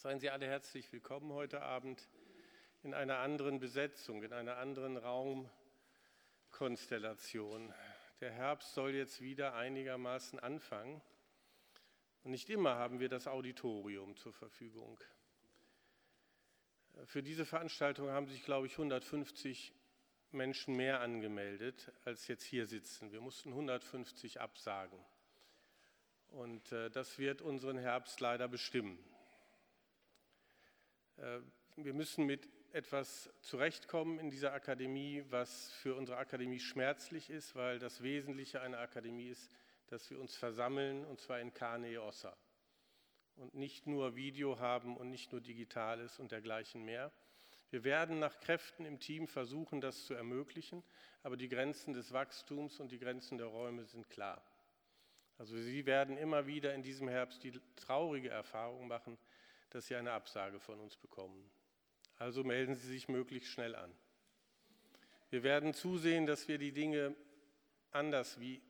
Seien Sie alle herzlich willkommen heute Abend in einer anderen Besetzung, in einer anderen Raumkonstellation. Der Herbst soll jetzt wieder einigermaßen anfangen. Und nicht immer haben wir das Auditorium zur Verfügung. Für diese Veranstaltung haben sich, glaube ich, 150 Menschen mehr angemeldet, als jetzt hier sitzen. Wir mussten 150 absagen. Und äh, das wird unseren Herbst leider bestimmen. Äh, wir müssen mit etwas zurechtkommen in dieser Akademie, was für unsere Akademie schmerzlich ist, weil das Wesentliche einer Akademie ist, dass wir uns versammeln, und zwar in Carne Ossa. Und nicht nur Video haben und nicht nur Digitales und dergleichen mehr. Wir werden nach Kräften im Team versuchen, das zu ermöglichen, aber die Grenzen des Wachstums und die Grenzen der Räume sind klar. Also Sie werden immer wieder in diesem Herbst die traurige Erfahrung machen, dass Sie eine Absage von uns bekommen. Also melden Sie sich möglichst schnell an. Wir werden zusehen, dass wir die Dinge anders wie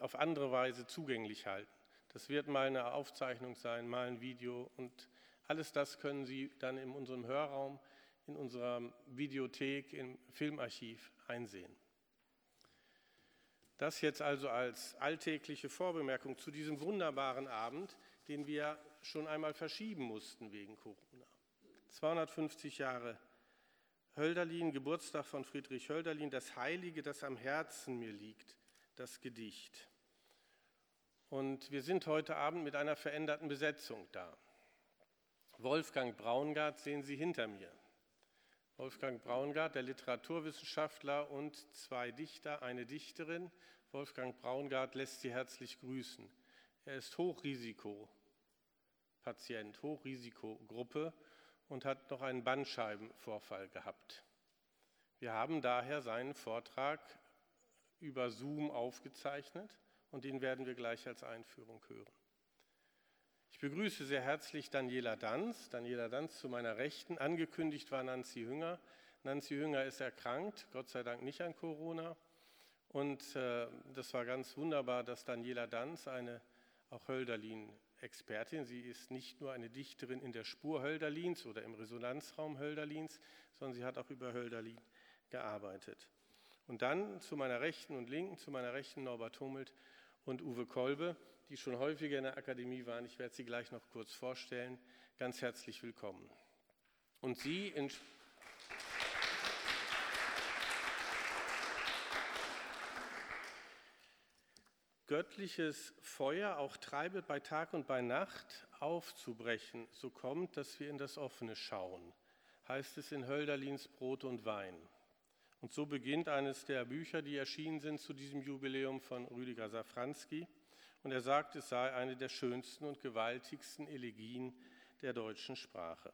auf andere Weise zugänglich halten. Das wird mal eine Aufzeichnung sein, mal ein Video und alles das können Sie dann in unserem Hörraum, in unserer Videothek, im Filmarchiv einsehen. Das jetzt also als alltägliche Vorbemerkung zu diesem wunderbaren Abend, den wir schon einmal verschieben mussten wegen Corona. 250 Jahre Hölderlin, Geburtstag von Friedrich Hölderlin, das Heilige, das am Herzen mir liegt, das Gedicht. Und wir sind heute Abend mit einer veränderten Besetzung da. Wolfgang Braungart sehen Sie hinter mir. Wolfgang Braungart, der Literaturwissenschaftler und zwei Dichter, eine Dichterin. Wolfgang Braungart lässt Sie herzlich grüßen. Er ist Hochrisiko Patient, Hochrisikogruppe und hat noch einen Bandscheibenvorfall gehabt. Wir haben daher seinen Vortrag über Zoom aufgezeichnet und den werden wir gleich als Einführung hören. Ich begrüße sehr herzlich Daniela Danz. Daniela Danz zu meiner Rechten. Angekündigt war Nancy Hünger. Nancy Hünger ist erkrankt, Gott sei Dank nicht an Corona. Und äh, das war ganz wunderbar, dass Daniela Danz, eine auch Hölderlin Expertin. Sie ist nicht nur eine Dichterin in der Spur Hölderlins oder im Resonanzraum Hölderlins, sondern sie hat auch über Hölderlin gearbeitet. Und dann zu meiner Rechten und Linken, zu meiner Rechten Norbert Hummelt und Uwe Kolbe, die schon häufiger in der Akademie waren. Ich werde sie gleich noch kurz vorstellen. Ganz herzlich willkommen. Und Sie göttliches Feuer auch treibet bei Tag und bei Nacht aufzubrechen, so kommt, dass wir in das Offene schauen, heißt es in Hölderlins Brot und Wein. Und so beginnt eines der Bücher, die erschienen sind zu diesem Jubiläum von Rüdiger Safranski. Und er sagt, es sei eine der schönsten und gewaltigsten Elegien der deutschen Sprache.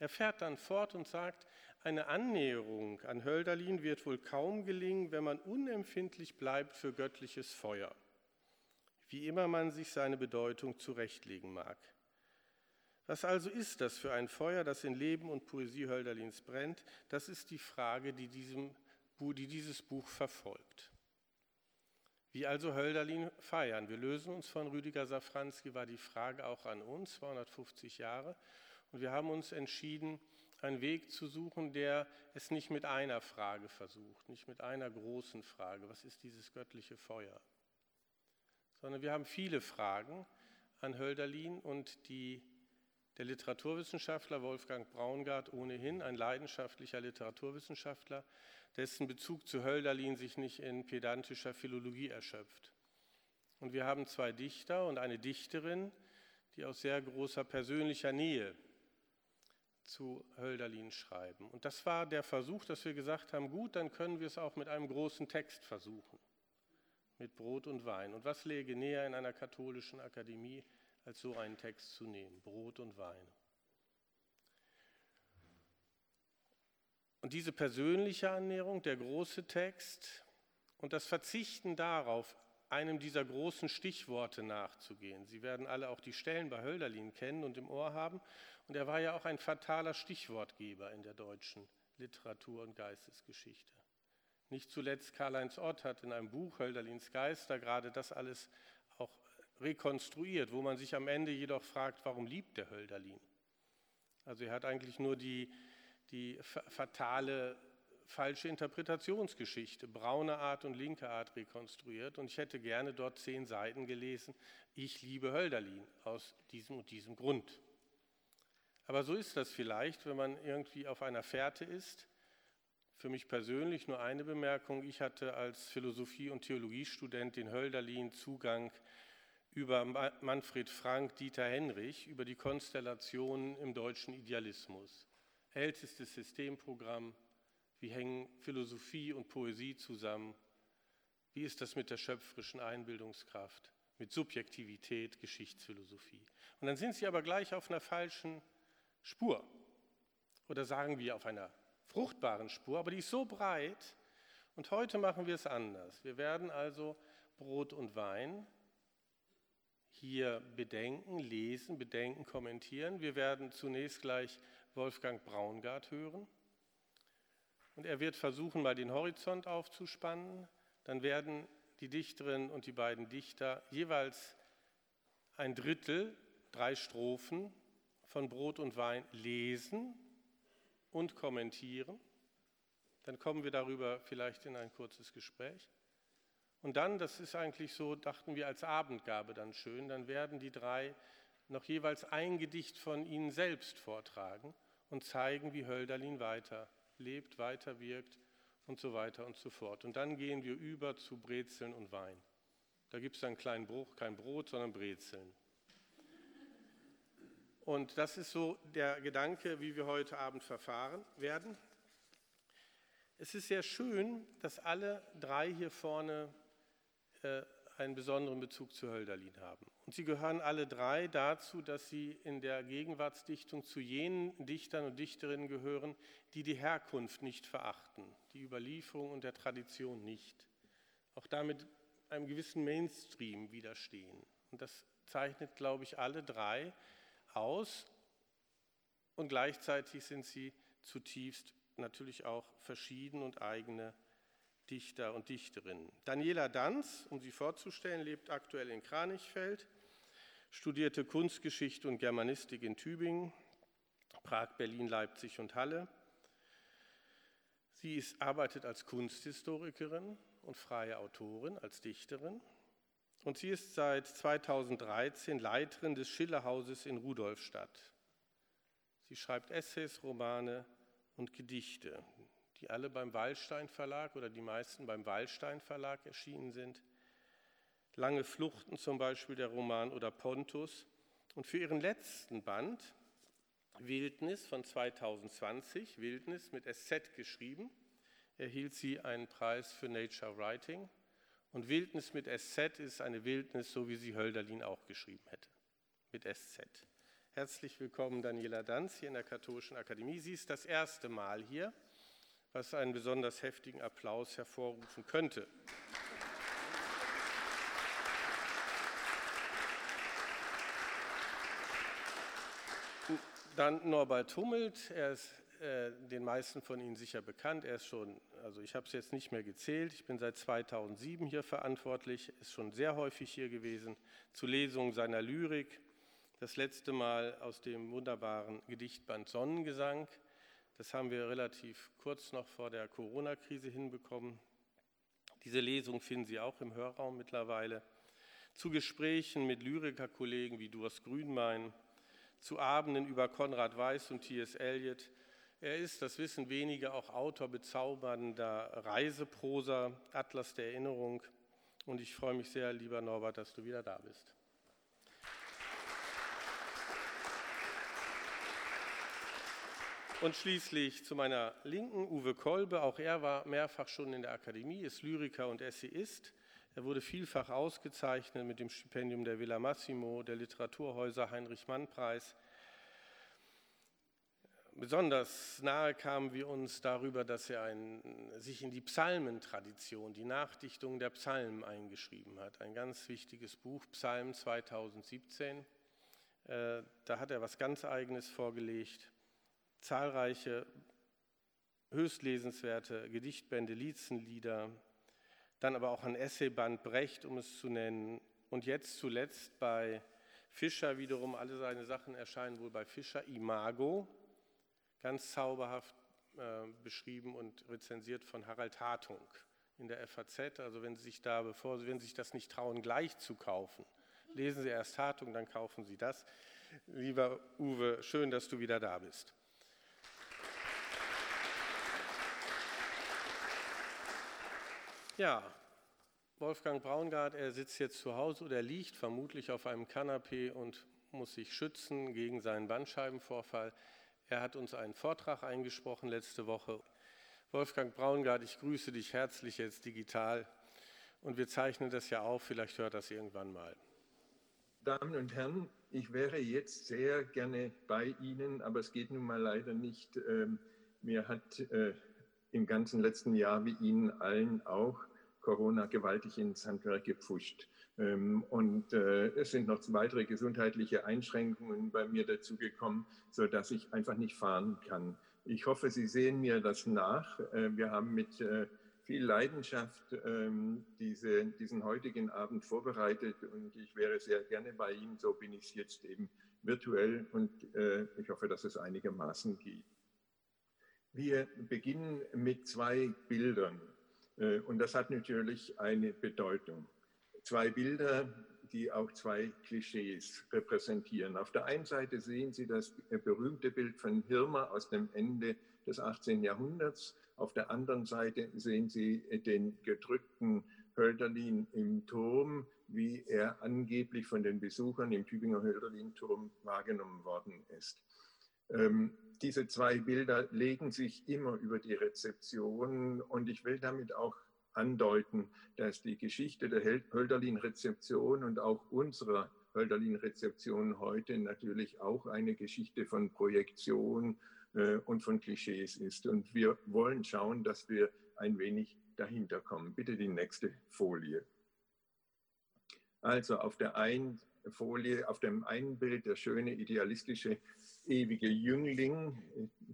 Er fährt dann fort und sagt, eine Annäherung an Hölderlin wird wohl kaum gelingen, wenn man unempfindlich bleibt für göttliches Feuer, wie immer man sich seine Bedeutung zurechtlegen mag. Was also ist das für ein Feuer, das in Leben und Poesie Hölderlins brennt? Das ist die Frage, die, diesem, die dieses Buch verfolgt. Wie also Hölderlin feiern? Wir lösen uns von Rüdiger Safranski, war die Frage auch an uns, 250 Jahre. Und wir haben uns entschieden, einen Weg zu suchen, der es nicht mit einer Frage versucht, nicht mit einer großen Frage, was ist dieses göttliche Feuer, sondern wir haben viele Fragen an Hölderlin und die, der Literaturwissenschaftler Wolfgang Braungart ohnehin, ein leidenschaftlicher Literaturwissenschaftler, dessen Bezug zu Hölderlin sich nicht in pedantischer Philologie erschöpft. Und wir haben zwei Dichter und eine Dichterin, die aus sehr großer persönlicher Nähe zu Hölderlin schreiben. Und das war der Versuch, dass wir gesagt haben, gut, dann können wir es auch mit einem großen Text versuchen, mit Brot und Wein. Und was läge näher in einer katholischen Akademie, als so einen Text zu nehmen, Brot und Wein. Und diese persönliche Annäherung, der große Text und das Verzichten darauf, einem dieser großen Stichworte nachzugehen. Sie werden alle auch die Stellen bei Hölderlin kennen und im Ohr haben. Und er war ja auch ein fataler Stichwortgeber in der deutschen Literatur- und Geistesgeschichte. Nicht zuletzt Karl-Heinz Ott hat in einem Buch Hölderlins Geister gerade das alles auch rekonstruiert, wo man sich am Ende jedoch fragt, warum liebt der Hölderlin? Also er hat eigentlich nur die, die fatale falsche Interpretationsgeschichte, braune Art und linke Art rekonstruiert. Und ich hätte gerne dort zehn Seiten gelesen, ich liebe Hölderlin aus diesem und diesem Grund. Aber so ist das vielleicht, wenn man irgendwie auf einer Fährte ist. Für mich persönlich nur eine Bemerkung. Ich hatte als Philosophie- und Theologiestudent den Hölderlin Zugang über Manfred Frank, Dieter Henrich, über die Konstellationen im deutschen Idealismus. Ältestes Systemprogramm, wie hängen Philosophie und Poesie zusammen? Wie ist das mit der schöpferischen Einbildungskraft, mit Subjektivität, Geschichtsphilosophie? Und dann sind sie aber gleich auf einer falschen Spur. Oder sagen wir auf einer fruchtbaren Spur, aber die ist so breit. Und heute machen wir es anders. Wir werden also Brot und Wein hier bedenken, lesen, bedenken, kommentieren. Wir werden zunächst gleich Wolfgang Braungart hören. Und er wird versuchen, mal den Horizont aufzuspannen. Dann werden die Dichterin und die beiden Dichter jeweils ein Drittel, drei Strophen von Brot und Wein lesen und kommentieren. Dann kommen wir darüber vielleicht in ein kurzes Gespräch. Und dann, das ist eigentlich so, dachten wir als Abendgabe dann schön, dann werden die drei noch jeweils ein Gedicht von ihnen selbst vortragen und zeigen, wie Hölderlin weiter lebt, weiter wirkt und so weiter und so fort. Und dann gehen wir über zu Brezeln und Wein. Da gibt es dann kleinen Bruch, kein Brot, sondern Brezeln. Und das ist so der Gedanke, wie wir heute Abend verfahren werden. Es ist sehr schön, dass alle drei hier vorne äh, einen besonderen Bezug zu Hölderlin haben. Und sie gehören alle drei dazu, dass sie in der Gegenwartsdichtung zu jenen Dichtern und Dichterinnen gehören, die die Herkunft nicht verachten, die Überlieferung und der Tradition nicht. Auch damit einem gewissen Mainstream widerstehen. Und das zeichnet, glaube ich, alle drei aus. Und gleichzeitig sind sie zutiefst natürlich auch verschieden und eigene Dichter und Dichterinnen. Daniela Danz, um sie vorzustellen, lebt aktuell in Kranichfeld, studierte Kunstgeschichte und Germanistik in Tübingen, Prag, Berlin, Leipzig und Halle. Sie ist, arbeitet als Kunsthistorikerin und freie Autorin, als Dichterin. Und sie ist seit 2013 Leiterin des Schillerhauses in Rudolfstadt. Sie schreibt Essays, Romane und Gedichte die alle beim Wallstein Verlag oder die meisten beim Wallstein Verlag erschienen sind. Lange Fluchten zum Beispiel der Roman oder Pontus. Und für ihren letzten Band, Wildnis von 2020, Wildnis mit SZ geschrieben, erhielt sie einen Preis für Nature Writing. Und Wildnis mit SZ ist eine Wildnis, so wie sie Hölderlin auch geschrieben hätte, mit SZ. Herzlich willkommen, Daniela Danz, hier in der Katholischen Akademie. Sie ist das erste Mal hier was einen besonders heftigen Applaus hervorrufen könnte. Dann Norbert Hummelt, er ist äh, den meisten von Ihnen sicher bekannt. Er ist schon, also ich habe es jetzt nicht mehr gezählt, ich bin seit 2007 hier verantwortlich, ist schon sehr häufig hier gewesen, zu Lesungen seiner Lyrik. Das letzte Mal aus dem wunderbaren Gedichtband Sonnengesang. Das haben wir relativ kurz noch vor der Corona-Krise hinbekommen. Diese Lesung finden Sie auch im Hörraum mittlerweile. Zu Gesprächen mit Lyrikerkollegen wie Durst Grünmein, zu Abenden über Konrad Weiß und T.S. Eliot. Er ist, das wissen wenige, auch Autor bezaubernder Reiseprosa, Atlas der Erinnerung. Und ich freue mich sehr, lieber Norbert, dass du wieder da bist. Und schließlich zu meiner Linken Uwe Kolbe. Auch er war mehrfach schon in der Akademie, ist Lyriker und Essayist. Er wurde vielfach ausgezeichnet mit dem Stipendium der Villa Massimo, der Literaturhäuser Heinrich-Mann-Preis. Besonders nahe kamen wir uns darüber, dass er ein, sich in die Psalmentradition, die Nachdichtung der Psalmen eingeschrieben hat. Ein ganz wichtiges Buch, Psalm 2017. Äh, da hat er was ganz Eigenes vorgelegt zahlreiche höchst lesenswerte Gedichtbände, Liedzenlieder, dann aber auch ein Essayband Brecht, um es zu nennen, und jetzt zuletzt bei Fischer wiederum, alle seine Sachen erscheinen wohl bei Fischer Imago, ganz zauberhaft äh, beschrieben und rezensiert von Harald Hartung in der FAZ. Also wenn Sie sich da, bevor Sie, wenn Sie sich das nicht trauen, gleich zu kaufen, lesen Sie erst Hartung, dann kaufen Sie das. Lieber Uwe, schön, dass du wieder da bist. Ja, Wolfgang Braungart, er sitzt jetzt zu Hause oder liegt vermutlich auf einem Kanapee und muss sich schützen gegen seinen Bandscheibenvorfall. Er hat uns einen Vortrag eingesprochen letzte Woche. Wolfgang Braungart, ich grüße dich herzlich jetzt digital und wir zeichnen das ja auf, vielleicht hört das irgendwann mal. Damen und Herren, ich wäre jetzt sehr gerne bei Ihnen, aber es geht nun mal leider nicht. Ähm, mir hat äh, im ganzen letzten Jahr, wie Ihnen allen auch, Corona gewaltig ins Handwerk gepfuscht. Ähm, und äh, es sind noch weitere gesundheitliche Einschränkungen bei mir dazugekommen, sodass ich einfach nicht fahren kann. Ich hoffe, Sie sehen mir das nach. Äh, wir haben mit äh, viel Leidenschaft ähm, diese, diesen heutigen Abend vorbereitet und ich wäre sehr gerne bei Ihnen. So bin ich jetzt eben virtuell und ich hoffe, dass es einigermaßen geht. Wir beginnen mit zwei Bildern. Äh, und das hat natürlich eine Bedeutung. Zwei Bilder, die auch zwei Klischees repräsentieren. Auf der einen Seite sehen Sie das berühmte Bild von Hirmer aus dem Ende des 18. Jahrhunderts. Auf der anderen Seite sehen Sie den gedrückten Hölderlin im Turm, wie er angeblich von den Besuchern im Tübinger Hölderlin-Turm wahrgenommen worden ist. Ähm, diese zwei Bilder legen sich immer über die Rezeption und ich will damit auch andeuten, dass die Geschichte der Hölderlin-Rezeption und auch unserer Hölderlin-Rezeption heute natürlich auch eine Geschichte von Projektion äh, und von Klischees ist. Und wir wollen schauen, dass wir ein wenig dahinter kommen. Bitte die nächste Folie. Also auf der einen Folie, auf dem einen Bild der schöne idealistische ewige Jüngling,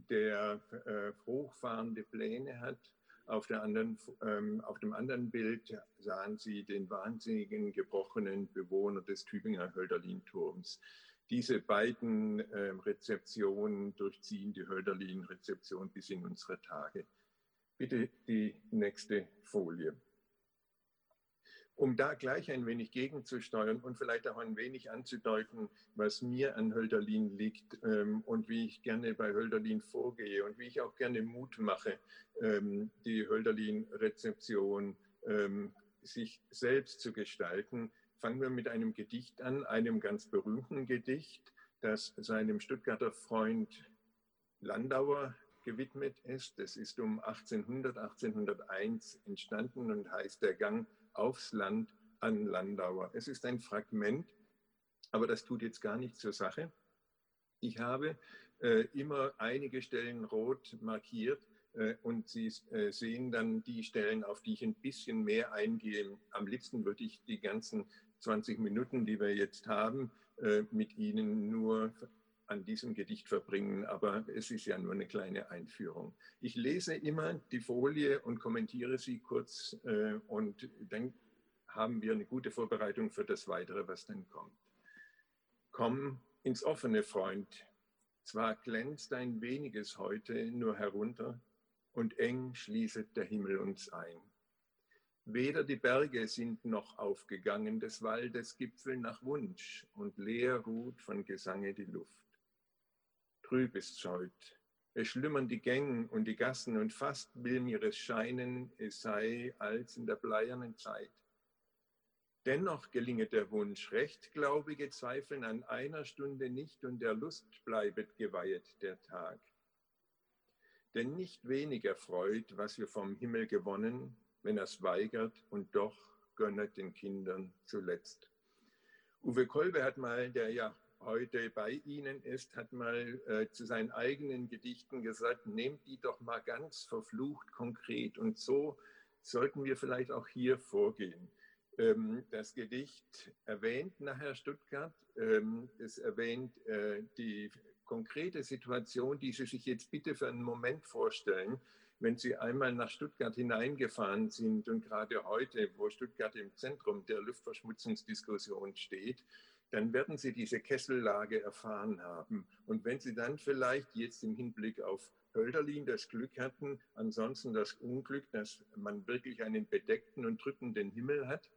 der äh, hochfahrende Pläne hat. Auf, der anderen, ähm, auf dem anderen Bild sahen Sie den wahnsinnigen, gebrochenen Bewohner des Tübinger Hölderlin-Turms. Diese beiden äh, Rezeptionen durchziehen die Hölderlin-Rezeption bis in unsere Tage. Bitte die nächste Folie um da gleich ein wenig gegenzusteuern und vielleicht auch ein wenig anzudeuten, was mir an Hölderlin liegt ähm, und wie ich gerne bei Hölderlin vorgehe und wie ich auch gerne Mut mache, ähm, die Hölderlin-Rezeption ähm, sich selbst zu gestalten, fangen wir mit einem Gedicht an, einem ganz berühmten Gedicht, das seinem Stuttgarter Freund Landauer gewidmet ist. Es ist um 1800, 1801 entstanden und heißt Der Gang aufs Land an Landauer. Es ist ein Fragment, aber das tut jetzt gar nichts zur Sache. Ich habe äh, immer einige Stellen rot markiert äh, und Sie äh, sehen dann die Stellen, auf die ich ein bisschen mehr eingehe. Am liebsten würde ich die ganzen 20 Minuten, die wir jetzt haben, äh, mit Ihnen nur an diesem Gedicht verbringen, aber es ist ja nur eine kleine Einführung. Ich lese immer die Folie und kommentiere sie kurz äh, und dann haben wir eine gute Vorbereitung für das Weitere, was dann kommt. Komm ins offene, Freund. Zwar glänzt ein weniges heute nur herunter und eng schließet der Himmel uns ein. Weder die Berge sind noch aufgegangen, des Waldes Gipfel nach Wunsch und leer ruht von Gesange die Luft trüb ist's heut. Es schlummern die Gängen und die Gassen und fast will mir es scheinen, es sei als in der bleiernen Zeit. Dennoch gelinget der Wunsch, rechtglaubige zweifeln an einer Stunde nicht und der Lust bleibet geweihet der Tag. Denn nicht weniger freut, was wir vom Himmel gewonnen, wenn er's weigert und doch gönnet den Kindern zuletzt. Uwe Kolbe hat mal, der ja heute bei Ihnen ist, hat mal äh, zu seinen eigenen Gedichten gesagt, nehmt die doch mal ganz verflucht konkret. Und so sollten wir vielleicht auch hier vorgehen. Ähm, das Gedicht erwähnt nachher Stuttgart, ähm, es erwähnt äh, die konkrete Situation, die Sie sich jetzt bitte für einen Moment vorstellen, wenn Sie einmal nach Stuttgart hineingefahren sind und gerade heute, wo Stuttgart im Zentrum der Luftverschmutzungsdiskussion steht, dann werden Sie diese Kessellage erfahren haben. Und wenn Sie dann vielleicht jetzt im Hinblick auf Hölderlin das Glück hatten, ansonsten das Unglück, dass man wirklich einen bedeckten und drückenden Himmel hat,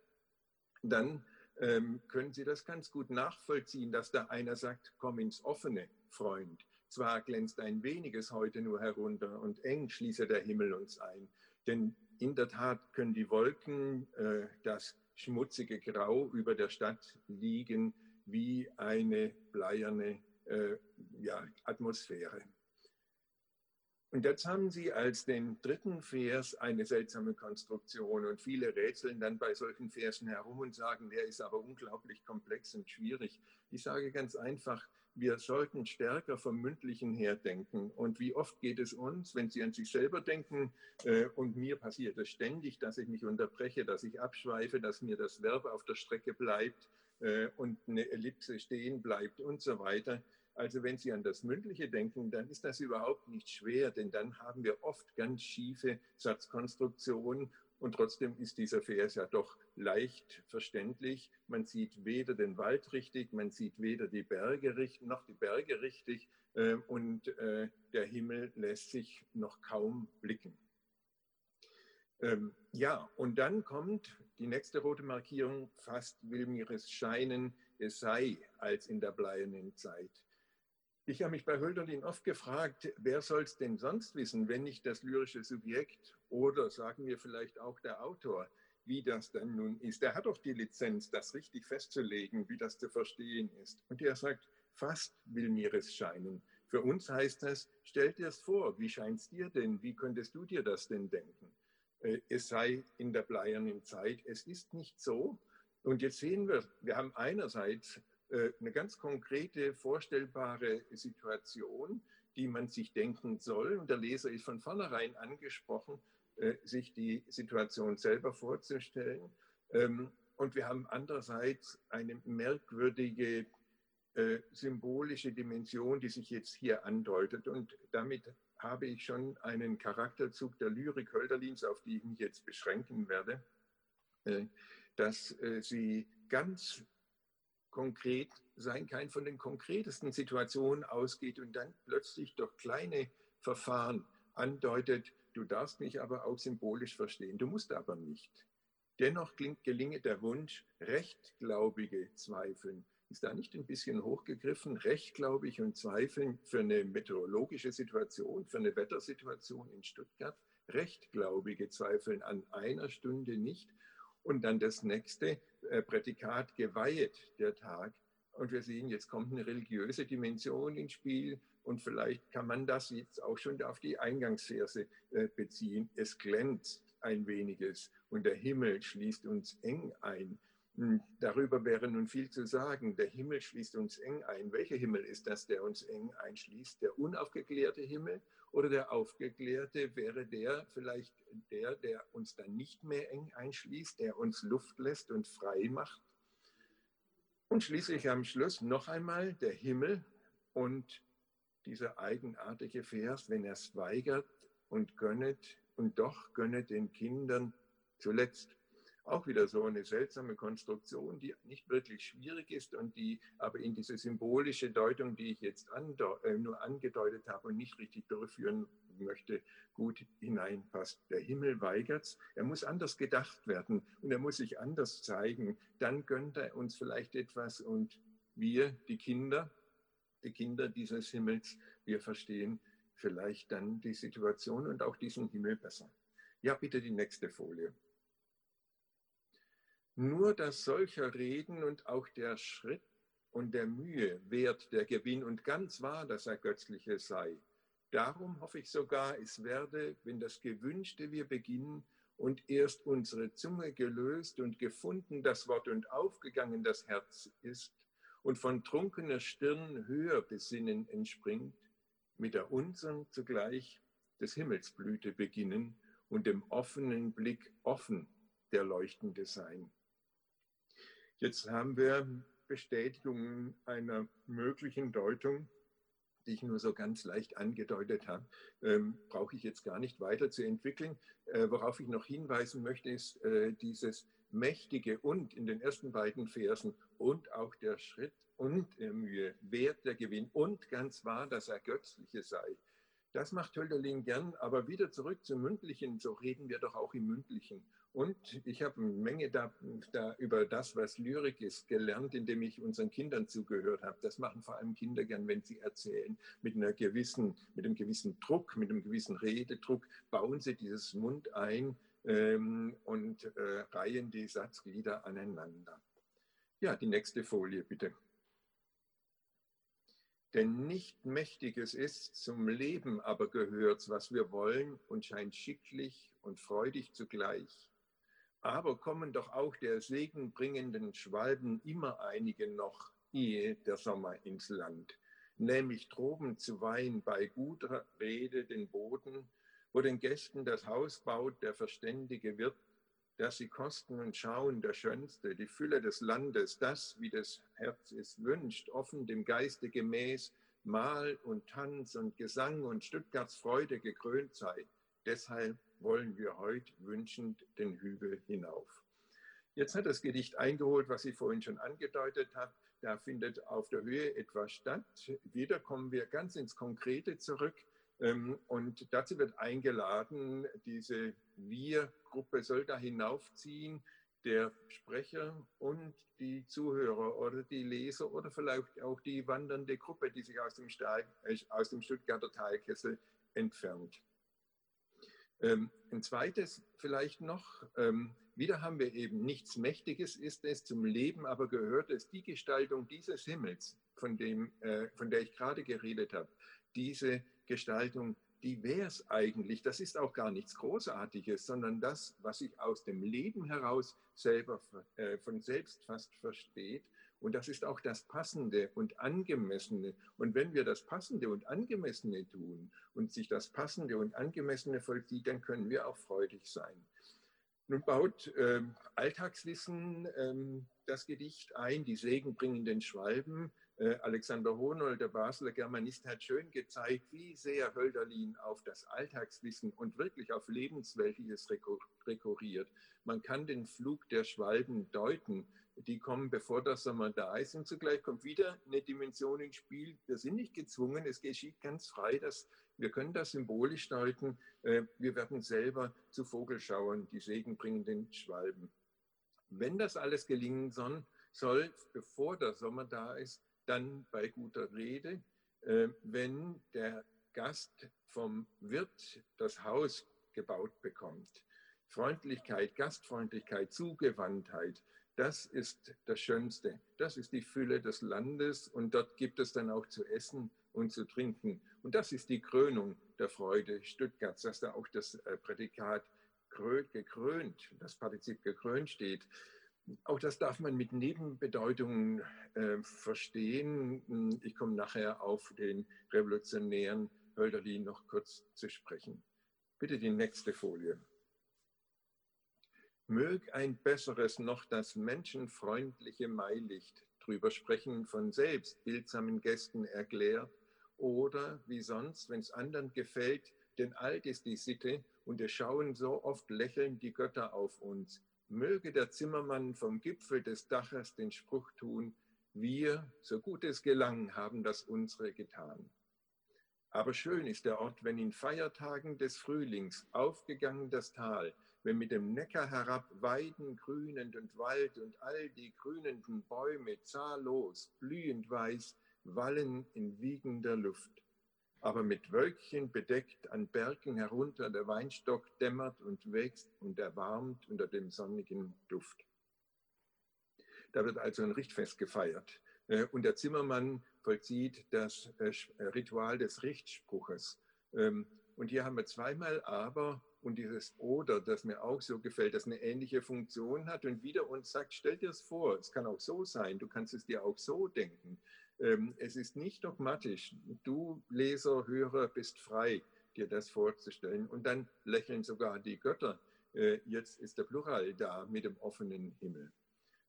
dann ähm, können Sie das ganz gut nachvollziehen, dass da einer sagt, komm ins offene, Freund. Zwar glänzt ein weniges heute nur herunter und eng schließe der Himmel uns ein, denn in der Tat können die Wolken äh, das schmutzige Grau über der Stadt liegen wie eine bleierne äh, ja, Atmosphäre. Und jetzt haben Sie als den dritten Vers eine seltsame Konstruktion und viele rätseln dann bei solchen Versen herum und sagen, der ist aber unglaublich komplex und schwierig. Ich sage ganz einfach, wir sollten stärker vom Mündlichen her denken. Und wie oft geht es uns, wenn Sie an sich selber denken, äh, und mir passiert es ständig, dass ich mich unterbreche, dass ich abschweife, dass mir das Verb auf der Strecke bleibt äh, und eine Ellipse stehen bleibt und so weiter. Also wenn Sie an das Mündliche denken, dann ist das überhaupt nicht schwer, denn dann haben wir oft ganz schiefe Satzkonstruktionen und trotzdem ist dieser Vers ja doch leicht verständlich. Man sieht weder den Wald richtig, man sieht weder die Berge richtig, noch die Berge richtig äh, und äh, der Himmel lässt sich noch kaum blicken. Ähm, ja, und dann kommt die nächste rote Markierung, fast will mir es scheinen, es sei als in der bleiernen Zeit. Ich habe mich bei Hölderlin oft gefragt, wer soll es denn sonst wissen, wenn nicht das lyrische Subjekt oder sagen wir vielleicht auch der Autor, wie das denn nun ist. Er hat doch die Lizenz, das richtig festzulegen, wie das zu verstehen ist. Und er sagt, fast will mir es scheinen. Für uns heißt das, stell dir es vor, wie scheint es dir denn? Wie könntest du dir das denn denken? Äh, es sei in der bleiernen Zeit. Es ist nicht so. Und jetzt sehen wir, wir haben einerseits äh, eine ganz konkrete, vorstellbare Situation, die man sich denken soll. Und der Leser ist von vornherein angesprochen, sich die Situation selber vorzustellen. Ähm, und wir haben andererseits eine merkwürdige äh, symbolische Dimension, die sich jetzt hier andeutet. Und damit habe ich schon einen Charakterzug der Lyrik Hölderlins, auf die ich mich jetzt beschränken werde, dass sie ganz konkret sein kann, von den konkretesten Situationen ausgeht und dann plötzlich durch kleine Verfahren andeutet, du darfst mich aber auch symbolisch verstehen, du musst aber nicht. Dennoch gelinge der Wunsch, rechtglaubige Zweifeln. Ist da nicht ein bisschen hochgegriffen, rechtglaubig und zweifeln für eine meteorologische Situation, für eine Wettersituation in Stuttgart? Rechtglaubige Zweifeln an einer Stunde nicht und dann das nächste äh, Prädikat geweihet der Tag. Und wir sehen, jetzt kommt eine religiöse Dimension ins Spiel und vielleicht kann man das jetzt auch schon auf die Eingangsverse äh, beziehen. Es glänzt ein weniges und der Himmel schließt uns eng ein. Hm, darüber wäre nun viel zu sagen. Der Himmel schließt uns eng ein. Welcher Himmel ist das, der uns eng einschließt? Der unaufgeklärte Himmel oder der aufgeklärte wäre der vielleicht der, der uns dann nicht mehr eng einschließt, der uns Luft lässt und frei macht? Und schließlich am Schluss noch einmal der Himmel und dieser eigenartige Vers, wenn er es weigert und gönnet und doch gönnet den Kindern zuletzt auch wieder so eine seltsame Konstruktion, die nicht wirklich schwierig ist und die aber in diese symbolische Deutung, die ich jetzt äh, nur angedeutet habe und nicht richtig durchführen möchte, gut hineinpasst. Der Himmel weigert es, er muss anders gedacht werden und er muss sich anders zeigen. Dann gönnt er uns vielleicht etwas und wir, die Kinder, die Kinder dieses Himmels, wir verstehen vielleicht dann die Situation und auch diesen Himmel besser. Ja, bitte die nächste Folie. Nur das solcher Reden und auch der Schritt und der Mühe wert der Gewinn und ganz wahr das Ergötzliche sei. Darum hoffe ich sogar, es werde, wenn das Gewünschte wir beginnen und erst unsere Zunge gelöst und gefunden das Wort und aufgegangen das Herz ist und von trunkener Stirn höher Besinnen entspringt, mit der unseren zugleich des Himmels Blüte beginnen und dem offenen Blick offen der leuchtende sein. Jetzt haben wir Bestätigungen einer möglichen Deutung die ich nur so ganz leicht angedeutet habe, ähm, brauche ich jetzt gar nicht weiter zu entwickeln. Äh, worauf ich noch hinweisen möchte, ist äh, dieses mächtige und in den ersten beiden Versen und auch der Schritt und ähm, Wert der Gewinn und ganz wahr das Ergötzliche sei. Das macht Hölderlin gern, aber wieder zurück zum Mündlichen, so reden wir doch auch im Mündlichen. Und ich habe eine Menge da, da, über das, was Lyrik ist, gelernt, indem ich unseren Kindern zugehört habe. Das machen vor allem Kinder gern, wenn sie erzählen. Mit, einer gewissen, mit einem gewissen Druck, mit einem gewissen Rededruck bauen sie dieses Mund ein ähm, und äh, reihen die Satzglieder aneinander. Ja, die nächste Folie bitte. Denn nicht Mächtiges ist, zum Leben aber gehört's, was wir wollen und scheint schicklich und freudig zugleich. Aber kommen doch auch der segenbringenden Schwalben immer einige noch, ehe der Sommer ins Land, nämlich droben zuweilen bei guter Rede den Boden, wo den Gästen das Haus baut der verständige Wirt, dass sie kosten und schauen, der Schönste, die Fülle des Landes, das, wie das Herz es wünscht, offen dem Geiste gemäß, Mahl und Tanz und Gesang und Stuttgarts Freude gekrönt sei. Deshalb wollen wir heute wünschend den Hügel hinauf. Jetzt hat das Gedicht eingeholt, was ich vorhin schon angedeutet habe. Da findet auf der Höhe etwas statt. Wieder kommen wir ganz ins Konkrete zurück. Ähm, und dazu wird eingeladen, diese Wir-Gruppe soll da hinaufziehen, der Sprecher und die Zuhörer oder die Leser oder vielleicht auch die wandernde Gruppe, die sich aus dem, Stahl, äh, aus dem Stuttgarter Teilkessel entfernt. Ähm, ein zweites vielleicht noch, ähm, wieder haben wir eben nichts Mächtiges ist es, zum Leben aber gehört es, die Gestaltung dieses Himmels, von, dem, äh, von der ich gerade geredet habe, diese Gestaltung, die wäre es eigentlich. Das ist auch gar nichts Großartiges, sondern das, was sich aus dem Leben heraus selber äh, von selbst fast versteht. Und das ist auch das Passende und Angemessene. Und wenn wir das Passende und Angemessene tun und sich das Passende und Angemessene vollzieht, dann können wir auch freudig sein. Nun baut äh, Alltagswissen äh, das Gedicht ein, die segenbringenden Schwalben, Alexander Hohnold, der Basler Germanist, hat schön gezeigt, wie sehr Hölderlin auf das Alltagswissen und wirklich auf Lebensweltliches rekurriert. Man kann den Flug der Schwalben deuten. Die kommen, bevor der Sommer da ist. Und zugleich kommt wieder eine Dimension ins Spiel. Wir sind nicht gezwungen, es geschieht ganz frei. Dass wir können das symbolisch deuten. Äh, wir werden selber zu Vogelschauern, die segenbringenden Schwalben. Wenn das alles gelingen soll, bevor der Sommer da ist, dann bei guter Rede, äh, wenn der Gast vom Wirt das Haus gebaut bekommt. Freundlichkeit, Gastfreundlichkeit, Zugewandtheit, das ist das Schönste. Das ist die Fülle des Landes und dort gibt es dann auch zu essen und zu trinken. Und das ist die Krönung der Freude Stuttgarts, dass da auch das äh, Prädikat gekrönt, das Partizip gekrönt steht. Auch das darf man mit Nebenbedeutungen äh, verstehen. Ich komme nachher auf den revolutionären Hölderlin noch kurz zu sprechen. Bitte die nächste Folie. Mög ein besseres noch das menschenfreundliche Mailicht drüber sprechen von selbst bildsamen Gästen erklärt oder wie sonst, wenn es anderen gefällt, denn alt ist die Sitte und es schauen so oft lächeln die Götter auf uns möge der Zimmermann vom Gipfel des Daches den Spruch tun, wir, so gut es gelang, haben das unsere getan. Aber schön ist der Ort, wenn in Feiertagen des Frühlings aufgegangen das Tal, wenn mit dem Neckar herab Weiden grünend und Wald und all die grünenden Bäume zahllos, blühend weiß, wallen in wiegender Luft aber mit Wölkchen bedeckt an Bergen herunter der Weinstock dämmert und wächst und erwarmt unter dem sonnigen Duft. Da wird also ein Richtfest gefeiert. Äh, und der Zimmermann vollzieht das äh, äh, Ritual des Richtspruches. Ähm, und hier haben wir zweimal aber und dieses Oder, das mir auch so gefällt, das eine ähnliche Funktion hat und wieder uns sagt, stell dir es vor, es kann auch so sein, du kannst es dir auch so denken. Ähm, es ist nicht dogmatisch. Du, Leser, Hörer, bist frei, dir das vorzustellen. Und dann lächeln sogar die Götter. Äh, jetzt ist der Plural da mit dem offenen Himmel.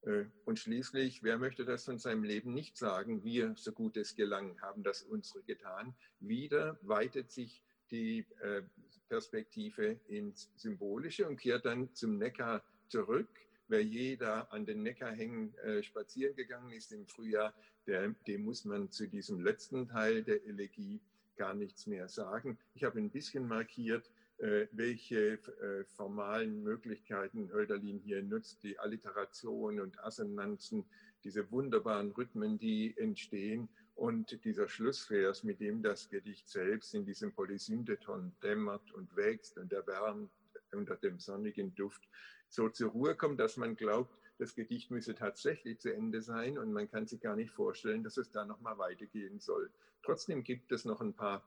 Äh, und schließlich, wer möchte das von seinem Leben nicht sagen? Wir, so gut es gelang, haben das unsere getan. Wieder weitet sich die äh, Perspektive ins Symbolische und kehrt dann zum Neckar zurück. Wer je da an den Neckarhängen äh, spazieren gegangen ist im Frühjahr, der, dem muss man zu diesem letzten Teil der Elegie gar nichts mehr sagen. Ich habe ein bisschen markiert, äh, welche äh, formalen Möglichkeiten Hölderlin hier nutzt, die Alliteration und Assonanzen, diese wunderbaren Rhythmen, die entstehen und dieser Schlussvers, mit dem das Gedicht selbst in diesem Polysyndeton dämmert und wächst und erwärmt unter dem sonnigen Duft, so zur Ruhe kommt, dass man glaubt, das Gedicht müsse tatsächlich zu Ende sein und man kann sich gar nicht vorstellen, dass es da nochmal weitergehen soll. Trotzdem gibt es noch ein paar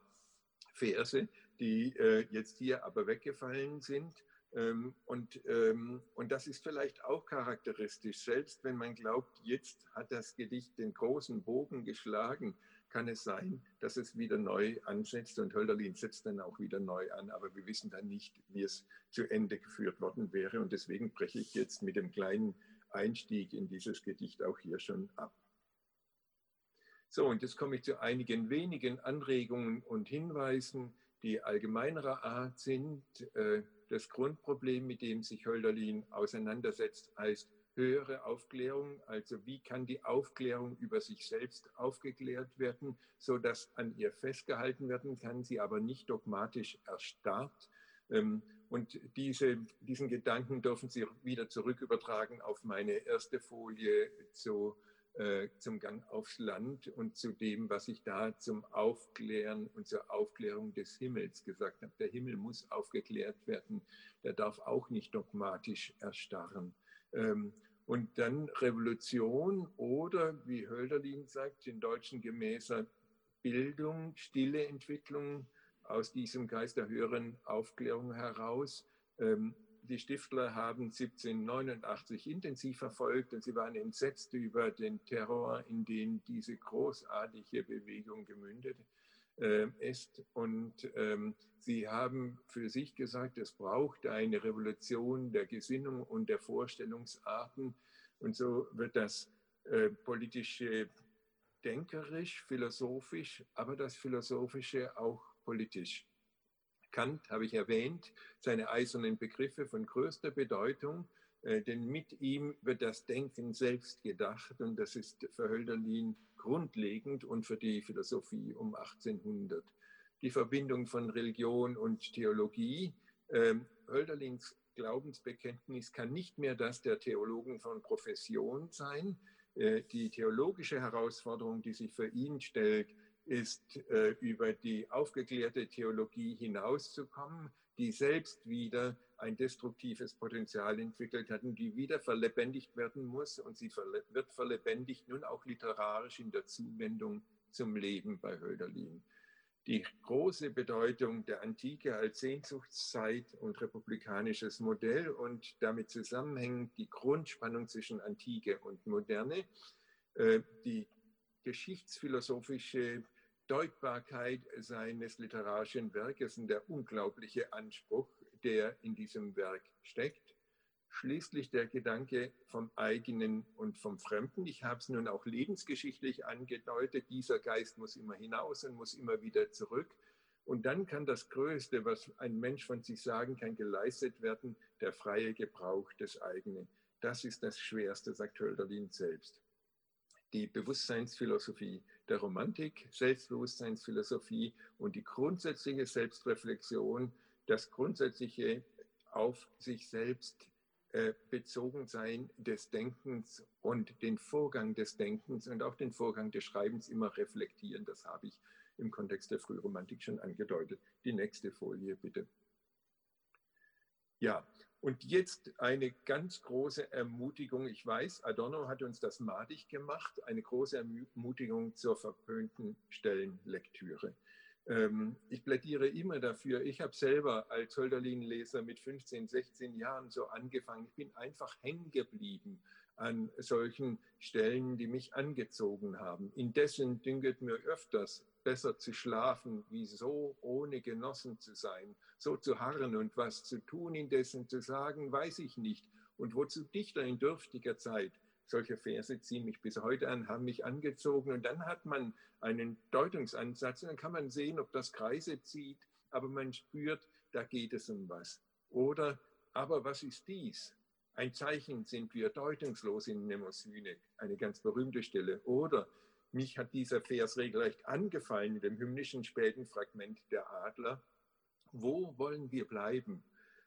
Verse, die äh, jetzt hier aber weggefallen sind. Ähm, und, ähm, und das ist vielleicht auch charakteristisch. Selbst wenn man glaubt, jetzt hat das Gedicht den großen Bogen geschlagen, kann es sein, dass es wieder neu ansetzt und Hölderlin setzt dann auch wieder neu an, aber wir wissen dann nicht, wie es zu Ende geführt worden wäre und deswegen breche ich jetzt mit dem kleinen Einstieg in dieses Gedicht auch hier schon ab. So, und jetzt komme ich zu einigen wenigen Anregungen und Hinweisen, die allgemeinerer Art sind. Äh, das Grundproblem, mit dem sich Hölderlin auseinandersetzt, heißt höhere Aufklärung. Also wie kann die Aufklärung über sich selbst aufgeklärt werden, sodass an ihr festgehalten werden kann, sie aber nicht dogmatisch erstarrt. Ähm, und diese, diesen Gedanken dürfen Sie wieder zurückübertragen auf meine erste Folie zu äh, zum Gang aufs Land und zu dem, was ich da zum Aufklären und zur Aufklärung des Himmels gesagt habe. Der Himmel muss aufgeklärt werden, der darf auch nicht dogmatisch erstarren. Ähm, und dann Revolution oder, wie Hölderlin sagt, in Deutschen gemäßer Bildung, stille Entwicklung aus diesem Geist der höheren Aufklärung heraus. Ähm, die Stiftler haben 1789 intensiv verfolgt und sie waren entsetzt über den Terror, in den diese großartige Bewegung gemündet äh, ist. Und ähm, sie haben für sich gesagt, es braucht eine Revolution der Gesinnung und der Vorstellungsarten. Und so wird das äh, politische denkerisch, philosophisch, aber das Philosophische auch politisch. Kant habe ich erwähnt, seine eisernen Begriffe von größter Bedeutung, denn mit ihm wird das Denken selbst gedacht und das ist für Hölderlin grundlegend und für die Philosophie um 1800. Die Verbindung von Religion und Theologie. Ähm, Hölderlins Glaubensbekenntnis kann nicht mehr das der Theologen von Profession sein. Äh, die theologische Herausforderung, die sich für ihn stellt, ist, äh, über die aufgeklärte Theologie hinauszukommen, die selbst wieder ein destruktives Potenzial entwickelt hat und die wieder verlebendigt werden muss. Und sie wird verlebendigt nun auch literarisch in der Zuwendung zum Leben bei Hölderlin. Die große Bedeutung der Antike als Sehnsuchtszeit und republikanisches Modell und damit zusammenhängend die Grundspannung zwischen Antike und Moderne, äh, die geschichtsphilosophische Deutbarkeit seines literarischen Werkes und der unglaubliche Anspruch, der in diesem Werk steckt. Schließlich der Gedanke vom eigenen und vom Fremden. Ich habe es nun auch lebensgeschichtlich angedeutet. Dieser Geist muss immer hinaus und muss immer wieder zurück. Und dann kann das Größte, was ein Mensch von sich sagen kann, geleistet werden, der freie Gebrauch des eigenen. Das ist das Schwerste, sagt Hölderlin selbst die Bewusstseinsphilosophie der Romantik, Selbstbewusstseinsphilosophie und die grundsätzliche Selbstreflexion, das grundsätzliche auf sich selbst äh, bezogen sein des Denkens und den Vorgang des Denkens und auch den Vorgang des Schreibens immer reflektieren. Das habe ich im Kontext der Frühromantik schon angedeutet. Die nächste Folie bitte. Ja, und jetzt eine ganz große Ermutigung. Ich weiß, Adorno hat uns das madig gemacht. Eine große Ermutigung zur verpönten Stellenlektüre. Ähm, ich plädiere immer dafür. Ich habe selber als Hölderlin-Leser mit 15, 16 Jahren so angefangen. Ich bin einfach hängen geblieben an solchen Stellen, die mich angezogen haben. Indessen dünket mir öfters, besser zu schlafen, wie so ohne genossen zu sein, so zu harren und was zu tun, indessen zu sagen, weiß ich nicht. Und wozu Dichter in dürftiger Zeit solche Verse ziehen mich bis heute an, haben mich angezogen. Und dann hat man einen Deutungsansatz und dann kann man sehen, ob das Kreise zieht, aber man spürt, da geht es um was. Oder, aber was ist dies? Ein Zeichen sind wir deutungslos in Mnemosyne, eine ganz berühmte Stelle. Oder mich hat dieser Vers regelrecht angefallen in dem hymnischen späten Fragment der Adler. Wo wollen wir bleiben?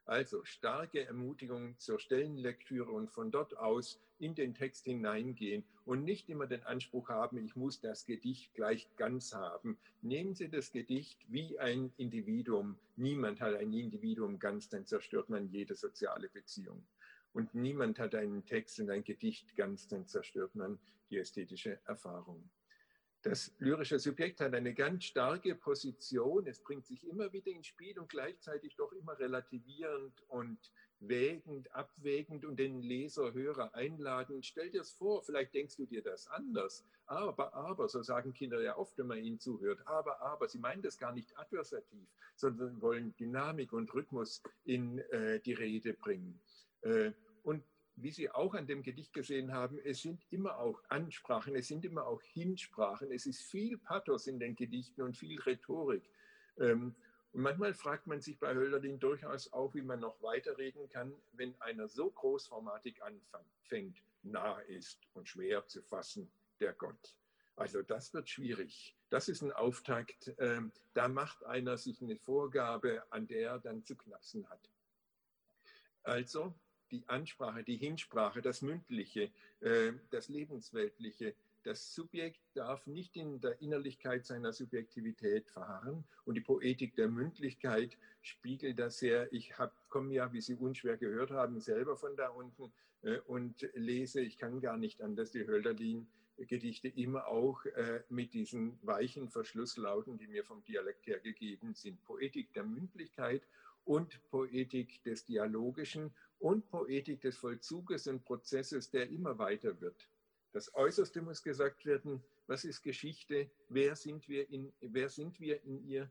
Also starke Ermutigung zur Stellenlektüre und von dort aus in den Text hineingehen und nicht immer den Anspruch haben, ich muss das Gedicht gleich ganz haben. Nehmen Sie das Gedicht wie ein Individuum. Niemand hat ein Individuum ganz, dann zerstört man jede soziale Beziehung. Und niemand hat einen Text und ein Gedicht ganz, dann zerstört man die ästhetische Erfahrung. Das lyrische Subjekt hat eine ganz starke Position. Es bringt sich immer wieder ins Spiel und gleichzeitig doch immer relativierend und wägend, abwägend und den Leser, Hörer einladend. Stell dir es vor, vielleicht denkst du dir das anders. Aber, aber, so sagen Kinder ja oft, wenn man ihnen zuhört. Aber, aber, sie meinen das gar nicht adversativ, sondern wollen Dynamik und Rhythmus in äh, die Rede bringen. Äh, und wie Sie auch an dem Gedicht gesehen haben, es sind immer auch Ansprachen, es sind immer auch Hinsprachen, es ist viel Pathos in den Gedichten und viel Rhetorik. Ähm, und manchmal fragt man sich bei Hölderlin durchaus auch, wie man noch weiterreden kann, wenn einer so großformatig anfängt, nah ist und schwer zu fassen, der Gott. Also das wird schwierig. Das ist ein Auftakt. Ähm, da macht einer sich eine Vorgabe, an der er dann zu knapsen hat. Also die Ansprache, die Hinsprache, das Mündliche, äh, das Lebensweltliche. Das Subjekt darf nicht in der Innerlichkeit seiner Subjektivität verharren und die Poetik der Mündlichkeit spiegelt das sehr. Ich komme ja, wie Sie unschwer gehört haben, selber von da unten äh, und lese, ich kann gar nicht anders, die Hölderlin. Gedichte immer auch äh, mit diesen weichen Verschlusslauten, die mir vom Dialekt her gegeben sind. Poetik der Mündlichkeit und Poetik des Dialogischen und Poetik des Vollzuges und Prozesses, der immer weiter wird. Das Äußerste muss gesagt werden, was ist Geschichte, wer sind wir in, wer sind wir in ihr,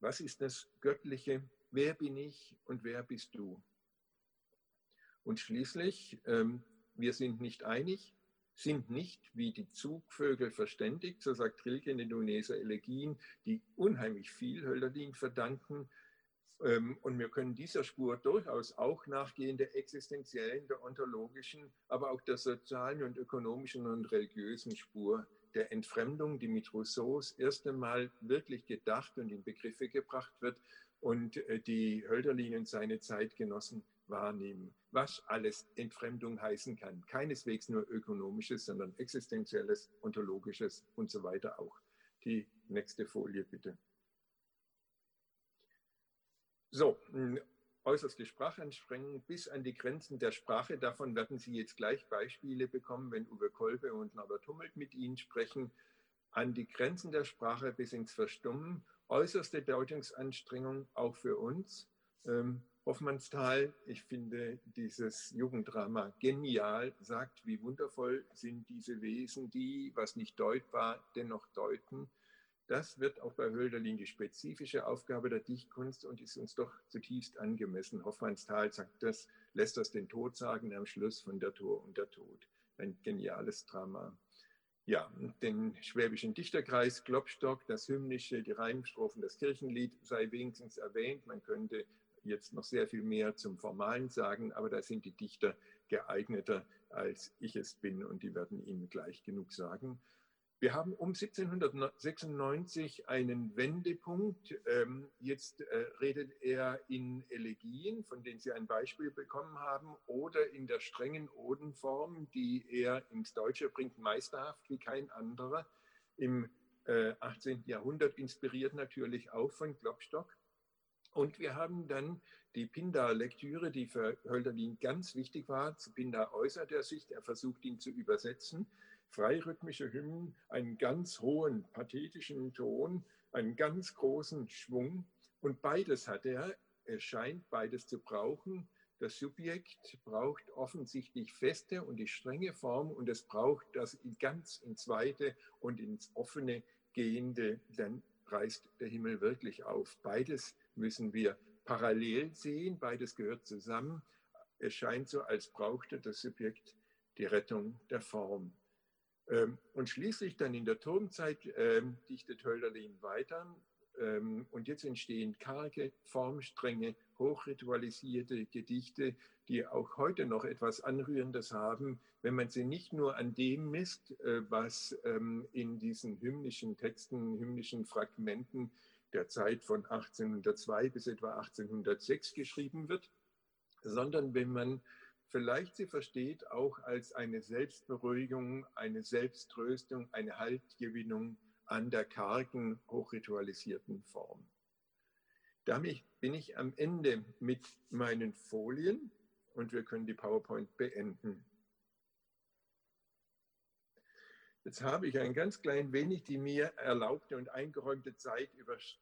was ist das Göttliche, wer bin ich und wer bist du. Und schließlich, ähm, wir sind nicht einig, sind nicht wie die Zugvögel verständigt, so sagt Rilke in den Duneser Elegien, die unheimlich viel Hölderlin verdanken, und wir können dieser Spur durchaus auch nachgehen, der existenziellen, der ontologischen, aber auch der sozialen und ökonomischen und religiösen Spur der Entfremdung, die mit Rousseaus erst einmal wirklich gedacht und in Begriffe gebracht wird und äh, die Hölderlin und seine Zeitgenossen wahrnehmen, was alles Entfremdung heißen kann. Keineswegs nur ökonomisches, sondern existenzielles, ontologisches und so weiter auch. Die nächste Folie bitte. So, äußerste Sprachanstrengung bis an die Grenzen der Sprache. Davon werden Sie jetzt gleich Beispiele bekommen, wenn Uwe Kolbe und Norbert Hummelt mit Ihnen sprechen. An die Grenzen der Sprache bis ins Verstummen. Äußerste Deutungsanstrengung auch für uns. Ähm, Hoffmannsthal, ich finde dieses Jugenddrama genial, sagt, wie wundervoll sind diese Wesen, die, was nicht deutbar, dennoch deuten. Das wird auch bei Hölderlin die spezifische Aufgabe der Dichtkunst und ist uns doch zutiefst angemessen. Hoffmannsthal sagt das, lässt das den Tod sagen am Schluss von der Tor und der Tod. Ein geniales Drama. Ja, den schwäbischen Dichterkreis, Klopstock, das Hymnische, die Reimstrophen, das Kirchenlied sei wenigstens erwähnt. Man könnte jetzt noch sehr viel mehr zum Formalen sagen, aber da sind die Dichter geeigneter, als ich es bin und die werden Ihnen gleich genug sagen. Wir haben um 1796 einen Wendepunkt. Ähm, jetzt äh, redet er in Elegien, von denen Sie ein Beispiel bekommen haben, oder in der strengen Odenform, die er ins Deutsche bringt, meisterhaft wie kein anderer. Im äh, 18. Jahrhundert inspiriert natürlich auch von Klopstock. Und wir haben dann die Pindar-Lektüre, die für Hölderlin ganz wichtig war. Zu Pindar äußert er sich, er versucht ihn zu übersetzen freirhythmische Hymnen einen ganz hohen pathetischen Ton, einen ganz großen Schwung. Und beides hat er. Er scheint beides zu brauchen. Das Subjekt braucht offensichtlich feste und die strenge Form und es braucht das ganz ins Weite und ins Offene gehende. Dann reißt der Himmel wirklich auf. Beides müssen wir parallel sehen, beides gehört zusammen. Es scheint so, als brauchte das Subjekt die Rettung der Form. Ähm, und schließlich dann in der Turmzeit ähm, dichtet Hölderlin weiter. Ähm, und jetzt entstehen karge, formstrenge, hochritualisierte Gedichte, die auch heute noch etwas Anrührendes haben, wenn man sie nicht nur an dem misst, äh, was in diesen hymnischen Texten, hymnischen Fragmenten der Zeit von 1802 bis etwa 1806 geschrieben wird, sondern wenn man vielleicht sie versteht auch als eine Selbstberuhigung, eine Selbsttröstung, eine Haltgewinnung an der kargen, hochritualisierten Form. Damit bin ich am Ende mit meinen Folien und wir können die PowerPoint beenden. Jetzt habe ich ein ganz klein wenig die mir erlaubte und eingeräumte Zeit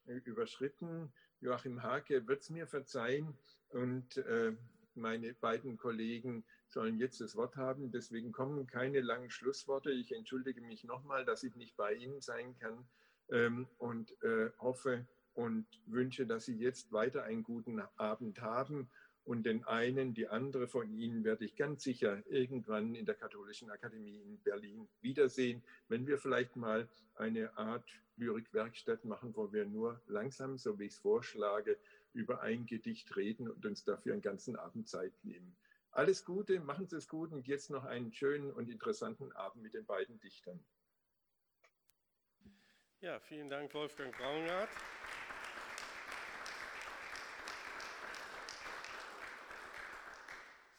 überschritten. Joachim Hake wird es mir verzeihen und äh, meine beiden Kollegen sollen jetzt das Wort haben. Deswegen kommen keine langen Schlussworte. Ich entschuldige mich nochmal, dass ich nicht bei Ihnen sein kann ähm, und äh, hoffe und wünsche, dass Sie jetzt weiter einen guten Abend haben und den einen, die andere von Ihnen werde ich ganz sicher irgendwann in der Katholischen Akademie in Berlin wiedersehen, wenn wir vielleicht mal eine Art Lyrikwerkstatt machen, wo wir nur langsam, so wie ich es vorschlage, über ein Gedicht reden und uns dafür einen ganzen Abend Zeit nehmen. Alles Gute, machen Sie es gut und jetzt noch einen schönen und interessanten Abend mit den beiden Dichtern. Ja, vielen Dank, Wolfgang Braungart.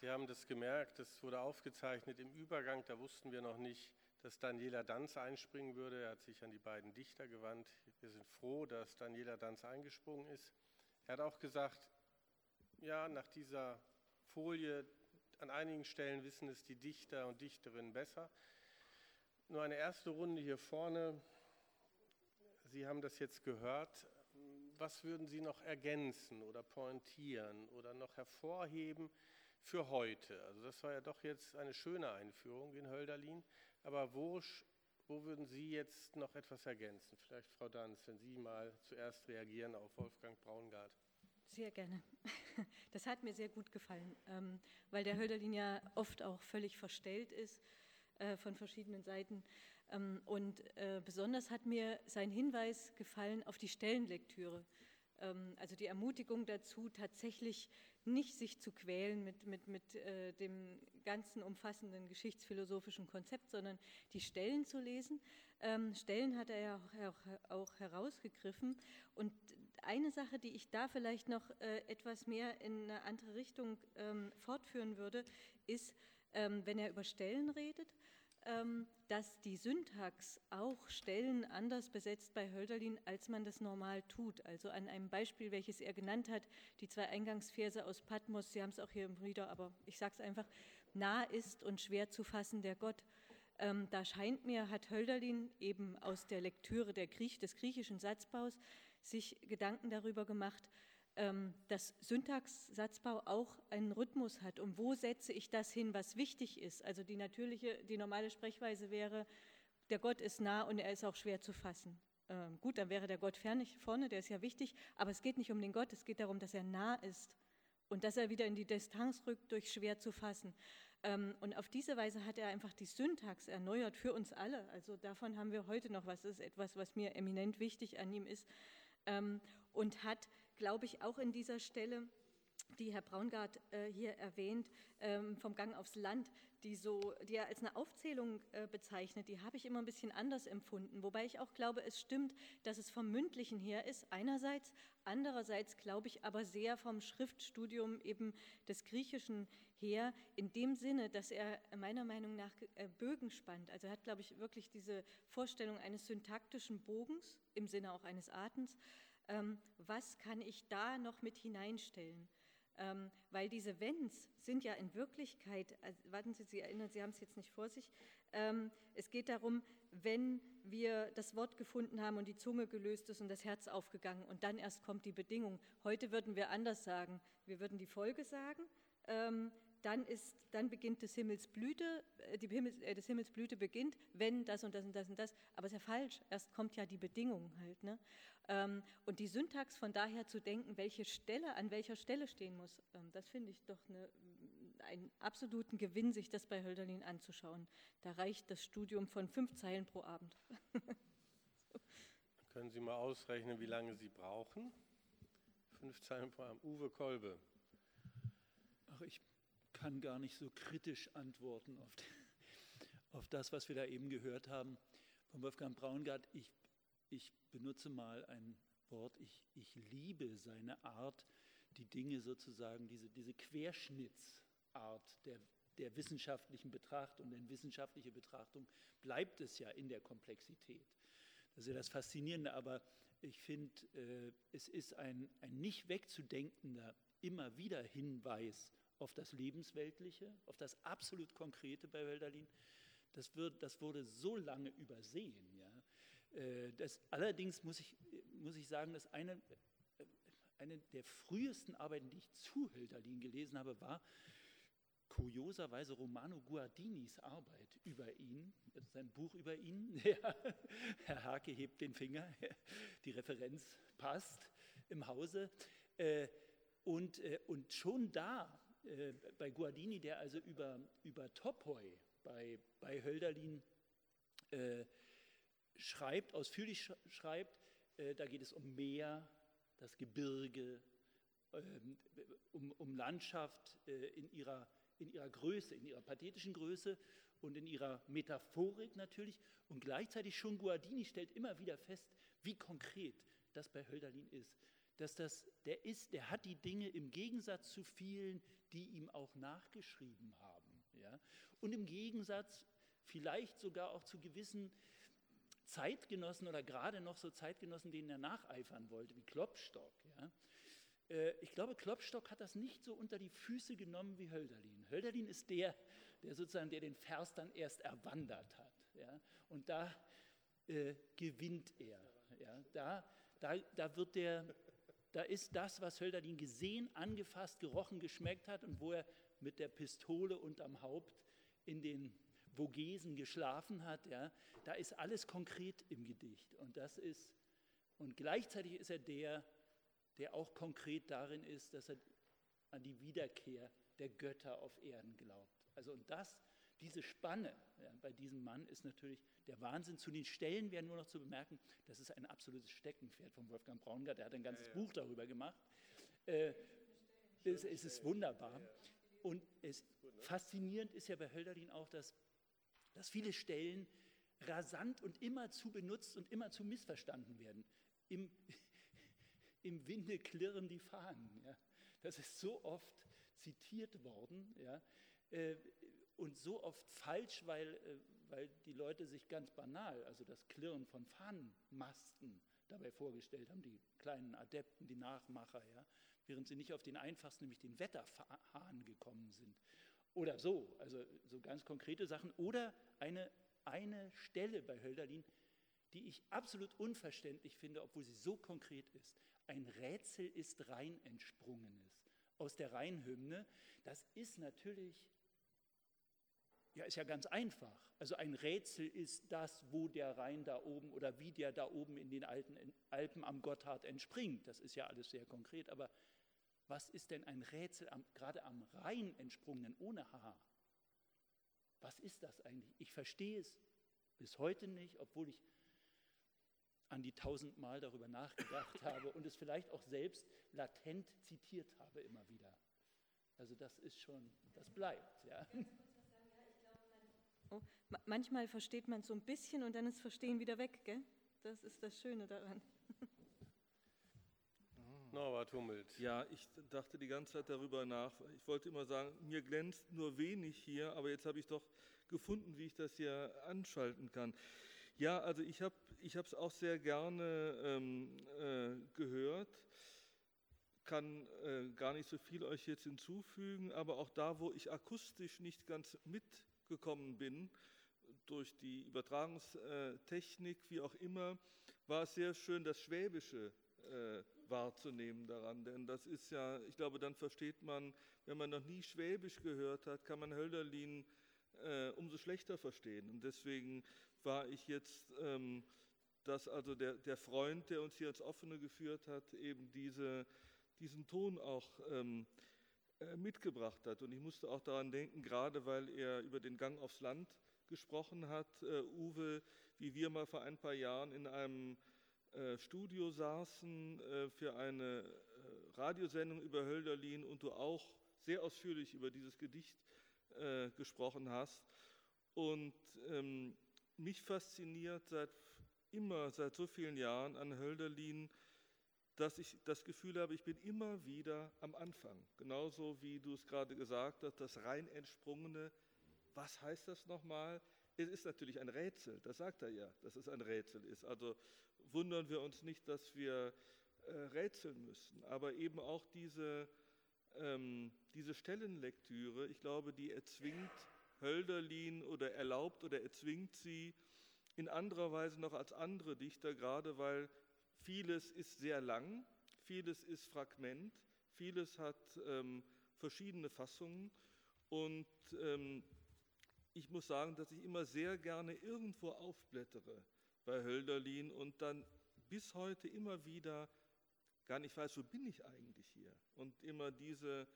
Sie haben das gemerkt, das wurde aufgezeichnet im Übergang, da wussten wir noch nicht, dass Daniela Danz einspringen würde. Er hat sich an die beiden Dichter gewandt. Wir sind froh, dass Daniela Danz eingesprungen ist. Er hat auch gesagt, ja, nach dieser Folie, an einigen Stellen wissen es die Dichter und Dichterinnen besser. Nur eine erste Runde hier vorne. Sie haben das jetzt gehört. Was würden Sie noch ergänzen oder pointieren oder noch hervorheben? für heute. Also das war ja doch jetzt eine schöne Einführung in Hölderlin. Aber wo, wo würden Sie jetzt noch etwas ergänzen? Vielleicht Frau Danz, wenn Sie mal zuerst reagieren auf Wolfgang Braungart. Sehr gerne. Das hat mir sehr gut gefallen, ähm, weil der Hölderlin ja oft auch völlig verstellt ist äh, von verschiedenen Seiten. Ähm, und äh, besonders hat mir sein Hinweis gefallen auf die Stellenlektüre. Ähm, also die Ermutigung dazu, tatsächlich nicht sich zu quälen mit, mit, mit äh, dem ganzen umfassenden geschichtsphilosophischen Konzept, sondern die Stellen zu lesen. Ähm, Stellen hat er ja auch, auch, herausgegriffen. Und eine Sache, die ich da vielleicht noch äh, etwas mehr in eine andere Richtung ähm, fortführen würde, ist, ähm, wenn er über Stellen redet, dass die Syntax auch Stellen anders besetzt bei Hölderlin, als man das normal tut. Also an einem Beispiel, welches er genannt hat, die zwei Eingangsverse aus Patmos, Sie haben es auch hier im Rieder, aber ich sage es einfach, nah ist und schwer zu fassen der Gott. Ähm, da scheint mir, hat Hölderlin eben aus der Lektüre der Griech, des griechischen Satzbaus sich Gedanken darüber gemacht, ähm, dass Syntax-Satzbau auch einen Rhythmus hat. Und wo setze ich das hin, was wichtig ist? Also die natürliche, die normale Sprechweise wäre, der Gott ist nah und er ist auch schwer zu fassen. Ähm, gut, dann wäre der Gott fernig vorne, der ist ja wichtig, aber es geht nicht um den Gott, es geht darum, dass er nah ist und dass er wieder in die Distanz rückt durch schwer zu fassen. Ähm, und auf diese Weise hat er einfach die Syntax erneuert für uns alle. Also davon haben wir heute noch was. Das ist etwas, was mir eminent wichtig an ihm ist. Und hat glaube ich, auch in dieser Stelle, die Herr Braungart äh, hier erwähnt, ähm, vom Gang aufs Land, die, so, die er als eine Aufzählung äh, bezeichnet, die habe ich immer ein bisschen anders empfunden. Wobei ich auch glaube, es stimmt, dass es vom Mündlichen her ist, einerseits. Andererseits glaube ich aber sehr vom Schriftstudium eben des Griechischen her, in dem Sinne, dass er meiner Meinung nach äh, Bögen spannt. Also er hat, glaube ich, wirklich diese Vorstellung eines syntaktischen Bogens im Sinne auch eines Artens ähm, was kann ich da noch mit hineinstellen? Ähm, weil diese Wenns sind ja in Wirklichkeit, also, warten Sie, Sie erinnern, Sie haben es jetzt nicht vor sich, ähm, es geht darum, wenn wir das Wort gefunden haben und die Zunge gelöst ist und das Herz aufgegangen und dann erst kommt die Bedingung. Heute würden wir anders sagen, wir würden die Folge sagen, ähm, dann, ist, dann beginnt des Himmels Blüte, äh, die Himmels, äh, des Himmels Blüte beginnt, wenn das und das und das und das. Aber es ist ja falsch. Erst kommt ja die Bedingung halt. Ne? Ähm, und die Syntax von daher zu denken, welche Stelle an welcher Stelle stehen muss, ähm, das finde ich doch eine, einen absoluten Gewinn, sich das bei Hölderlin anzuschauen. Da reicht das Studium von fünf Zeilen pro Abend. so. Können Sie mal ausrechnen, wie lange Sie brauchen? Fünf Zeilen pro Abend. Uwe Kolbe. Ach, ich kann gar nicht so kritisch antworten auf, auf das, was wir da eben gehört haben von Wolfgang Braungart. Ich, ich benutze mal ein Wort, ich, ich liebe seine Art, die Dinge sozusagen, diese, diese Querschnittsart der, der wissenschaftlichen Betrachtung, denn wissenschaftliche Betrachtung bleibt es ja in der Komplexität. Das ist ja das Faszinierende, aber ich finde, äh, es ist ein, ein nicht wegzudenkender, immer wieder Hinweis auf das Lebensweltliche, auf das absolut Konkrete bei Hölderlin. Das, wird, das wurde so lange übersehen. Ja. Äh, das, allerdings muss ich, muss ich sagen, dass eine, eine der frühesten Arbeiten, die ich zu Hölderlin gelesen habe, war kurioserweise Romano Guardinis Arbeit über ihn, also sein Buch über ihn. Ja, Herr Hake hebt den Finger, die Referenz passt im Hause. Äh, und, äh, und schon da, äh, bei Guardini, der also über, über Topoi bei, bei Hölderlin schreibt, ausführlich schreibt, da geht es um Meer, das Gebirge, ähm, um, um Landschaft in ihrer in ihrer Größe, in ihrer pathetischen Größe und in ihrer Metaphorik natürlich. Und gleichzeitig schon Guardini stellt immer wieder fest, wie konkret das bei Hölderlin ist. Dass das, der ist, der hat die Dinge im Gegensatz zu vielen, die ihm auch nachgeschrieben haben. Ja? Und im Gegensatz vielleicht sogar auch zu gewissen Zeitgenossen oder gerade noch so Zeitgenossen, denen er nacheifern wollte, wie Klopstock. Ja? Äh, ich glaube, Klopstock hat das nicht so unter die Füße genommen wie Hölderlin. Hölderlin ist der, der sozusagen, der den Vers dann erst erwandert hat. Ja? Und da äh, gewinnt er. Ja? Da, da, da, wird der, da ist das, was Hölderlin gesehen, angefasst, gerochen, geschmeckt hat und wo er mit der Pistole unterm Haupt in den Vogesen geschlafen hat, ja, da ist alles konkret im Gedicht. Und das ist, und gleichzeitig ist er der, der auch konkret darin ist, dass er an die Wiederkehr der Götter auf Erden glaubt. Also und das, diese Spanne ja, bei diesem Mann ist natürlich der Wahnsinn. Zu den Stellen wäre nur noch zu bemerken, das ist ein absolutes Steckenpferd von Wolfgang Braungart. Der hat ein ganzes ja, ja. Buch darüber gemacht. Äh, es, es, ist wunderbar. Und es, faszinierend ist ja bei Hölderlin auch, dass, dass viele Stellen rasant und immerzu benutzt und immerzu missverstanden werden. Im, im Winde klirren die Fahnen. Ja. Das ist so oft zitiert worden ja, äh, und so oft falsch, weil, äh, weil die Leute sich ganz banal, also das Klirren von Fahnenmasten dabei vorgestellt haben, die kleinen Adepten, die Nachmacher, ja, während sie nicht auf den einfachsten, nämlich den Wetterhahn gekommen sind. Oder so, also so ganz konkrete Sachen. Oder eine, eine Stelle bei Hölderlin, die ich absolut unverständlich finde, obwohl sie so konkret ist ein Rätsel ist Rhein entsprungenes. Aus der Rheinhymne, das ist natürlich, ja, ist ja ganz einfach. Also ein Rätsel ist das, wo der Rhein da oben oder wie der da oben in den alten Alpen am Gotthard entspringt. Das ist ja alles sehr konkret. Aber was ist denn ein Rätsel am, gerade am Rhein entsprungenen ohne H? Was ist das eigentlich? Ich verstehe es bis heute nicht, obwohl ich an die tausendmal darüber nachgedacht habe und es vielleicht auch selbst latent zitiert habe immer wieder. Also das ist schon, das bleibt. Ja. Oh, manchmal versteht man es so ein bisschen und dann ist Verstehen wieder weg. Gell? Das ist das Schöne daran. Norbert Hummelt. Ja, ich dachte die ganze Zeit darüber nach. Ich wollte immer sagen, mir glänzt nur wenig hier, aber jetzt habe ich doch gefunden, wie ich das hier anschalten kann. Ja, also ich habe ich es auch sehr gerne ähm, äh, gehört, kann äh, gar nicht so viel euch jetzt hinzufügen, aber auch da, wo ich akustisch nicht ganz mitgekommen bin, durch die Übertragungstechnik, wie auch immer, war es sehr schön, das Schwäbische äh, wahrzunehmen daran. Denn das ist ja, ich glaube, dann versteht man, wenn man noch nie Schwäbisch gehört hat, kann man Hölderlin äh, umso schlechter verstehen. Und deswegen war ich jetzt, ähm, dass also der, der Freund, der uns hier ins Offene geführt hat, eben diese, diesen Ton auch ähm, äh, mitgebracht hat. Und ich musste auch daran denken, gerade weil er über den Gang aufs Land gesprochen hat, äh, Uwe, wie wir mal vor ein paar Jahren in einem äh, Studio saßen für eine Radiosendung über Hölderlin und du auch sehr ausführlich über dieses Gedicht gesprochen hast. Und ähm, mich fasziniert seit immer, seit so vielen Jahren an Hölderlin, dass ich das Gefühl habe, ich bin immer wieder am Anfang. Genauso wie du es gerade gesagt hast, das rein entsprungene, was heißt das nochmal? Es ist natürlich ein Rätsel, das sagt er ja, dass es ein Rätsel ist. Also wundern wir uns nicht, dass wir äh, rätseln müssen, aber eben auch diese, ähm, diese Stellenlektüre, ich glaube, die erzwingt Hölderlin oder erlaubt oder erzwingt sie in anderer Weise noch als andere Dichter, gerade weil Vieles ist sehr lang, vieles ist Fragment, vieles hat ähm, verschiedene Fassungen. Und ähm, ich muss sagen, dass ich immer sehr gerne irgendwo aufblättere bei Hölderlin und dann bis heute immer wieder gar nicht weiß, wo bin ich eigentlich hier? Und immer diese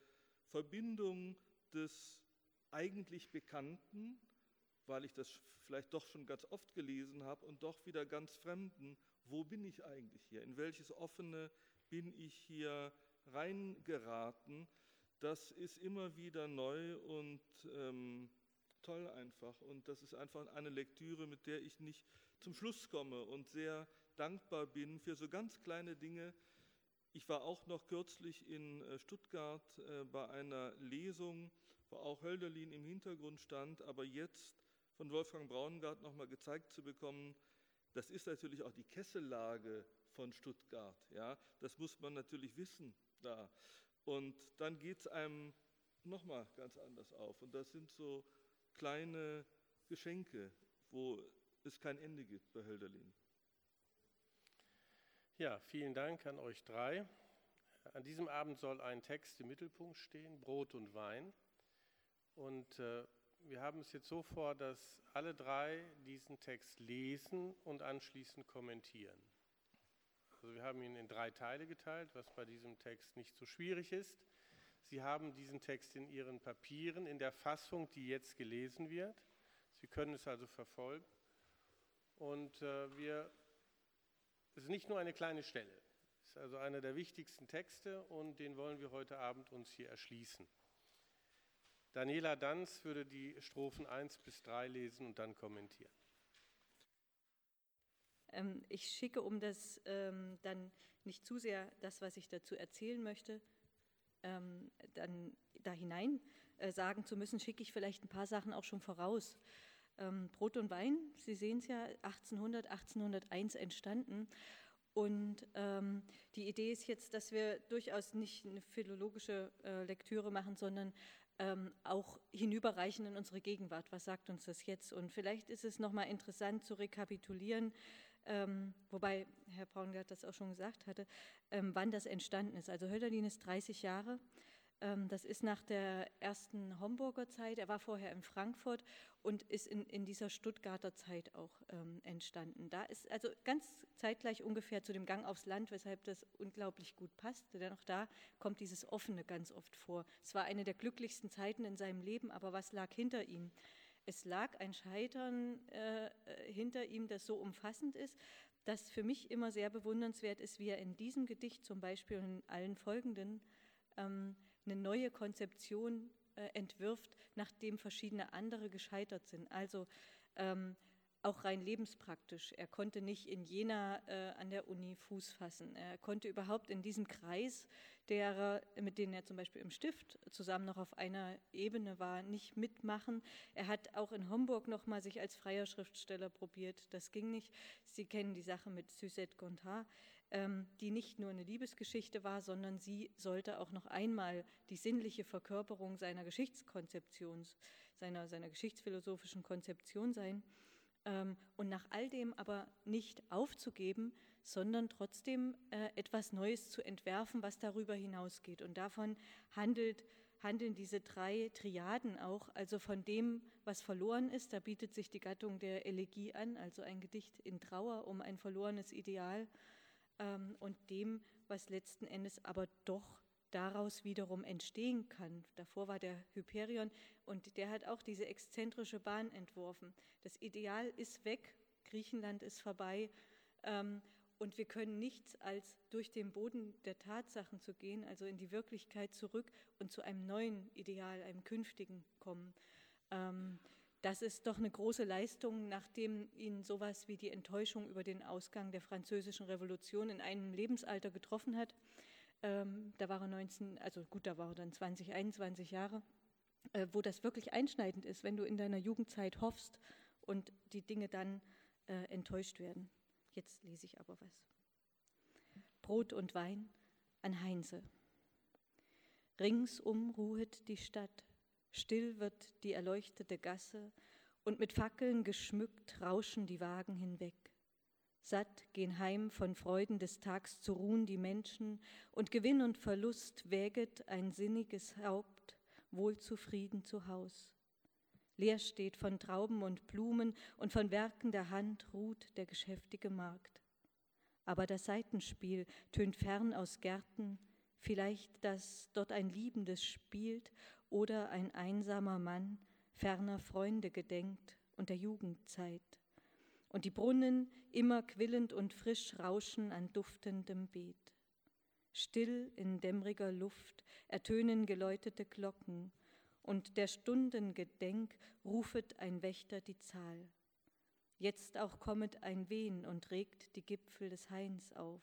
Verbindung des eigentlich Bekannten, weil ich das vielleicht doch schon ganz oft gelesen habe und doch wieder ganz Fremden wo bin ich eigentlich hier? In welches offene bin ich hier reingeraten? Das ist immer wieder neu und ähm, toll einfach. Und das ist einfach eine Lektüre, mit der ich nicht zum Schluss komme und sehr dankbar bin für so ganz kleine Dinge. Ich war auch noch kürzlich in äh, Stuttgart äh, bei einer Lesung, wo auch Hölderlin im Hintergrund stand, aber jetzt von Wolfgang Braungart nochmal gezeigt zu bekommen, das ist natürlich auch die Kessellage von Stuttgart. Ja? Das muss man natürlich wissen da. Und dann geht es einem nochmal ganz anders auf. Und das sind so kleine Geschenke, wo es kein Ende gibt bei Hölderlin. Ja, vielen Dank an euch drei. An diesem Abend soll ein Text im Mittelpunkt stehen, Brot und Wein. Und äh, wir haben es jetzt so vor, dass alle drei diesen Text lesen und anschließend kommentieren. Also wir haben ihn in drei Teile geteilt, was bei diesem Text nicht so schwierig ist. Sie haben diesen Text in Ihren Papieren in der Fassung, die jetzt gelesen wird. Sie können es also verfolgen. Und äh, wir, es ist nicht nur eine kleine Stelle, es ist also einer der wichtigsten Texte und den wollen wir heute Abend uns hier erschließen. Daniela Danz würde die Strophen 1 bis 3 lesen und dann kommentieren. Ähm, ich schicke, um das ähm, dann nicht zu sehr das, was ich dazu erzählen möchte, ähm, dann da hinein äh, sagen zu müssen, schicke ich vielleicht ein paar Sachen auch schon voraus. Ähm, Brot und Wein, Sie sehen es ja, 1800, 1801 entstanden. Und ähm, die Idee ist jetzt, dass wir durchaus nicht eine philologische äh, Lektüre machen, sondern ähm, auch hinüberreichen in unsere Gegenwart. Was sagt uns das jetzt? Und vielleicht ist es nochmal interessant zu rekapitulieren, ähm, wobei Herr Braungart das auch schon gesagt hatte, ähm, wann das entstanden ist. Also Hölderlin ist 30 Jahre. Ähm, das ist nach der ersten Homburger Zeit. Er war vorher in Frankfurt und ist in, in dieser Stuttgarter Zeit auch ähm, entstanden. Da ist also ganz zeitgleich ungefähr zu dem Gang aufs Land, weshalb das unglaublich gut passt. Denn auch da kommt dieses Offene ganz oft vor. Es war eine der glücklichsten Zeiten in seinem Leben, aber was lag hinter ihm? Es lag ein Scheitern äh, äh hinter ihm, das so umfassend ist, dass für mich immer sehr bewundernswert ist, wie er in diesem Gedicht zum Beispiel und in allen folgenden ähm, eine neue Konzeption äh, entwirft, nachdem verschiedene andere gescheitert sind. Also ähm, auch rein lebenspraktisch. Er konnte nicht in Jena äh, an der Uni Fuß fassen. Er konnte überhaupt in diesem Kreis, der, mit denen er zum Beispiel im Stift zusammen noch auf einer Ebene war, nicht mitmachen. Er hat auch in Homburg noch mal sich als freier Schriftsteller probiert. Das ging nicht. Sie kennen die Sache mit Suzette Gontard. Ähm, die nicht nur eine Liebesgeschichte war, sondern sie sollte auch noch einmal die sinnliche Verkörperung seiner Geschichtskonzeption, seiner, seiner geschichtsphilosophischen Konzeption sein. Ähm, und nach all dem aber nicht aufzugeben, sondern trotzdem äh, etwas Neues zu entwerfen, was darüber hinausgeht. Und davon handelt, handeln diese drei Triaden auch, also von dem, was verloren ist. Da bietet sich die Gattung der Elegie an, also ein Gedicht in Trauer um ein verlorenes Ideal ähm, und dem, was letzten Endes aber doch daraus wiederum entstehen kann. Davor war der Hyperion und der hat auch diese exzentrische Bahn entworfen. Das Ideal ist weg, Griechenland ist vorbei ähm, und wir können nichts als durch den Boden der Tatsachen zu gehen, also in die Wirklichkeit zurück und zu einem neuen Ideal, einem künftigen kommen. Ähm, das ist doch eine große Leistung, nachdem ihn sowas wie die Enttäuschung über den Ausgang der Französischen Revolution in einem Lebensalter getroffen hat. Ähm, da war er 19, also gut, da war er dann 20, 21 Jahre, äh, wo das wirklich einschneidend ist, wenn du in deiner Jugendzeit hoffst und die Dinge dann äh, enttäuscht werden. Jetzt lese ich aber was. Brot und Wein an Heinse. Ringsum ruhet die Stadt, still wird die erleuchtete Gasse, und mit Fackeln geschmückt rauschen die Wagen hinweg. Satt gehen heim von Freuden des Tags zu ruhen die Menschen, und Gewinn und Verlust wäget ein sinniges Haupt wohl zufrieden zu Haus. Leer steht von Trauben und Blumen, und von Werken der Hand ruht der geschäftige Markt. Aber das Seitenspiel tönt fern aus Gärten, vielleicht, dass dort ein Liebendes spielt oder ein einsamer Mann ferner Freunde gedenkt und der Jugendzeit. Und die Brunnen immer quillend und frisch rauschen an duftendem Beet. Still in dämmriger Luft ertönen geläutete Glocken, und der Stunden Gedenk rufet ein Wächter die Zahl. Jetzt auch kommet ein Wehen und regt die Gipfel des Hains auf.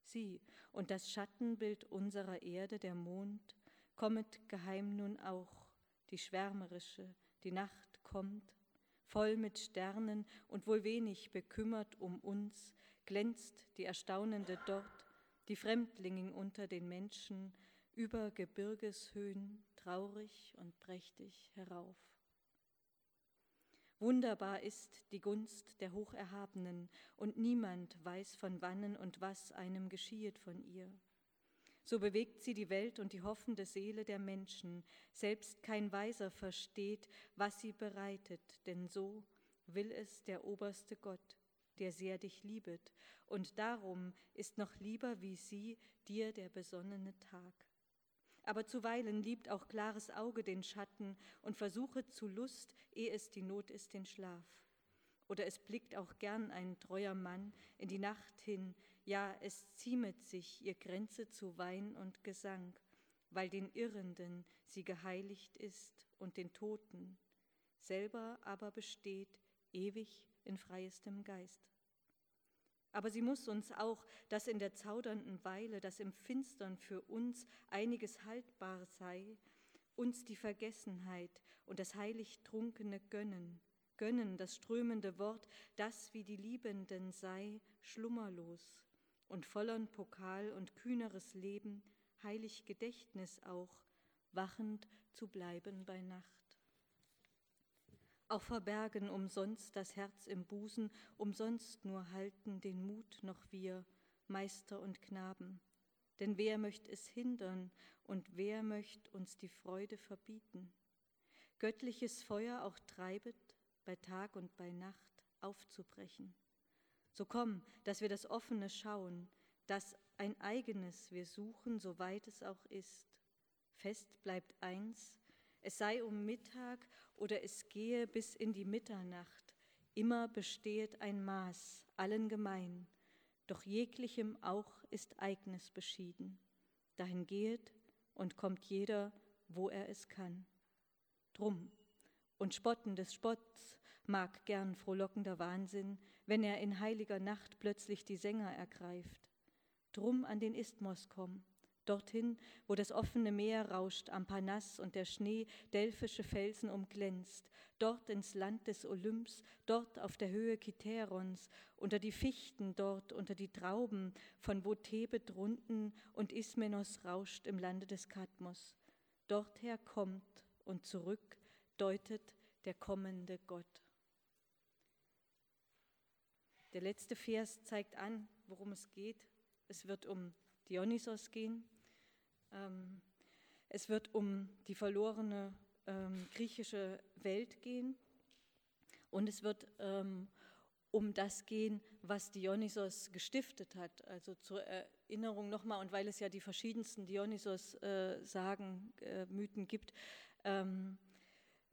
Sieh, und das Schattenbild unserer Erde, der Mond, kommet geheim nun auch, die schwärmerische, die Nacht kommt, voll mit Sternen und wohl wenig bekümmert um uns, glänzt die Erstaunende dort, die Fremdlingin unter den Menschen, über Gebirgeshöhen, traurig und prächtig herauf. Wunderbar ist die Gunst der Hocherhabenen, und niemand weiß von wannen und was einem geschiehet von ihr. So bewegt sie die Welt und die hoffende Seele der Menschen. Selbst kein Weiser versteht, was sie bereitet, denn so will es der oberste Gott, der sehr dich liebet, und darum ist noch lieber wie sie dir der besonnene Tag. Aber zuweilen liebt auch klares Auge den Schatten und versuchet zu Lust, ehe es die Not ist, den Schlaf. Oder es blickt auch gern ein treuer Mann in die Nacht hin, ja, es ziemet sich ihr Grenze zu Wein und Gesang, weil den Irrenden sie geheiligt ist und den Toten, selber aber besteht ewig in freiestem Geist. Aber sie muss uns auch, dass in der zaudernden Weile, dass im Finstern für uns einiges haltbar sei, uns die Vergessenheit und das heilig Trunkene gönnen, gönnen das strömende Wort, das wie die Liebenden sei, schlummerlos und vollern Pokal und kühneres Leben, heilig Gedächtnis auch, wachend zu bleiben bei Nacht. Auch verbergen umsonst das Herz im Busen, umsonst nur halten den Mut noch wir, Meister und Knaben. Denn wer möchte es hindern und wer möchte uns die Freude verbieten? Göttliches Feuer auch treibet, bei Tag und bei Nacht aufzubrechen. So komm, dass wir das Offene schauen, dass ein eigenes wir suchen, soweit es auch ist. Fest bleibt eins, es sei um Mittag oder es gehe bis in die Mitternacht, immer bestehet ein Maß, allen gemein, doch jeglichem auch ist Eignes beschieden. Dahin gehet und kommt jeder, wo er es kann. Drum und Spotten des Spotts mag gern frohlockender Wahnsinn, wenn er in heiliger Nacht plötzlich die Sänger ergreift. Drum an den Isthmos komm, dorthin, wo das offene Meer rauscht am Parnass und der Schnee delphische Felsen umglänzt, dort ins Land des Olymps, dort auf der Höhe Kiterons, unter die Fichten dort, unter die Trauben, von wo Thebe drunten und Ismenos rauscht im Lande des Kadmos. Dorther kommt und zurück deutet der kommende Gott. Der letzte Vers zeigt an, worum es geht. Es wird um Dionysos gehen. Ähm, es wird um die verlorene ähm, griechische Welt gehen. Und es wird ähm, um das gehen, was Dionysos gestiftet hat. Also zur Erinnerung nochmal, und weil es ja die verschiedensten Dionysos-Sagen, äh, äh, Mythen gibt, ähm,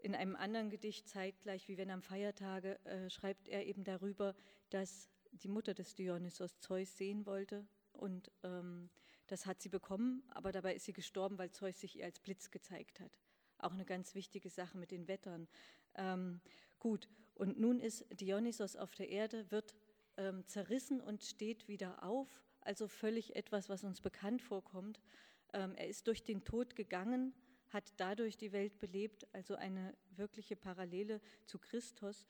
in einem anderen Gedicht zeitgleich, wie wenn am Feiertage, äh, schreibt er eben darüber, dass die Mutter des Dionysos Zeus sehen wollte und ähm, das hat sie bekommen, aber dabei ist sie gestorben, weil Zeus sich ihr als Blitz gezeigt hat. Auch eine ganz wichtige Sache mit den Wettern. Ähm, gut, und nun ist Dionysos auf der Erde, wird ähm, zerrissen und steht wieder auf, also völlig etwas, was uns bekannt vorkommt. Ähm, er ist durch den Tod gegangen, hat dadurch die Welt belebt, also eine wirkliche Parallele zu Christus,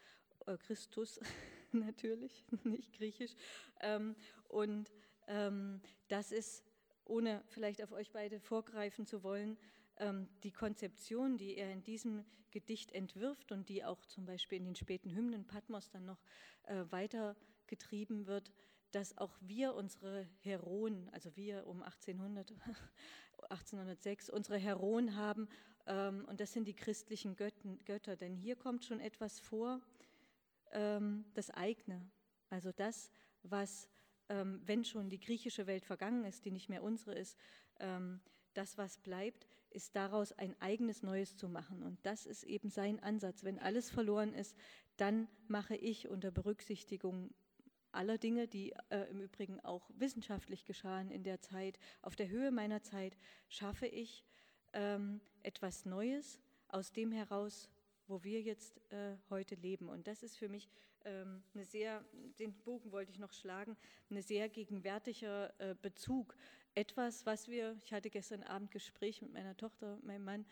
äh, Christus natürlich, nicht griechisch. Ähm, und ähm, das ist, ohne vielleicht auf euch beide vorgreifen zu wollen, ähm, die Konzeption, die er in diesem Gedicht entwirft und die auch zum Beispiel in den späten Hymnen Patmos dann noch äh, weitergetrieben wird, dass auch wir unsere Heroen, also wir um 1800, 1806, unsere Heroen haben ähm, und das sind die christlichen Götten, Götter. Denn hier kommt schon etwas vor, ähm, das eigene, also das, was, ähm, wenn schon die griechische Welt vergangen ist, die nicht mehr unsere ist, ähm, das, was bleibt, ist daraus ein eigenes Neues zu machen. Und das ist eben sein Ansatz. Wenn alles verloren ist, dann mache ich unter Berücksichtigung aller Dinge, die äh, im Übrigen auch wissenschaftlich geschahen in der Zeit, auf der Höhe meiner Zeit, schaffe ich ähm, etwas Neues, aus dem heraus, wo wir jetzt äh, heute leben. Und das ist für mich ähm, eine sehr, den Bogen wollte ich noch schlagen, ein sehr gegenwärtiger äh, Bezug etwas, was wir, ich hatte gestern Abend Gespräch mit meiner Tochter, meinem Mann,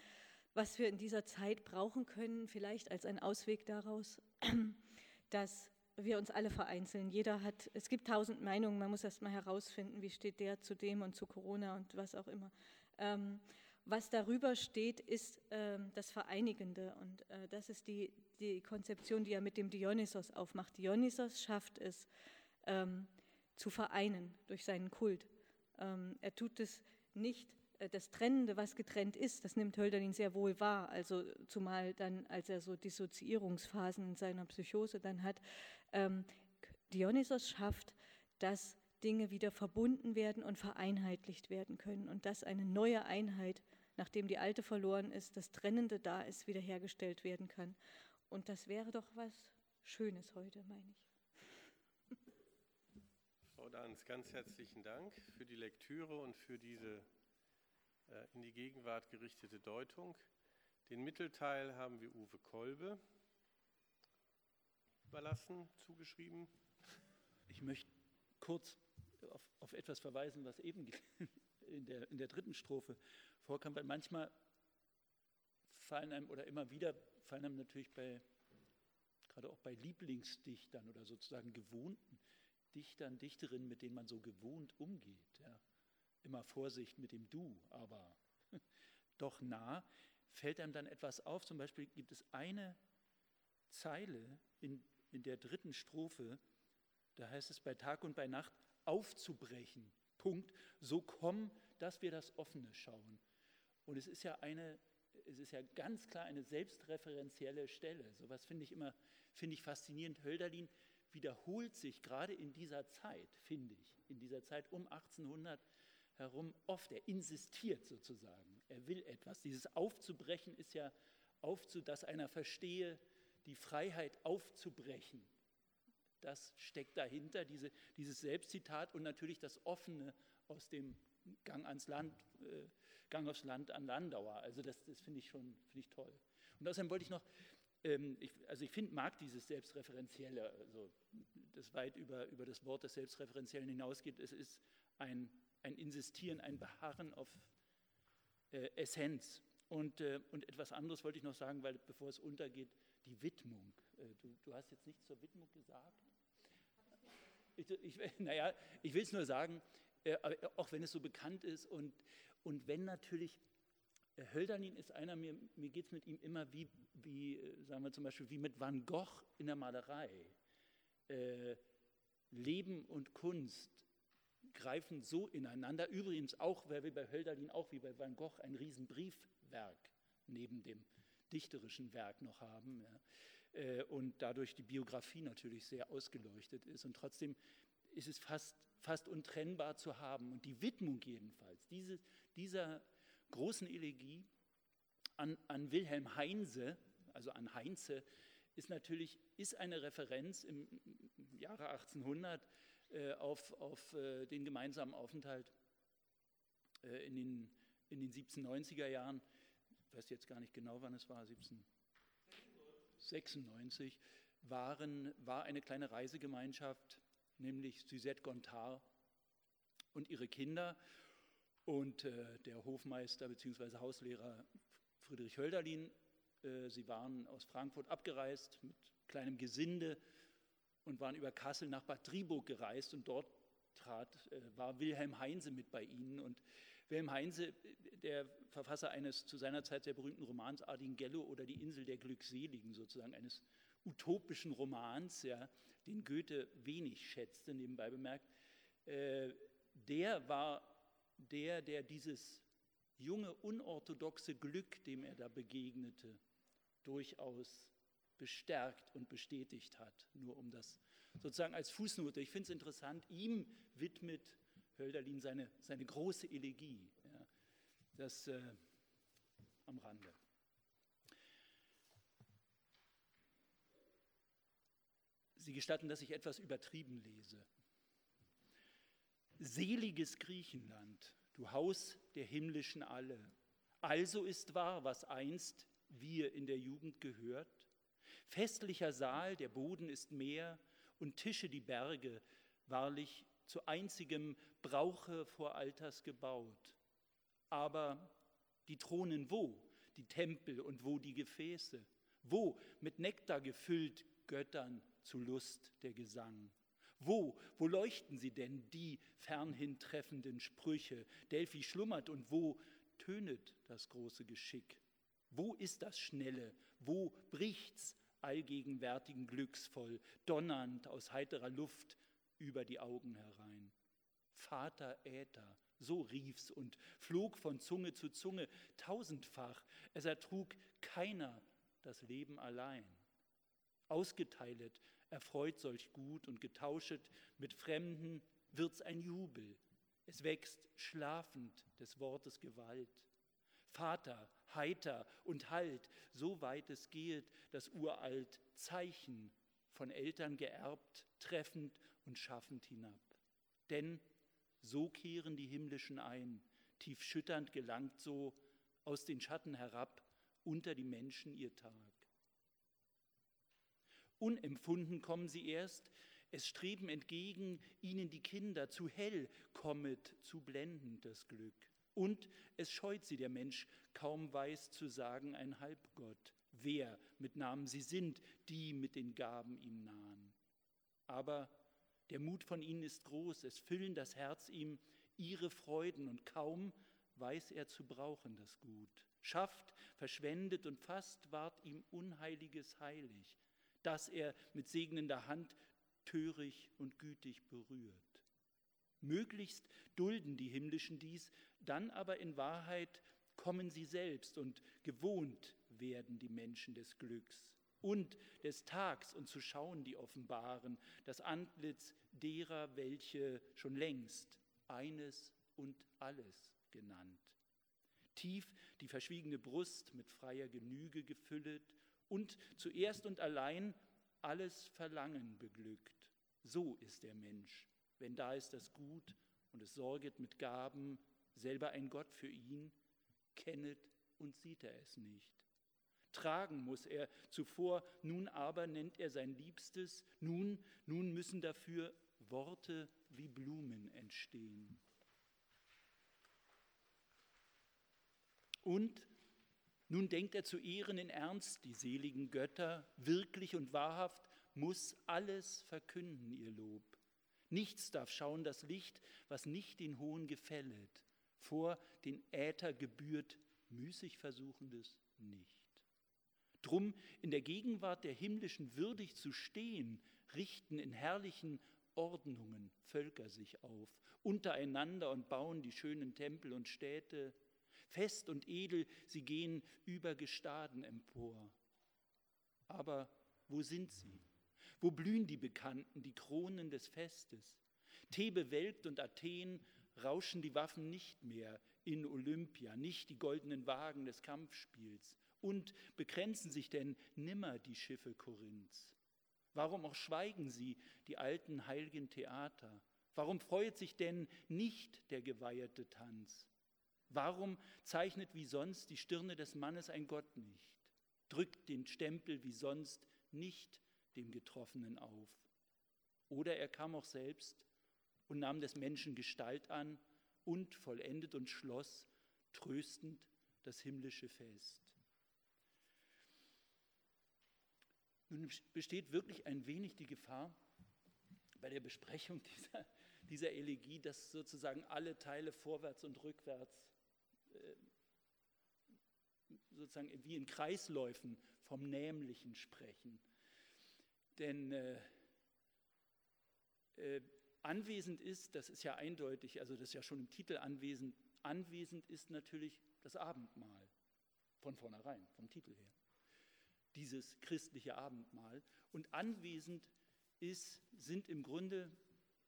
was wir in dieser Zeit brauchen können, vielleicht als ein Ausweg daraus, dass wir uns alle vereinzeln. Jeder hat, es gibt tausend Meinungen, man muss erst mal herausfinden, wie steht der zu dem und zu Corona und was auch immer. Ähm, was darüber steht, ist ähm, das Vereinigende und äh, das ist die, die Konzeption, die er mit dem Dionysos aufmacht. Dionysos schafft es ähm, zu vereinen durch seinen Kult. Ähm, er tut es nicht, das Trennende, was getrennt ist, das nimmt Hölderlin sehr wohl wahr, also zumal dann, als er so Dissoziierungsphasen in seiner Psychose dann hat. Ähm, Dionysos schafft, dass Dinge wieder verbunden werden und vereinheitlicht werden können und dass eine neue Einheit, nachdem die alte verloren ist, das Trennende da ist, wiederhergestellt werden kann. Und das wäre doch was Schönes heute, meine ich. Frau Danz, ganz herzlichen Dank für die Lektüre und für diese äh, in die Gegenwart gerichtete Deutung. Den Mittelteil haben wir Uwe Kolbe überlassen, zugeschrieben. Ich möchte kurz auf, auf etwas verweisen, was eben in der, in der dritten Strophe vorkam, weil manchmal fallen einem oder immer wieder fallen einem natürlich bei, gerade auch bei Lieblingsdichtern oder sozusagen gewohnten Dichtern, Dichterinnen, mit denen man so gewohnt umgeht. Ja. Immer Vorsicht mit dem Du, aber doch nah, fällt einem dann etwas auf. Zum Beispiel gibt es eine Zeile in, in der dritten Strophe, da heißt es bei Tag und bei Nacht aufzubrechen. Punkt. So komm, dass wir das Offene schauen. Und es ist ja eine, es ist ja ganz klar eine selbstreferenzielle Stelle. Sowas finde ich immer, finde ich faszinierend. Hölderlin wiederholt sich gerade in dieser Zeit, finde ich, in dieser Zeit um 1800 herum oft. Er insistiert sozusagen, er will etwas. Dieses Aufzubrechen ist ja, aufzu, dass einer verstehe, die Freiheit aufzubrechen. Das steckt dahinter, diese, dieses Selbstzitat und natürlich das Offene aus dem Gang ans Land, äh, Gang aufs Land an Landauer. Also das, das finde ich schon find ich toll. Und außerdem wollte ich noch ähm, ich, also ich finde, mag dieses Selbstreferenzielle, also das weit über, über das Wort des Selbstreferenziellen hinausgeht. Es ist ein, ein Insistieren, ein Beharren auf äh, Essenz. Und, äh, und etwas anderes wollte ich noch sagen, weil bevor es untergeht, die Widmung. Äh, du, du, hast jetzt nichts zur Widmung gesagt? Ich, ich, naja, ich will es nur sagen, äh, auch wenn es so bekannt ist und, und wenn natürlich Hölderlin ist einer, mir, mir geht es mit ihm immer wie, wie, äh, sagen wir zum Beispiel, wie mit Van Gogh in der Malerei. Äh, Leben und Kunst greifen so ineinander. Übrigens auch, weil wir bei Hölderlin auch wie bei Van Gogh ein Riesenbriefwerk neben dem dichterischen Werk noch haben. Ja. äh, und dadurch die Biografie natürlich sehr ausgeleuchtet ist. Und trotzdem ist es fast, fast untrennbar zu haben. Und die Widmung jedenfalls diese, dieser großen Elegie an, an Wilhelm Heinze, also an Heinze, ist natürlich ist eine Referenz im Jahre 1800 äh, auf, auf äh, den gemeinsamen Aufenthalt äh, in, den, in den 1790er Jahren. Ich weiß jetzt gar nicht genau, wann es war, 1796, waren, war eine kleine Reisegemeinschaft, nämlich Suzette Gontard und ihre Kinder und äh, der Hofmeister bzw. Hauslehrer Friedrich Hölderlin. Äh, sie waren aus Frankfurt abgereist mit kleinem Gesinde und waren über Kassel nach Bad Driburg gereist und dort trat, äh, war Wilhelm Heinze mit bei ihnen. Und Wilhelm Heinze, der Verfasser eines zu seiner Zeit sehr berühmten Romans Ardinghello oder Die Insel der Glückseligen, sozusagen eines utopischen Romans, ja, den Goethe wenig schätzte, nebenbei bemerkt, äh, der war der, der dieses junge, unorthodoxe Glück, dem er da begegnete, durchaus bestärkt und bestätigt hat. Nur um das sozusagen als Fußnote. Ich finde es interessant, ihm widmet Hölderlin seine, seine große Elegie. Ja, das äh, am Rande. Sie gestatten, dass ich etwas übertrieben lese. Seliges Griechenland, du Haus der himmlischen Alle, also ist wahr, was einst wir in der Jugend gehört. Festlicher Saal, der Boden ist Meer und Tische die Berge, wahrlich zu einzigem Brauche vor Alters gebaut. Aber die Thronen wo? Die Tempel und wo die Gefäße? Wo mit Nektar gefüllt Göttern zu Lust der Gesang? Wo, wo leuchten sie denn, die fernhin treffenden Sprüche? Delphi schlummert und wo tönet das große Geschick? Wo ist das Schnelle? Wo bricht's allgegenwärtigen glücksvoll, donnernd aus heiterer Luft über die Augen herein? Vater Äther, so rief's und flog von Zunge zu Zunge tausendfach. Es ertrug keiner das Leben allein. Ausgeteilet erfreut solch Gut und getauschet mit Fremden wird's ein Jubel. Es wächst schlafend des Wortes Gewalt. Vater, heiter und halt, so weit es gehet, das uralt Zeichen von Eltern geerbt, treffend und schaffend hinab. Denn so kehren die himmlischen ein, tief schütternd gelangt so aus den Schatten herab unter die Menschen ihr Tag. Unempfunden kommen sie erst, es streben entgegen ihnen die Kinder, zu hell kommet, zu blendend das Glück. Und es scheut sie der Mensch, kaum weiß zu sagen ein Halbgott, wer mit Namen sie sind, die mit den Gaben ihm nahen. Aber der Mut von ihnen ist groß, es füllen das Herz ihm ihre Freuden und kaum weiß er zu brauchen das Gut. Schafft, verschwendet und fast ward ihm Unheiliges heilig das er mit segnender Hand törig und gütig berührt. Möglichst dulden die Himmlischen dies, dann aber in Wahrheit kommen sie selbst und gewohnt werden die Menschen des Glücks und des Tags und zu schauen die offenbaren das Antlitz derer, welche schon längst eines und alles genannt. Tief die verschwiegene Brust mit freier Genüge gefüllet und zuerst und allein alles Verlangen beglückt. So ist der Mensch, wenn da ist das Gut und es sorget mit Gaben, selber ein Gott für ihn, kennet und sieht er es nicht. Tragen muss er zuvor, nun aber nennt er sein Liebstes, nun, nun müssen dafür Worte wie Blumen entstehen. Und nun denkt er zu ehren in Ernst die seligen Götter, wirklich und wahrhaft muss alles verkünden ihr Lob. Nichts darf schauen das Licht, was nicht den Hohen gefället. Vor den Äther gebührt müßig Versuchendes nicht. Drum in der Gegenwart der Himmlischen würdig zu stehen, richten in herrlichen Ordnungen Völker sich auf, untereinander und bauen die schönen Tempel und Städte, Fest und edel, sie gehen über Gestaden empor. Aber wo sind sie? Wo blühen die Bekannten, die Kronen des Festes? Thebe welkt und Athen rauschen die Waffen nicht mehr in Olympia, nicht die goldenen Wagen des Kampfspiels. Und bekränzen sich denn nimmer die Schiffe Korinths? Warum auch schweigen sie, die alten heiligen Theater? Warum freut sich denn nicht der geweiherte Tanz? Warum zeichnet wie sonst die Stirne des Mannes ein Gott nicht? Drückt den Stempel wie sonst nicht dem Getroffenen auf? Oder er kam auch selbst und nahm des Menschen Gestalt an und vollendet und schloss tröstend das himmlische Fest. Nun besteht wirklich ein wenig die Gefahr bei der Besprechung dieser, dieser Elegie, dass sozusagen alle Teile vorwärts und rückwärts äh, sozusagen wie in Kreisläufen vom Nämlichen sprechen. Denn äh, äh, anwesend ist, das ist ja eindeutig, also das ist ja schon im Titel anwesend, anwesend ist natürlich das Abendmahl von vornherein, vom Titel her. Dieses christliche Abendmahl. Und anwesend ist, sind im Grunde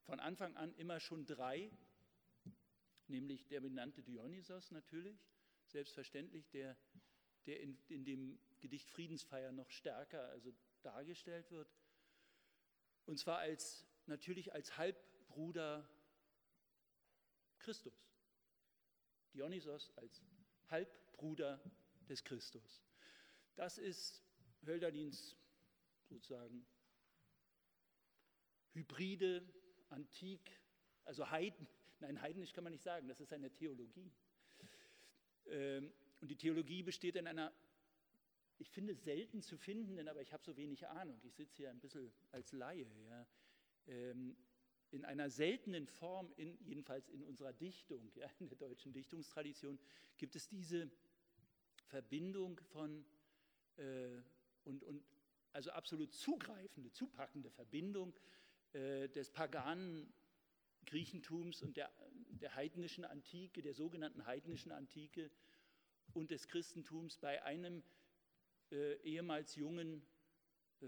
von Anfang an immer schon drei, nämlich der benannte Dionysos natürlich, selbstverständlich, der, der in, in dem Gedicht Friedensfeier noch stärker also dargestellt wird. Und zwar als, natürlich als Halbbruder Christus. Dionysos als Halbbruder des Christus. Das ist Hölderlins sozusagen hybride, antik, also Heiden, nein, heidnisch kann man nicht sagen, das ist eine Theologie. Ähm, und die Theologie besteht in einer, ich finde, selten zu findenden, aber ich habe so wenig Ahnung, ich sitze hier ein bisschen als Laie, ja, ähm, in einer seltenen Form, in, jedenfalls in unserer Dichtung, ja, in der deutschen Dichtungstradition, gibt es diese Verbindung von äh, und, und also absolut zugreifende, zupackende Verbindung äh, des paganen Griechentums und der, der heidnischen Antike, der sogenannten heidnischen Antike und des Christentums bei einem äh, ehemals jungen äh,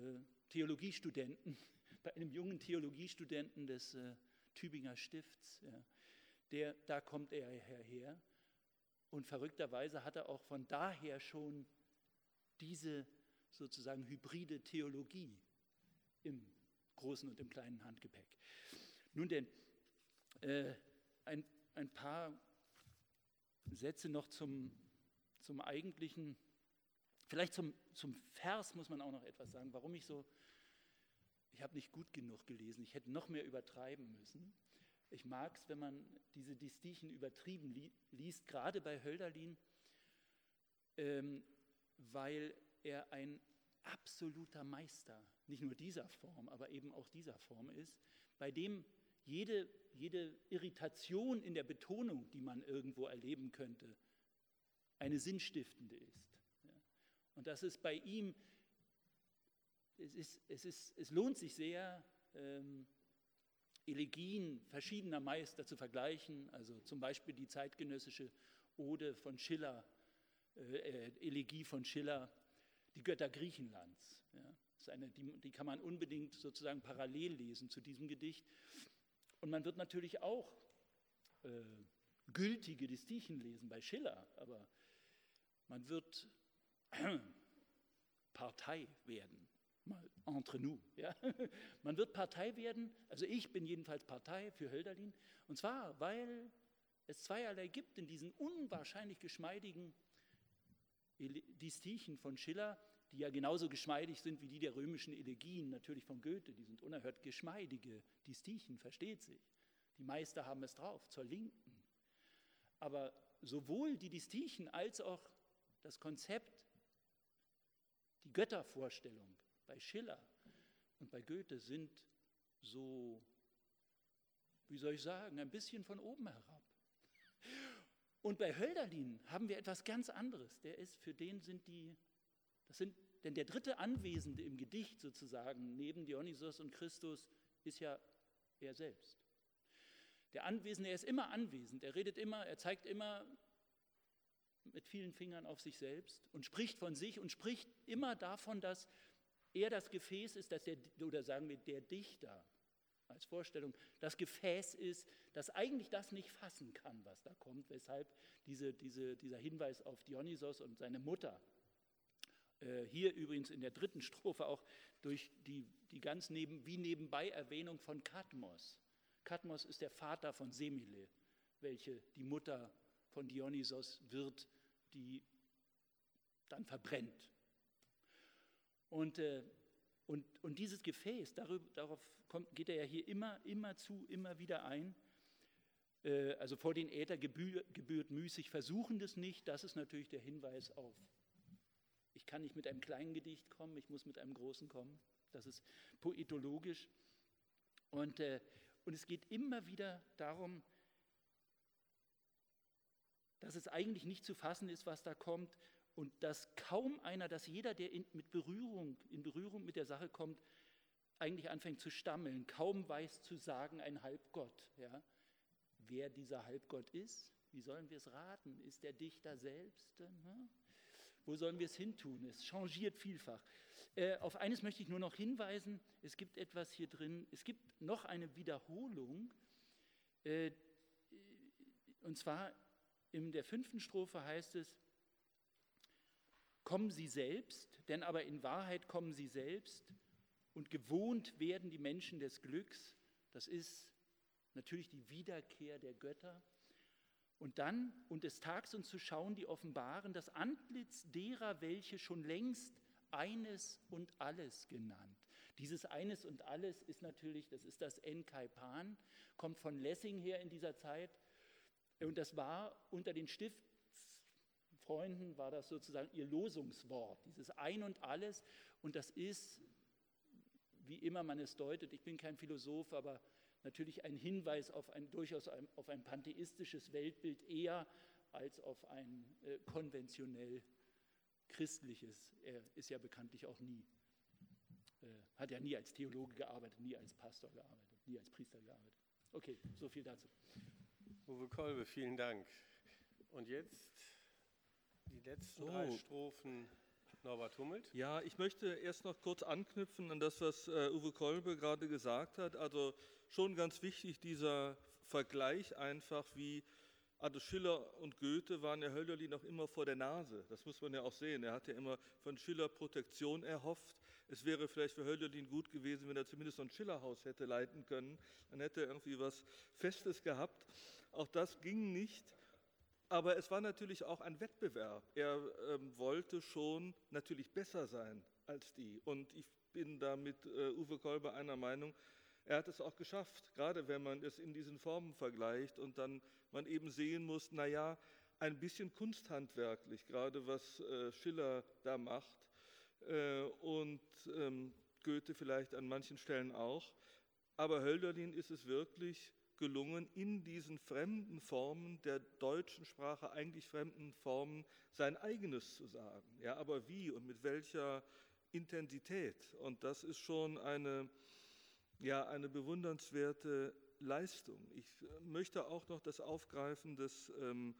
Theologiestudenten, bei einem jungen Theologiestudenten des äh, Tübinger Stifts. Ja. Der, da kommt er her. Und verrückterweise hat er auch von daher schon diese sozusagen hybride Theologie im großen und im kleinen Handgepäck. Nun denn, äh, ein, ein paar Sätze noch zum, zum eigentlichen, vielleicht zum, zum Vers muss man auch noch etwas sagen, warum ich so, ich habe nicht gut genug gelesen, ich hätte noch mehr übertreiben müssen. Ich mag es, wenn man diese Distichen übertrieben li liest, gerade bei Hölderlin, ähm, weil er ein absoluter Meister, nicht nur dieser Form, aber eben auch dieser Form ist, bei dem jede, jede Irritation in der Betonung, die man irgendwo erleben könnte, eine sinnstiftende ist. Und das ist bei ihm, es, ist, es, ist, es lohnt sich sehr, ähm, Elegien verschiedener Meister zu vergleichen, also zum Beispiel die zeitgenössische Ode von Schiller, äh, äh Elegie von Schiller, die Götter Griechenlands. Ja, eine, die, die kann man unbedingt sozusagen parallel lesen zu diesem Gedicht. Und man wird natürlich auch äh, gültige Distichen lesen bei Schiller, aber man wird Partei werden, mal entre nous. Ja? Man wird Partei werden, also ich bin jedenfalls Partei für Hölderlin, und zwar, weil es zweierlei gibt in diesen unwahrscheinlich geschmeidigen Distichen von Schiller, die ja genauso geschmeidig sind wie die der römischen Elegien, natürlich von Goethe, die sind unerhört geschmeidige Distichen, versteht sich. Die Meister haben es drauf, zur Linken. Aber sowohl die Distichen als auch das Konzept, die Göttervorstellung bei Schiller und bei Goethe sind so, wie soll ich sagen, ein bisschen von oben herab. Und bei Hölderlin haben wir etwas ganz anderes. Der ist, für den sind die, das sind, denn der dritte Anwesende im Gedicht sozusagen, neben Dionysos und Christus, ist ja er selbst. Der Anwesende, er ist immer anwesend, er redet immer, er zeigt immer mit vielen Fingern auf sich selbst und spricht von sich und spricht immer davon, dass er das Gefäß ist, dass der, oder sagen wir der Dichter als Vorstellung, das Gefäß ist, das eigentlich das nicht fassen kann, was da kommt, weshalb diese, diese, dieser Hinweis auf Dionysos und seine Mutter, äh, hier übrigens in der dritten Strophe auch durch die, die ganz neben, wie nebenbei Erwähnung von Kadmos. Kadmos ist der Vater von Semele, welche die Mutter von Dionysos wird, die dann verbrennt. Und, äh, und, und dieses Gefäß, darüber, darauf kommt, geht er ja hier immer, immer zu, immer wieder ein. Äh, also vor den Äther gebührt, gebührt müßig, versuchen das nicht. Das ist natürlich der Hinweis auf, ich kann nicht mit einem kleinen Gedicht kommen, ich muss mit einem großen kommen. Das ist poetologisch. Und, äh, und es geht immer wieder darum, dass es eigentlich nicht zu fassen ist, was da kommt und dass kaum einer, dass jeder, der in, mit Berührung, in Berührung mit der Sache kommt, eigentlich anfängt zu stammeln, kaum weiß zu sagen, ein Halbgott. Ja? Wer dieser Halbgott ist, wie sollen wir es raten? Ist der Dichter selbst? Hm? Wo sollen wir es hintun? Es changiert vielfach. Äh, auf eines möchte ich nur noch hinweisen. Es gibt etwas hier drin. Es gibt noch eine Wiederholung. Äh, und zwar in der fünften Strophe heißt es, kommen sie selbst, denn aber in Wahrheit kommen sie selbst und gewohnt werden die Menschen des Glücks. Das ist natürlich die Wiederkehr der Götter. Und dann, und des Tags uns zu schauen, die offenbaren das Antlitz derer, welche schon längst eines und alles genannt. Dieses eines und alles ist natürlich, das ist das Enkaipan, kommt von Lessing her in dieser Zeit. Und das war unter den Stift, Freunden war das sozusagen ihr Losungswort, dieses Ein und alles. Und das ist, wie immer man es deutet, ich bin kein Philosoph, aber natürlich ein Hinweis auf ein durchaus ein, auf ein pantheistisches Weltbild eher als auf ein äh, konventionell christliches. Er ist ja bekanntlich auch nie, äh, hat ja nie als Theologe gearbeitet, nie als Pastor gearbeitet, nie als Priester gearbeitet. Okay, so viel dazu. Uwe Kolbe, vielen Dank. Und jetzt die letzten so. drei Strophen Norbert Hummelt. Ja, ich möchte erst noch kurz anknüpfen an das, was äh, Uwe Kolbe gerade gesagt hat. Also schon ganz wichtig dieser Vergleich einfach, wie also Schiller und Goethe waren ja Hölderlin auch immer vor der Nase. Das muss man ja auch sehen. Er hat ja immer von Schiller Protektion erhofft. Es wäre vielleicht für Hölderlin gut gewesen, wenn er zumindest so ein Schillerhaus hätte leiten können. Dann hätte er irgendwie was Festes gehabt. Auch das ging nicht. Aber es war natürlich auch ein Wettbewerb. Er ähm, wollte schon natürlich besser sein als die. Und ich bin da mit äh, Uwe Kolber einer Meinung, er hat es auch geschafft, gerade wenn man es in diesen Formen vergleicht und dann man eben sehen muss, naja, ein bisschen kunsthandwerklich, gerade was äh, Schiller da macht äh, und ähm, Goethe vielleicht an manchen Stellen auch. Aber Hölderlin ist es wirklich gelungen, in diesen fremden Formen der deutschen Sprache, eigentlich fremden Formen, sein eigenes zu sagen. Ja, aber wie und mit welcher Intensität? Und das ist schon eine, ja, eine bewundernswerte Leistung. Ich möchte auch noch das aufgreifen, das, ähm,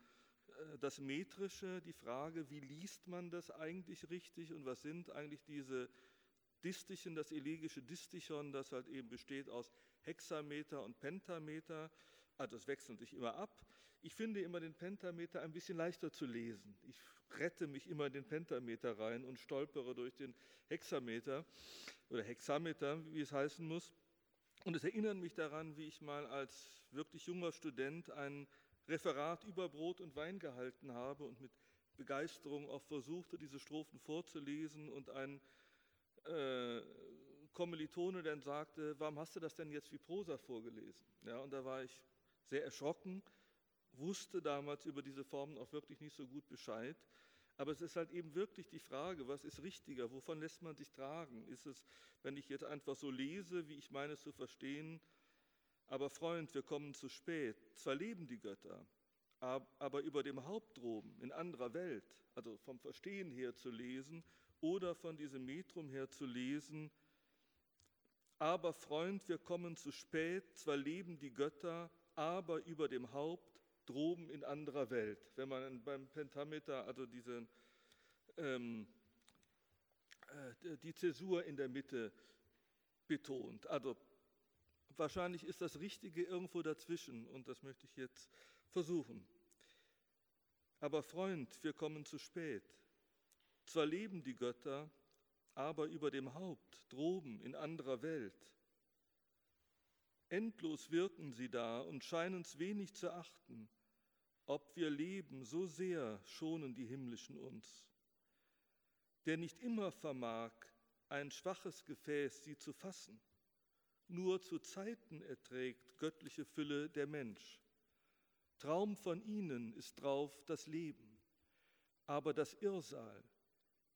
äh, das Metrische, die Frage, wie liest man das eigentlich richtig und was sind eigentlich diese Distichen, das elegische Distichon, das halt eben besteht aus Hexameter und Pentameter. Also es wechselt sich immer ab. Ich finde immer den Pentameter ein bisschen leichter zu lesen. Ich rette mich immer in den Pentameter rein und stolpere durch den Hexameter oder Hexameter, wie es heißen muss. Und es erinnert mich daran, wie ich mal als wirklich junger Student ein Referat über Brot und Wein gehalten habe und mit Begeisterung auch versuchte, diese Strophen vorzulesen und ein äh, Kommilitone dann sagte, warum hast du das denn jetzt wie Prosa vorgelesen? Ja, und da war ich sehr erschrocken, wusste damals über diese Formen auch wirklich nicht so gut Bescheid. Aber es ist halt eben wirklich die Frage, was ist richtiger, wovon lässt man sich tragen? Ist es, wenn ich jetzt einfach so lese, wie ich meine es zu verstehen, aber Freund, wir kommen zu spät, zwar leben die Götter, aber über dem Haupt in anderer Welt, also vom Verstehen her zu lesen oder von diesem Metrum her zu lesen, aber Freund, wir kommen zu spät, zwar leben die Götter, aber über dem Haupt droben in anderer Welt. Wenn man beim Pentameter also diese ähm, äh, die Zäsur in der Mitte betont. Also wahrscheinlich ist das Richtige irgendwo dazwischen und das möchte ich jetzt versuchen. Aber Freund, wir kommen zu spät. Zwar leben die Götter, aber über dem Haupt, droben in anderer Welt. Endlos wirken sie da und scheinen's wenig zu achten. Ob wir leben, so sehr schonen die Himmlischen uns. Der nicht immer vermag, ein schwaches Gefäß sie zu fassen. Nur zu Zeiten erträgt göttliche Fülle der Mensch. Traum von ihnen ist drauf das Leben, aber das Irrsal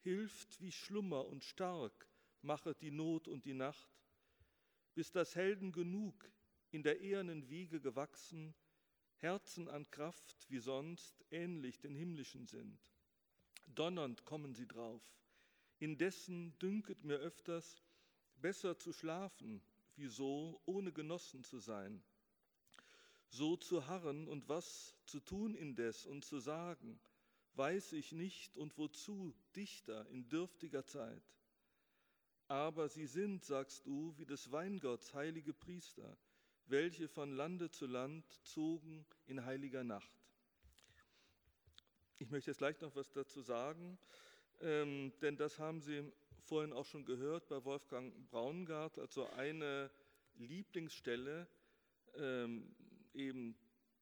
hilft wie Schlummer und stark machet die Not und die Nacht, bis das Helden genug in der ehernen Wiege gewachsen, Herzen an Kraft wie sonst ähnlich den himmlischen sind. Donnernd kommen sie drauf, indessen dünket mir öfters, besser zu schlafen, wie so, ohne genossen zu sein. So zu harren und was zu tun indes und zu sagen, weiß ich nicht und wozu Dichter in dürftiger Zeit. Aber sie sind, sagst du, wie des Weingotts heilige Priester, welche von Lande zu Land zogen in heiliger Nacht. Ich möchte jetzt gleich noch was dazu sagen, ähm, denn das haben Sie vorhin auch schon gehört bei Wolfgang Braungart, also eine Lieblingsstelle ähm, eben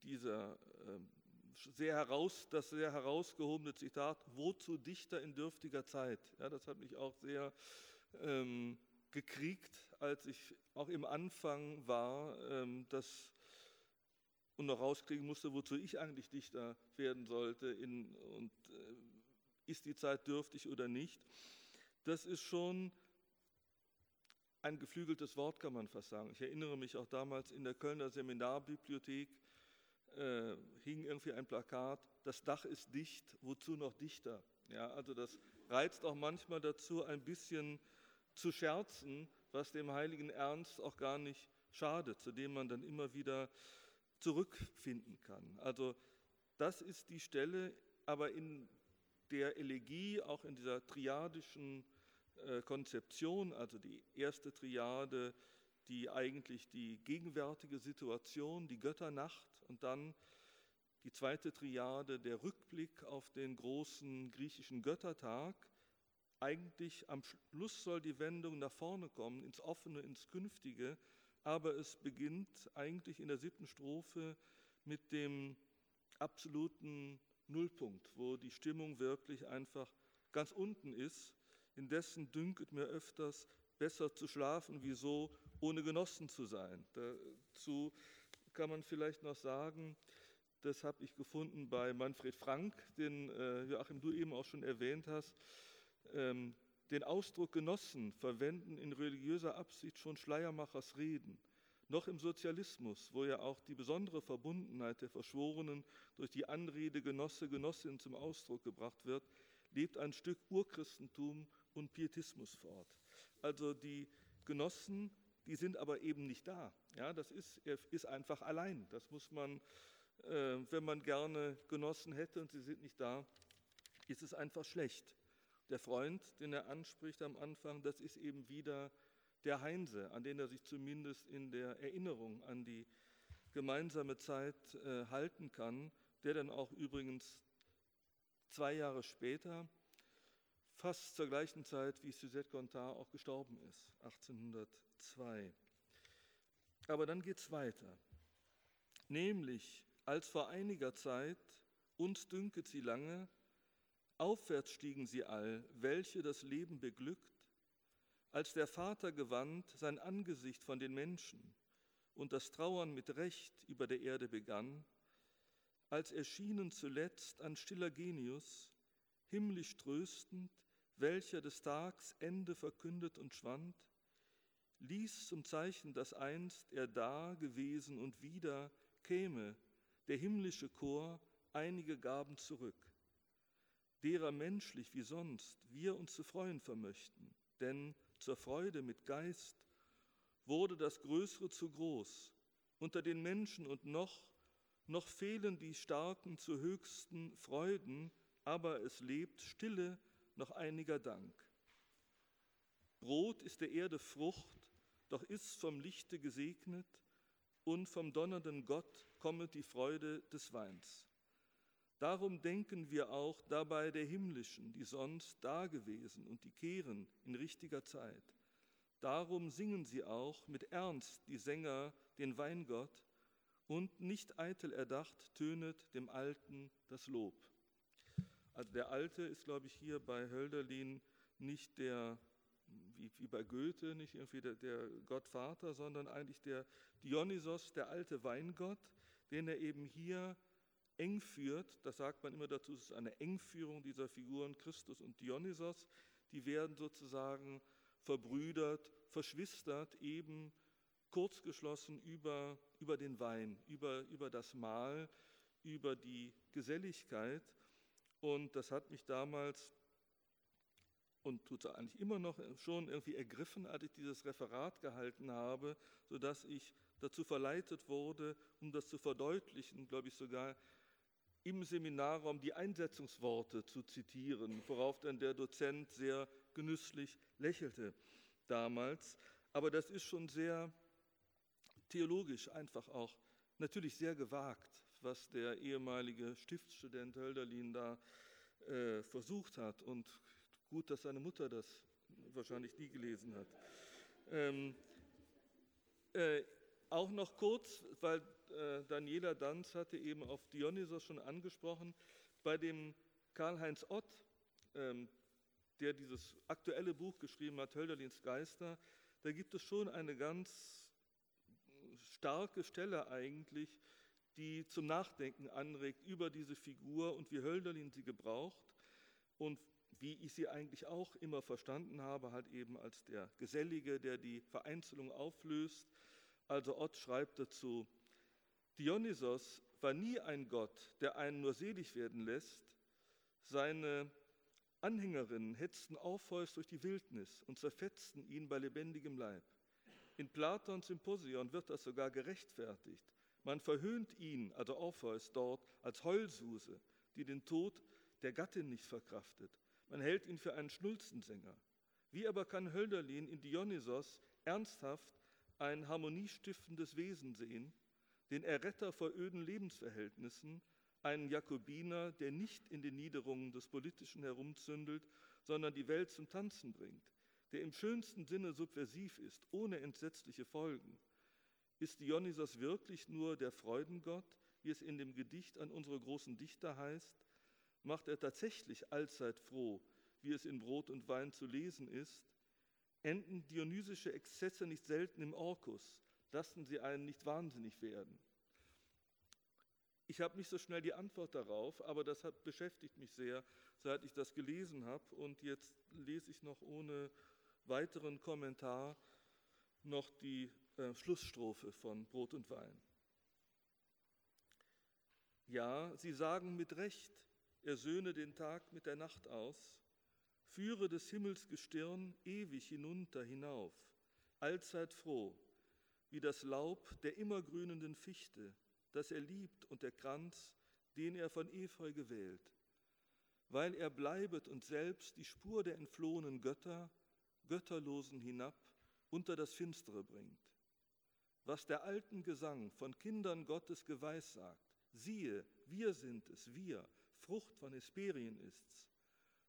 dieser ähm, sehr heraus, das sehr herausgehobene Zitat, wozu Dichter in dürftiger Zeit? Ja, das hat mich auch sehr ähm, gekriegt, als ich auch im Anfang war, ähm, das und noch rauskriegen musste, wozu ich eigentlich Dichter werden sollte in, und äh, ist die Zeit dürftig oder nicht. Das ist schon ein geflügeltes Wort, kann man fast sagen. Ich erinnere mich auch damals in der Kölner Seminarbibliothek äh, hing irgendwie ein Plakat, das Dach ist dicht, wozu noch dichter? Ja, also das reizt auch manchmal dazu, ein bisschen zu scherzen, was dem heiligen Ernst auch gar nicht schadet, zu dem man dann immer wieder zurückfinden kann. Also das ist die Stelle, aber in der Elegie, auch in dieser triadischen äh, Konzeption, also die erste Triade, die eigentlich die gegenwärtige Situation, die Götternacht und dann die zweite Triade, der Rückblick auf den großen griechischen Göttertag. Eigentlich am Schluss soll die Wendung nach vorne kommen, ins Offene, ins Künftige, aber es beginnt eigentlich in der siebten Strophe mit dem absoluten Nullpunkt, wo die Stimmung wirklich einfach ganz unten ist. Indessen dünket mir öfters, besser zu schlafen, wie so, ohne genossen zu sein. Dazu kann man vielleicht noch sagen, das habe ich gefunden bei Manfred Frank, den äh, Joachim du eben auch schon erwähnt hast. Ähm, den Ausdruck Genossen verwenden in religiöser Absicht schon Schleiermachers Reden. Noch im Sozialismus, wo ja auch die besondere Verbundenheit der Verschworenen durch die Anrede Genosse, Genossin zum Ausdruck gebracht wird, lebt ein Stück Urchristentum und Pietismus fort. Also die Genossen, die sind aber eben nicht da. Ja, das ist, er ist einfach allein. Das muss man, äh, wenn man gerne Genossen hätte und sie sind nicht da, ist es einfach schlecht. Der Freund, den er anspricht am Anfang, das ist eben wieder der Heinse, an den er sich zumindest in der Erinnerung an die gemeinsame Zeit äh, halten kann, der dann auch übrigens zwei Jahre später fast zur gleichen Zeit wie Suzette Gontard auch gestorben ist, 1802. Aber dann geht es weiter. Nämlich, als vor einiger Zeit, uns dünket sie lange, aufwärts stiegen sie all, welche das Leben beglückt, als der Vater gewandt sein Angesicht von den Menschen und das Trauern mit Recht über der Erde begann, als erschienen zuletzt ein stiller Genius, himmlisch tröstend, welcher des Tags Ende verkündet und schwand, ließ zum Zeichen, dass einst er da gewesen und wieder käme, der himmlische Chor einige Gaben zurück, derer menschlich wie sonst wir uns zu freuen vermöchten, denn zur Freude mit Geist wurde das Größere zu groß. Unter den Menschen und noch, noch fehlen die Starken zu höchsten Freuden, aber es lebt Stille noch einiger Dank. Brot ist der Erde Frucht, doch ist vom Lichte gesegnet, und vom donnernden Gott komme die Freude des Weins. Darum denken wir auch dabei der Himmlischen, die sonst dagewesen und die kehren in richtiger Zeit. Darum singen sie auch mit Ernst die Sänger den Weingott, und nicht eitel erdacht tönet dem Alten das Lob. Also der Alte ist, glaube ich, hier bei Hölderlin nicht der, wie, wie bei Goethe, nicht irgendwie der, der Gottvater, sondern eigentlich der Dionysos, der alte Weingott, den er eben hier eng führt, das sagt man immer dazu, es ist eine Engführung dieser Figuren Christus und Dionysos, die werden sozusagen verbrüdert, verschwistert, eben kurzgeschlossen über, über den Wein, über, über das Mahl, über die Geselligkeit. Und das hat mich damals und tut eigentlich immer noch schon irgendwie ergriffen, als ich dieses Referat gehalten habe, sodass ich dazu verleitet wurde, um das zu verdeutlichen, glaube ich sogar im Seminarraum die Einsetzungsworte zu zitieren, worauf dann der Dozent sehr genüsslich lächelte damals. Aber das ist schon sehr theologisch einfach auch natürlich sehr gewagt, was der ehemalige Stiftsstudent Hölderlin da äh, versucht hat. Und gut, dass seine Mutter das wahrscheinlich nie gelesen hat. Ähm, äh, auch noch kurz, weil äh, Daniela Danz hatte eben auf Dionysos schon angesprochen, bei dem Karl-Heinz Ott, ähm, der dieses aktuelle Buch geschrieben hat, Hölderlins Geister, da gibt es schon eine ganz starke Stelle eigentlich, die zum Nachdenken anregt über diese Figur und wie Hölderlin sie gebraucht und wie ich sie eigentlich auch immer verstanden habe, halt eben als der Gesellige, der die Vereinzelung auflöst. Also Ott schreibt dazu, Dionysos war nie ein Gott, der einen nur selig werden lässt. Seine Anhängerinnen hetzten aufhäus durch die Wildnis und zerfetzten ihn bei lebendigem Leib. In Platons Symposion wird das sogar gerechtfertigt. Man verhöhnt ihn, also Orpheus dort, als Heulsuse, die den Tod der Gattin nicht verkraftet. Man hält ihn für einen Schnulzensänger. Wie aber kann Hölderlin in Dionysos ernsthaft ein harmoniestiftendes Wesen sehen, den Erretter vor öden Lebensverhältnissen, einen Jakobiner, der nicht in den Niederungen des Politischen herumzündelt, sondern die Welt zum Tanzen bringt, der im schönsten Sinne subversiv ist, ohne entsetzliche Folgen. Ist Dionysos wirklich nur der Freudengott, wie es in dem Gedicht an unsere großen Dichter heißt? Macht er tatsächlich allzeit froh, wie es in Brot und Wein zu lesen ist? Enden dionysische Exzesse nicht selten im Orkus, lassen sie einen nicht wahnsinnig werden. Ich habe nicht so schnell die Antwort darauf, aber das hat, beschäftigt mich sehr, seit ich das gelesen habe. Und jetzt lese ich noch ohne weiteren Kommentar noch die äh, Schlussstrophe von Brot und Wein. Ja, sie sagen mit Recht, er söhne den Tag mit der Nacht aus, führe des Himmels Gestirn ewig hinunter hinauf, allzeit froh, wie das Laub der immergrünenden Fichte, das er liebt und der Kranz, den er von Efeu gewählt, weil er bleibet und selbst die Spur der entflohenen Götter, Götterlosen hinab, unter das Finstere bringt. Was der alten Gesang von Kindern Gottes geweissagt, siehe, wir sind es, wir, Frucht von Hesperien ist's.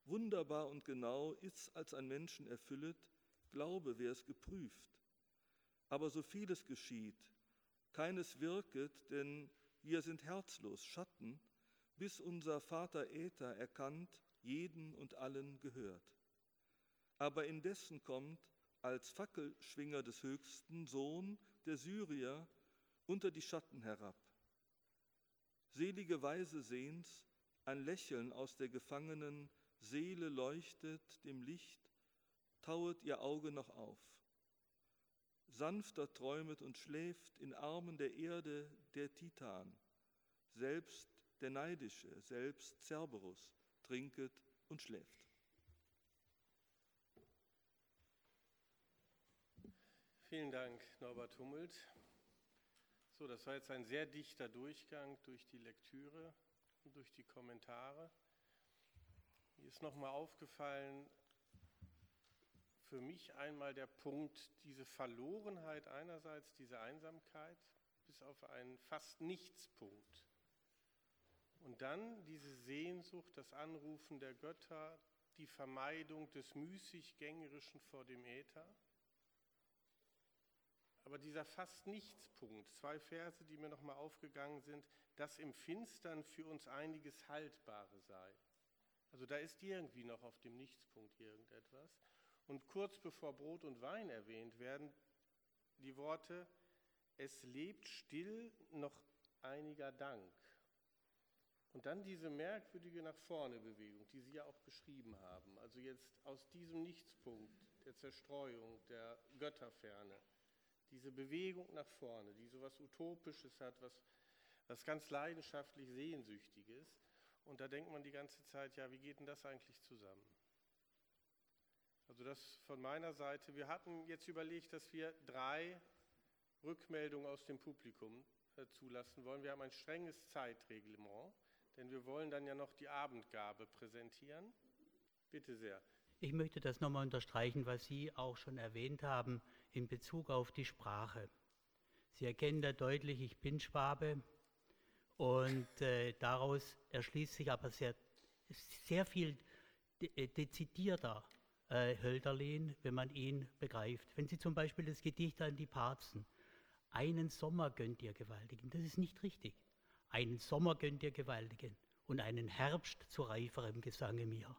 Wunderbar und genau ist's als ein Menschen erfüllet, glaube, wer es geprüft. Aber so vieles geschieht, keines wirket, denn wir sind herzlos, Schatten, bis unser Vater Äther erkannt, jeden und allen gehört. Aber indessen kommt als Fackelschwinger des Höchsten Sohn der Syrier unter die Schatten herab. Selige Weise sehen's, ein Lächeln aus der gefangenen Seele leuchtet dem Licht, tauet ihr Auge noch auf sanfter träumet und schläft in Armen der Erde der Titan, selbst der Neidische, selbst Cerberus trinket und schläft. Vielen Dank, Norbert Hummelt. So, das war jetzt ein sehr dichter Durchgang durch die Lektüre und durch die Kommentare. Mir ist nochmal aufgefallen, für mich einmal der Punkt, diese Verlorenheit einerseits, diese Einsamkeit bis auf einen fast Nichtspunkt. Und dann diese Sehnsucht, das Anrufen der Götter, die Vermeidung des müßig-gängerischen vor dem Äther. Aber dieser fast Nichtspunkt, zwei Verse, die mir nochmal aufgegangen sind, dass im Finstern für uns einiges Haltbare sei. Also da ist irgendwie noch auf dem Nichtspunkt irgendetwas. Und kurz bevor Brot und Wein erwähnt werden, die Worte, es lebt still noch einiger Dank. Und dann diese merkwürdige nach vorne Bewegung, die Sie ja auch beschrieben haben. Also jetzt aus diesem Nichtspunkt der Zerstreuung, der Götterferne, diese Bewegung nach vorne, die so was Utopisches hat, was, was ganz leidenschaftlich Sehnsüchtiges. Und da denkt man die ganze Zeit, ja, wie geht denn das eigentlich zusammen? Also das von meiner Seite. Wir hatten jetzt überlegt, dass wir drei Rückmeldungen aus dem Publikum äh, zulassen wollen. Wir haben ein strenges Zeitreglement, denn wir wollen dann ja noch die Abendgabe präsentieren. Bitte sehr. Ich möchte das nochmal unterstreichen, was Sie auch schon erwähnt haben in Bezug auf die Sprache. Sie erkennen da deutlich, ich bin Schwabe und äh, daraus erschließt sich aber sehr, sehr viel de äh, dezidierter äh, Hölderlin, wenn man ihn begreift. Wenn Sie zum Beispiel das Gedicht an die Parzen, einen Sommer gönnt ihr Gewaltigen, das ist nicht richtig. Einen Sommer gönnt ihr Gewaltigen und einen Herbst zu reiferem Gesange mir.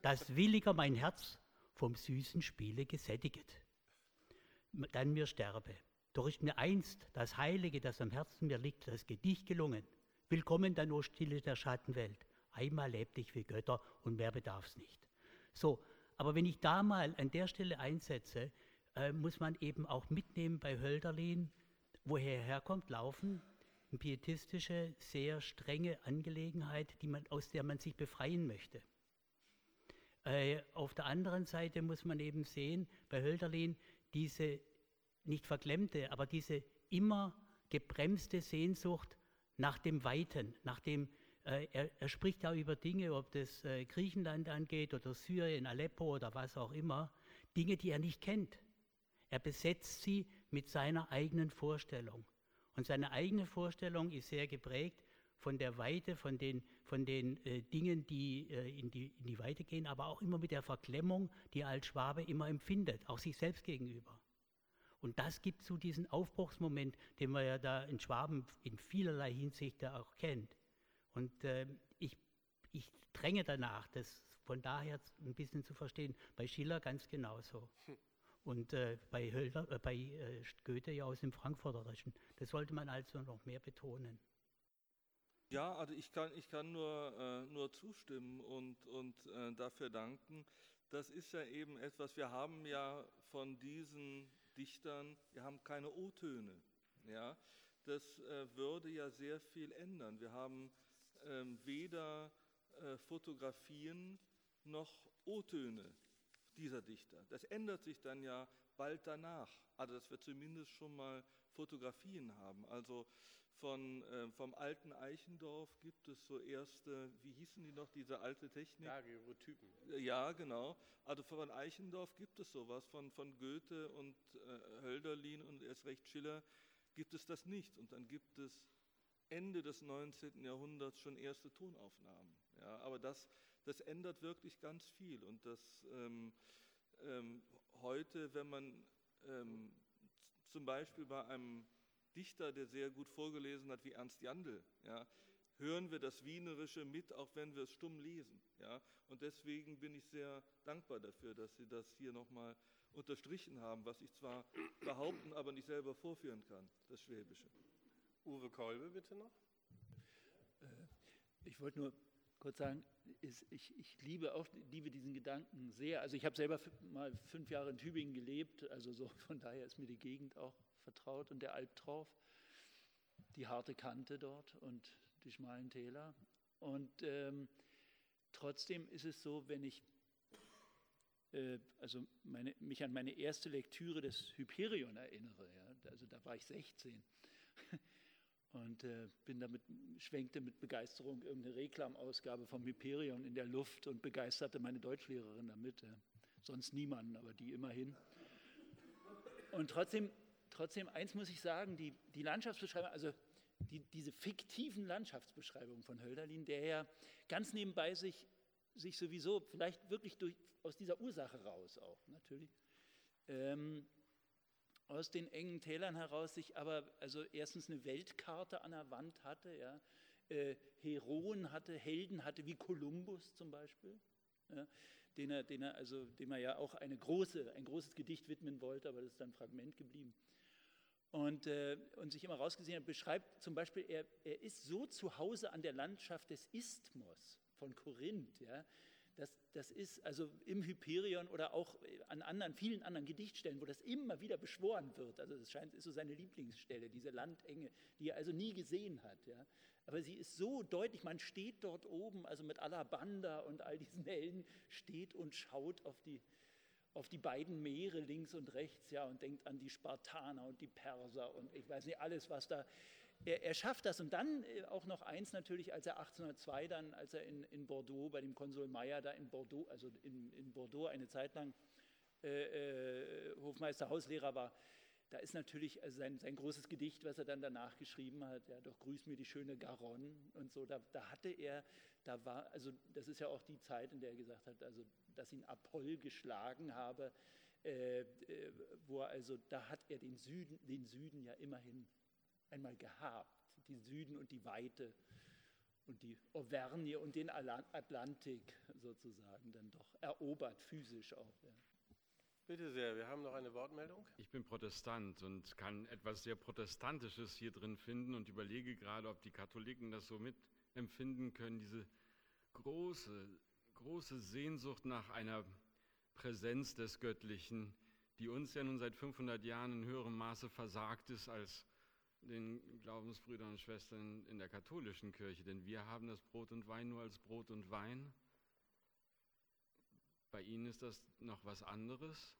Das williger mein Herz vom süßen Spiele gesättiget. Dann mir sterbe. Doch ist mir einst das Heilige, das am Herzen mir liegt, das Gedicht gelungen. Willkommen dann, o Stille der Schattenwelt. Einmal lebt ich wie Götter und mehr bedarf's nicht. So, aber wenn ich da mal an der Stelle einsetze, äh, muss man eben auch mitnehmen bei Hölderlin, woher er herkommt, laufen, eine pietistische, sehr strenge Angelegenheit, die man, aus der man sich befreien möchte. Äh, auf der anderen Seite muss man eben sehen, bei Hölderlin diese nicht verklemmte, aber diese immer gebremste Sehnsucht nach dem Weiten, nach dem äh, er, er, spricht ja über Dinge, ob das äh, Griechenland angeht oder Syrien, Aleppo oder was auch immer, Dinge, die er nicht kennt. Er besetzt sie mit seiner eigenen Vorstellung. Und seine eigene Vorstellung ist sehr geprägt von der Weite, von den, von den äh, Dingen, die, äh, in die in die Weite gehen, aber auch immer mit der Verklemmung, die er als Schwabe immer empfindet, auch sich selbst gegenüber. Und das gibt so diesen Aufbruchsmoment, den man ja da in Schwaben in vielerlei Hinsicht ja auch kennt. Und äh, ich, ich dränge danach, das von daher ein bisschen zu verstehen. Bei Schiller ganz genauso. Hm. Und äh, bei, Hölder, äh, bei äh, Goethe ja aus dem Frankfurterischen. Das sollte man also noch mehr betonen. Ja, also ich kann, ich kann nur, äh, nur zustimmen und, und äh, dafür danken. Das ist ja eben etwas, wir haben ja von diesen Dichtern, wir haben keine O-Töne. Ja? Das äh, würde ja sehr viel ändern. Wir haben ähm, weder äh, Fotografien noch O-Töne dieser Dichter. Das ändert sich dann ja bald danach, also dass wir zumindest schon mal Fotografien haben. Also von, äh, vom alten Eichendorf gibt es so erste, wie hießen die noch, diese alte Technik? Daguerreotypen. Ja, genau. Also von Eichendorf gibt es sowas, von, von Goethe und äh, Hölderlin und erst recht Schiller gibt es das nicht. Und dann gibt es Ende des 19. Jahrhunderts schon erste Tonaufnahmen. Ja, aber das, das ändert wirklich ganz viel. Und das ähm, ähm, heute, wenn man ähm, zum Beispiel bei einem Dichter, der sehr gut vorgelesen hat, wie Ernst Jandl, ja, hören wir das Wienerische mit, auch wenn wir es stumm lesen. Ja? Und deswegen bin ich sehr dankbar dafür, dass Sie das hier nochmal unterstrichen haben, was ich zwar behaupten, aber nicht selber vorführen kann, das Schwäbische. Uwe Kolbe, bitte noch. Äh, ich wollte nur kurz sagen, ich, ich, liebe auch liebe diesen Gedanken sehr. Also ich habe selber mal fünf Jahre in Tübingen gelebt, also so von daher ist mir die Gegend auch vertraut und der Albtrauf, die harte Kante dort und die schmalen Täler. Und ähm, trotzdem ist es so, wenn ich äh, also meine, mich an meine erste Lektüre des Hyperion erinnere, ja, also da war ich 16 und äh, bin damit, schwenkte mit Begeisterung irgendeine Reklamausgabe vom Hyperion in der Luft und begeisterte meine Deutschlehrerin damit. Ja. sonst niemanden, aber die immerhin. Und trotzdem, trotzdem eins muss ich sagen, die, die Landschaftsbeschreibung, also die, diese fiktiven Landschaftsbeschreibungen von Hölderlin, der ja ganz nebenbei sich, sich sowieso vielleicht wirklich durch, aus dieser Ursache raus auch natürlich, ähm, aus den engen Tälern heraus sich aber also erstens eine Weltkarte an der Wand hatte, ja, äh, Heroen hatte, Helden hatte, wie Kolumbus zum Beispiel, ja, den er, den er, also, dem er ja auch eine große, ein großes Gedicht widmen wollte, aber das ist dann Fragment geblieben. Und, äh, und sich immer rausgesehen hat, beschreibt zum Beispiel, er, er ist so zu Hause an der Landschaft des Isthmos von Korinth, ja, das, das ist also im Hyperion oder auch an anderen, vielen anderen Gedichtstellen, wo das immer wieder beschworen wird. Also das scheint ist so seine Lieblingsstelle, diese Landenge, die er also nie gesehen hat. Ja. Aber sie ist so deutlich, man steht dort oben, also mit Alabanda und all diesen Helden, steht und schaut auf die, auf die beiden Meere links und rechts, ja, und denkt an die Spartaner und die Perser und ich weiß nicht, alles, was da er, er, schafft das. Und dann äh, auch noch eins natürlich, als er 1802 dann, als er in, in Bordeaux bei dem Konsul Meyer da in Bordeaux, also in, in Bordeaux eine Zeit lang äh, äh, Hofmeister, Hauslehrer war, da ist natürlich also sein, sein großes Gedicht, was er dann danach geschrieben hat, ja, doch grüß mir die schöne Garonne und so, da, da hatte er, da war, also das ist ja auch die Zeit, in der er gesagt hat, also dass ihn Apoll geschlagen habe, äh, äh, wo er also, da hat er den Süden, den Süden ja immerhin einmal gehabt, die Süden und die Weite und die Auvergne und den Atlantik sozusagen dann doch erobert, physisch auch. Ja. Bitte sehr, wir haben noch eine Wortmeldung. Ich bin Protestant und kann etwas sehr Protestantisches hier drin finden und überlege gerade, ob die Katholiken das so mitempfinden können, diese große, große Sehnsucht nach einer Präsenz des Göttlichen, die uns ja nun seit 500 Jahren in höherem Maße versagt ist als den Glaubensbrüdern und Schwestern in der katholischen Kirche, denn wir haben das Brot und Wein nur als Brot und Wein. Bei ihnen ist das noch was anderes.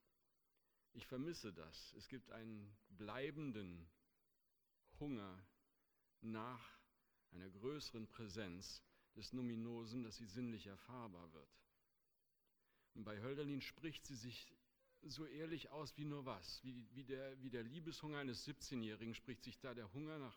Ich vermisse das. Es gibt einen bleibenden Hunger nach einer größeren Präsenz des Numinosen, dass sie sinnlich erfahrbar wird. Und bei Hölderlin spricht sie sich so ehrlich aus wie nur was. Wie, wie, der, wie der Liebeshunger eines 17-Jährigen spricht sich da der Hunger nach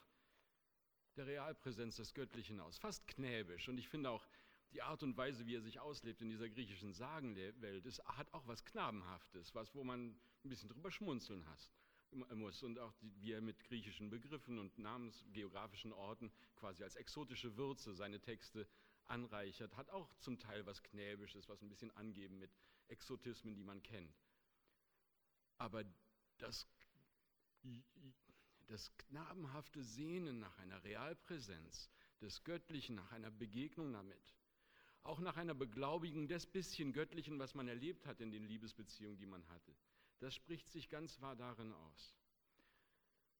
der Realpräsenz des Göttlichen aus. Fast knäbisch. Und ich finde auch die Art und Weise, wie er sich auslebt in dieser griechischen Sagenwelt, ist, hat auch was Knabenhaftes, was, wo man ein bisschen drüber schmunzeln hat, muss. Und auch die, wie er mit griechischen Begriffen und namensgeografischen Orten quasi als exotische Würze seine Texte anreichert, hat auch zum Teil was Knäbisches, was ein bisschen angeben mit Exotismen, die man kennt. Aber das, das knabenhafte Sehnen nach einer Realpräsenz des Göttlichen, nach einer Begegnung damit, auch nach einer Beglaubigung des bisschen Göttlichen, was man erlebt hat in den Liebesbeziehungen, die man hatte, das spricht sich ganz wahr darin aus.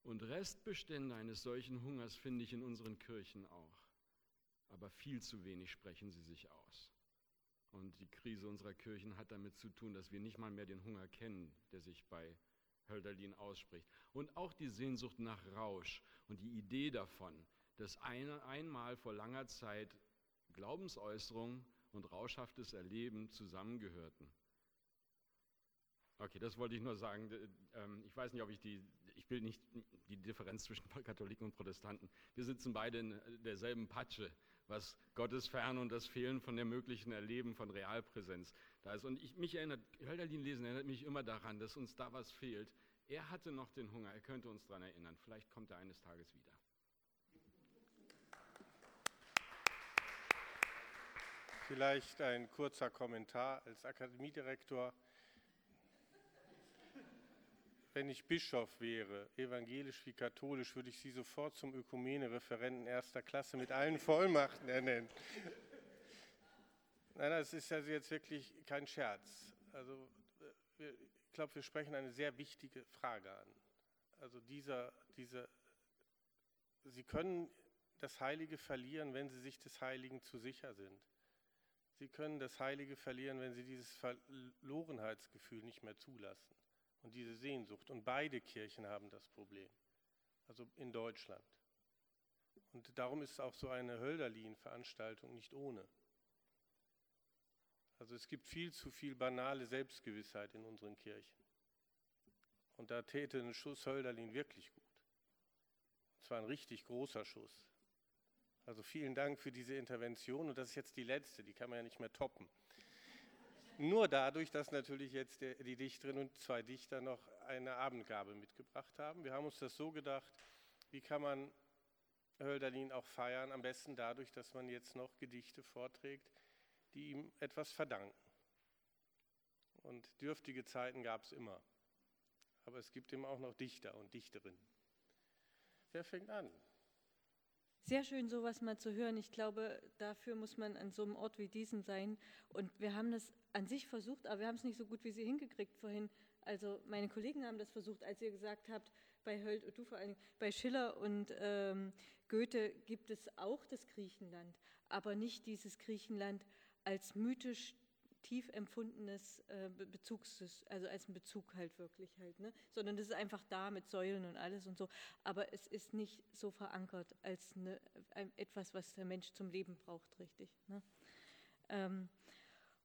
Und Restbestände eines solchen Hungers finde ich in unseren Kirchen auch. Aber viel zu wenig sprechen sie sich aus. Und die Krise unserer Kirchen hat damit zu tun, dass wir nicht mal mehr den Hunger kennen, der sich bei Hölderlin ausspricht. Und auch die Sehnsucht nach Rausch und die Idee davon, dass eine, einmal vor langer Zeit Glaubensäußerung und rauschhaftes Erleben zusammengehörten. Okay, das wollte ich nur sagen. Ähm, ich weiß nicht, ob ich die, ich will nicht die Differenz zwischen Katholiken und Protestanten. Wir sitzen beide in derselben Patsche was Gottes Fern und das Fehlen von der möglichen Erleben von Realpräsenz da ist. Und ich, mich erinnert, Hölderlin lesen erinnert mich immer daran, dass uns da was fehlt. Er hatte noch den Hunger, er könnte uns daran erinnern. Vielleicht kommt er eines Tages wieder. Vielleicht ein kurzer Kommentar als Akademiedirektor wenn ich Bischof wäre, evangelisch wie katholisch, würde ich Sie sofort zum Ökumene-Referenten erster Klasse mit allen Vollmachten ernennen. Nein, das ist also jetzt wirklich kein Scherz. Also ich glaube, wir sprechen eine sehr wichtige Frage an. Also dieser, dieser, Sie können das Heilige verlieren, wenn Sie sich des Heiligen zu sicher sind. Sie können das Heilige verlieren, wenn Sie dieses Verlorenheitsgefühl nicht mehr zulassen und diese Sehnsucht. Und beide Kirchen haben das Problem, also in Deutschland. Und darum ist auch so eine Hölderlin-Veranstaltung nicht ohne. Also es gibt viel zu viel banale Selbstgewissheit in unseren Kirchen. Und da täte ein Schuss Hölderlin wirklich gut. Und zwar ein richtig großer Schuss. Also vielen Dank für diese Intervention. Und das ist jetzt die letzte, die kann man ja nicht mehr toppen. Nur dadurch, dass natürlich jetzt die Dichterin und zwei Dichter noch eine Abendgabe mitgebracht haben. Wir haben uns das so gedacht, wie kann man Hölderlin auch feiern? Am besten dadurch, dass man jetzt noch Gedichte vorträgt, die ihm etwas verdanken. Und dürftige Zeiten gab es immer. Aber es gibt eben auch noch Dichter und Dichterinnen. Wer fängt an? Sehr schön, sowas mal zu hören. Ich glaube, dafür muss man an so einem Ort wie diesem sein. Und wir haben das an sich versucht, aber wir haben es nicht so gut wie Sie hingekriegt vorhin. Also meine Kollegen haben das versucht, als ihr gesagt habt, bei Höld, du vor allem, bei Schiller und ähm, Goethe gibt es auch das Griechenland, aber nicht dieses Griechenland als mythisch tief empfundenes äh, Bezugs, also als ein Bezug halt wirklich halt, ne? sondern das ist einfach da mit Säulen und alles und so, aber es ist nicht so verankert als eine, etwas, was der Mensch zum Leben braucht, richtig. Ne? Ähm,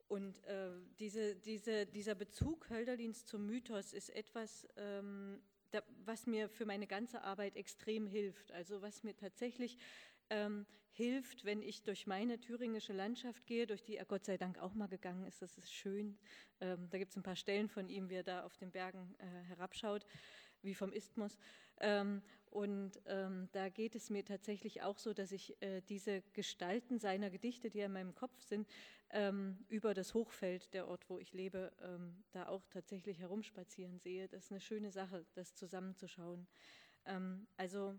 und äh, diese, diese, dieser Bezug Hölderlins zum Mythos ist etwas, ähm, da, was mir für meine ganze Arbeit extrem hilft. Also was mir tatsächlich ähm, hilft, wenn ich durch meine thüringische Landschaft gehe, durch die er Gott sei Dank auch mal gegangen ist. Das ist schön. Ähm, da gibt es ein paar Stellen von ihm, wie er da auf den Bergen äh, herabschaut, wie vom Isthmus. Ähm, und ähm, da geht es mir tatsächlich auch so, dass ich äh, diese Gestalten seiner Gedichte, die in meinem Kopf sind, ähm, über das Hochfeld, der Ort, wo ich lebe, ähm, da auch tatsächlich herumspazieren sehe. Das ist eine schöne Sache, das zusammenzuschauen. Also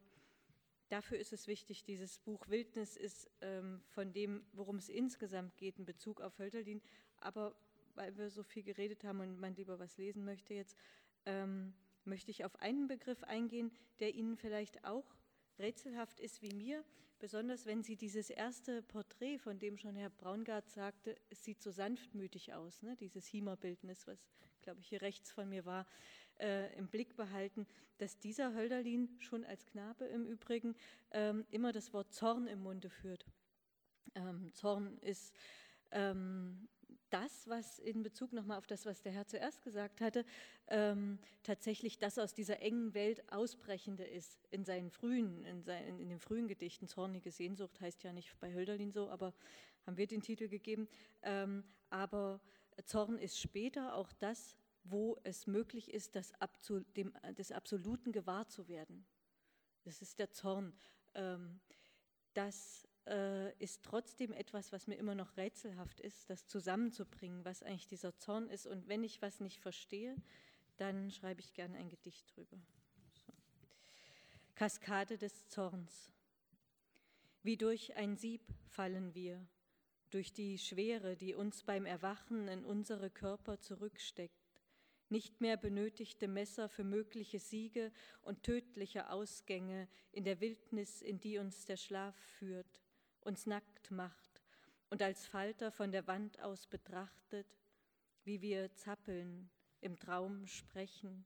Dafür ist es wichtig, dieses Buch Wildnis ist ähm, von dem, worum es insgesamt geht, in Bezug auf Hölderlin. Aber weil wir so viel geredet haben und man lieber was lesen möchte jetzt, ähm, möchte ich auf einen Begriff eingehen, der Ihnen vielleicht auch rätselhaft ist wie mir, besonders wenn Sie dieses erste Porträt, von dem schon Herr Braungart sagte, es sieht so sanftmütig aus, ne? dieses Hiemer-Bildnis, was, glaube ich, hier rechts von mir war äh, im Blick behalten, dass dieser Hölderlin schon als Knabe im Übrigen ähm, immer das Wort Zorn im Munde führt. Ähm, Zorn ist ähm, das, was in Bezug nochmal auf das, was der Herr zuerst gesagt hatte, ähm, tatsächlich das aus dieser engen Welt ausbrechende ist. In seinen frühen, in, seinen, in den frühen Gedichten, Zornige Sehnsucht heißt ja nicht bei Hölderlin so, aber haben wir den Titel gegeben. Ähm, aber Zorn ist später auch das, wo es möglich ist, das, Abzu, dem, des Absoluten gewahr zu werden. Das ist der Zorn. Ähm, das äh, ist trotzdem etwas, was mir immer noch rätselhaft ist, das zusammenzubringen, was eigentlich dieser Zorn ist. Und wenn ich was nicht verstehe, dann schreibe ich gerne ein Gedicht drüber. So. Kaskade des Zorns. Wie durch ein Sieb fallen wir, durch die Schwere, die uns beim Erwachen in unsere Körper zurücksteckt nicht mehr benötigte Messer für mögliche Siege und tödliche Ausgänge in der Wildnis, in die uns der Schlaf führt, uns nackt macht und als Falter von der Wand aus betrachtet, wie wir zappeln, im Traum sprechen,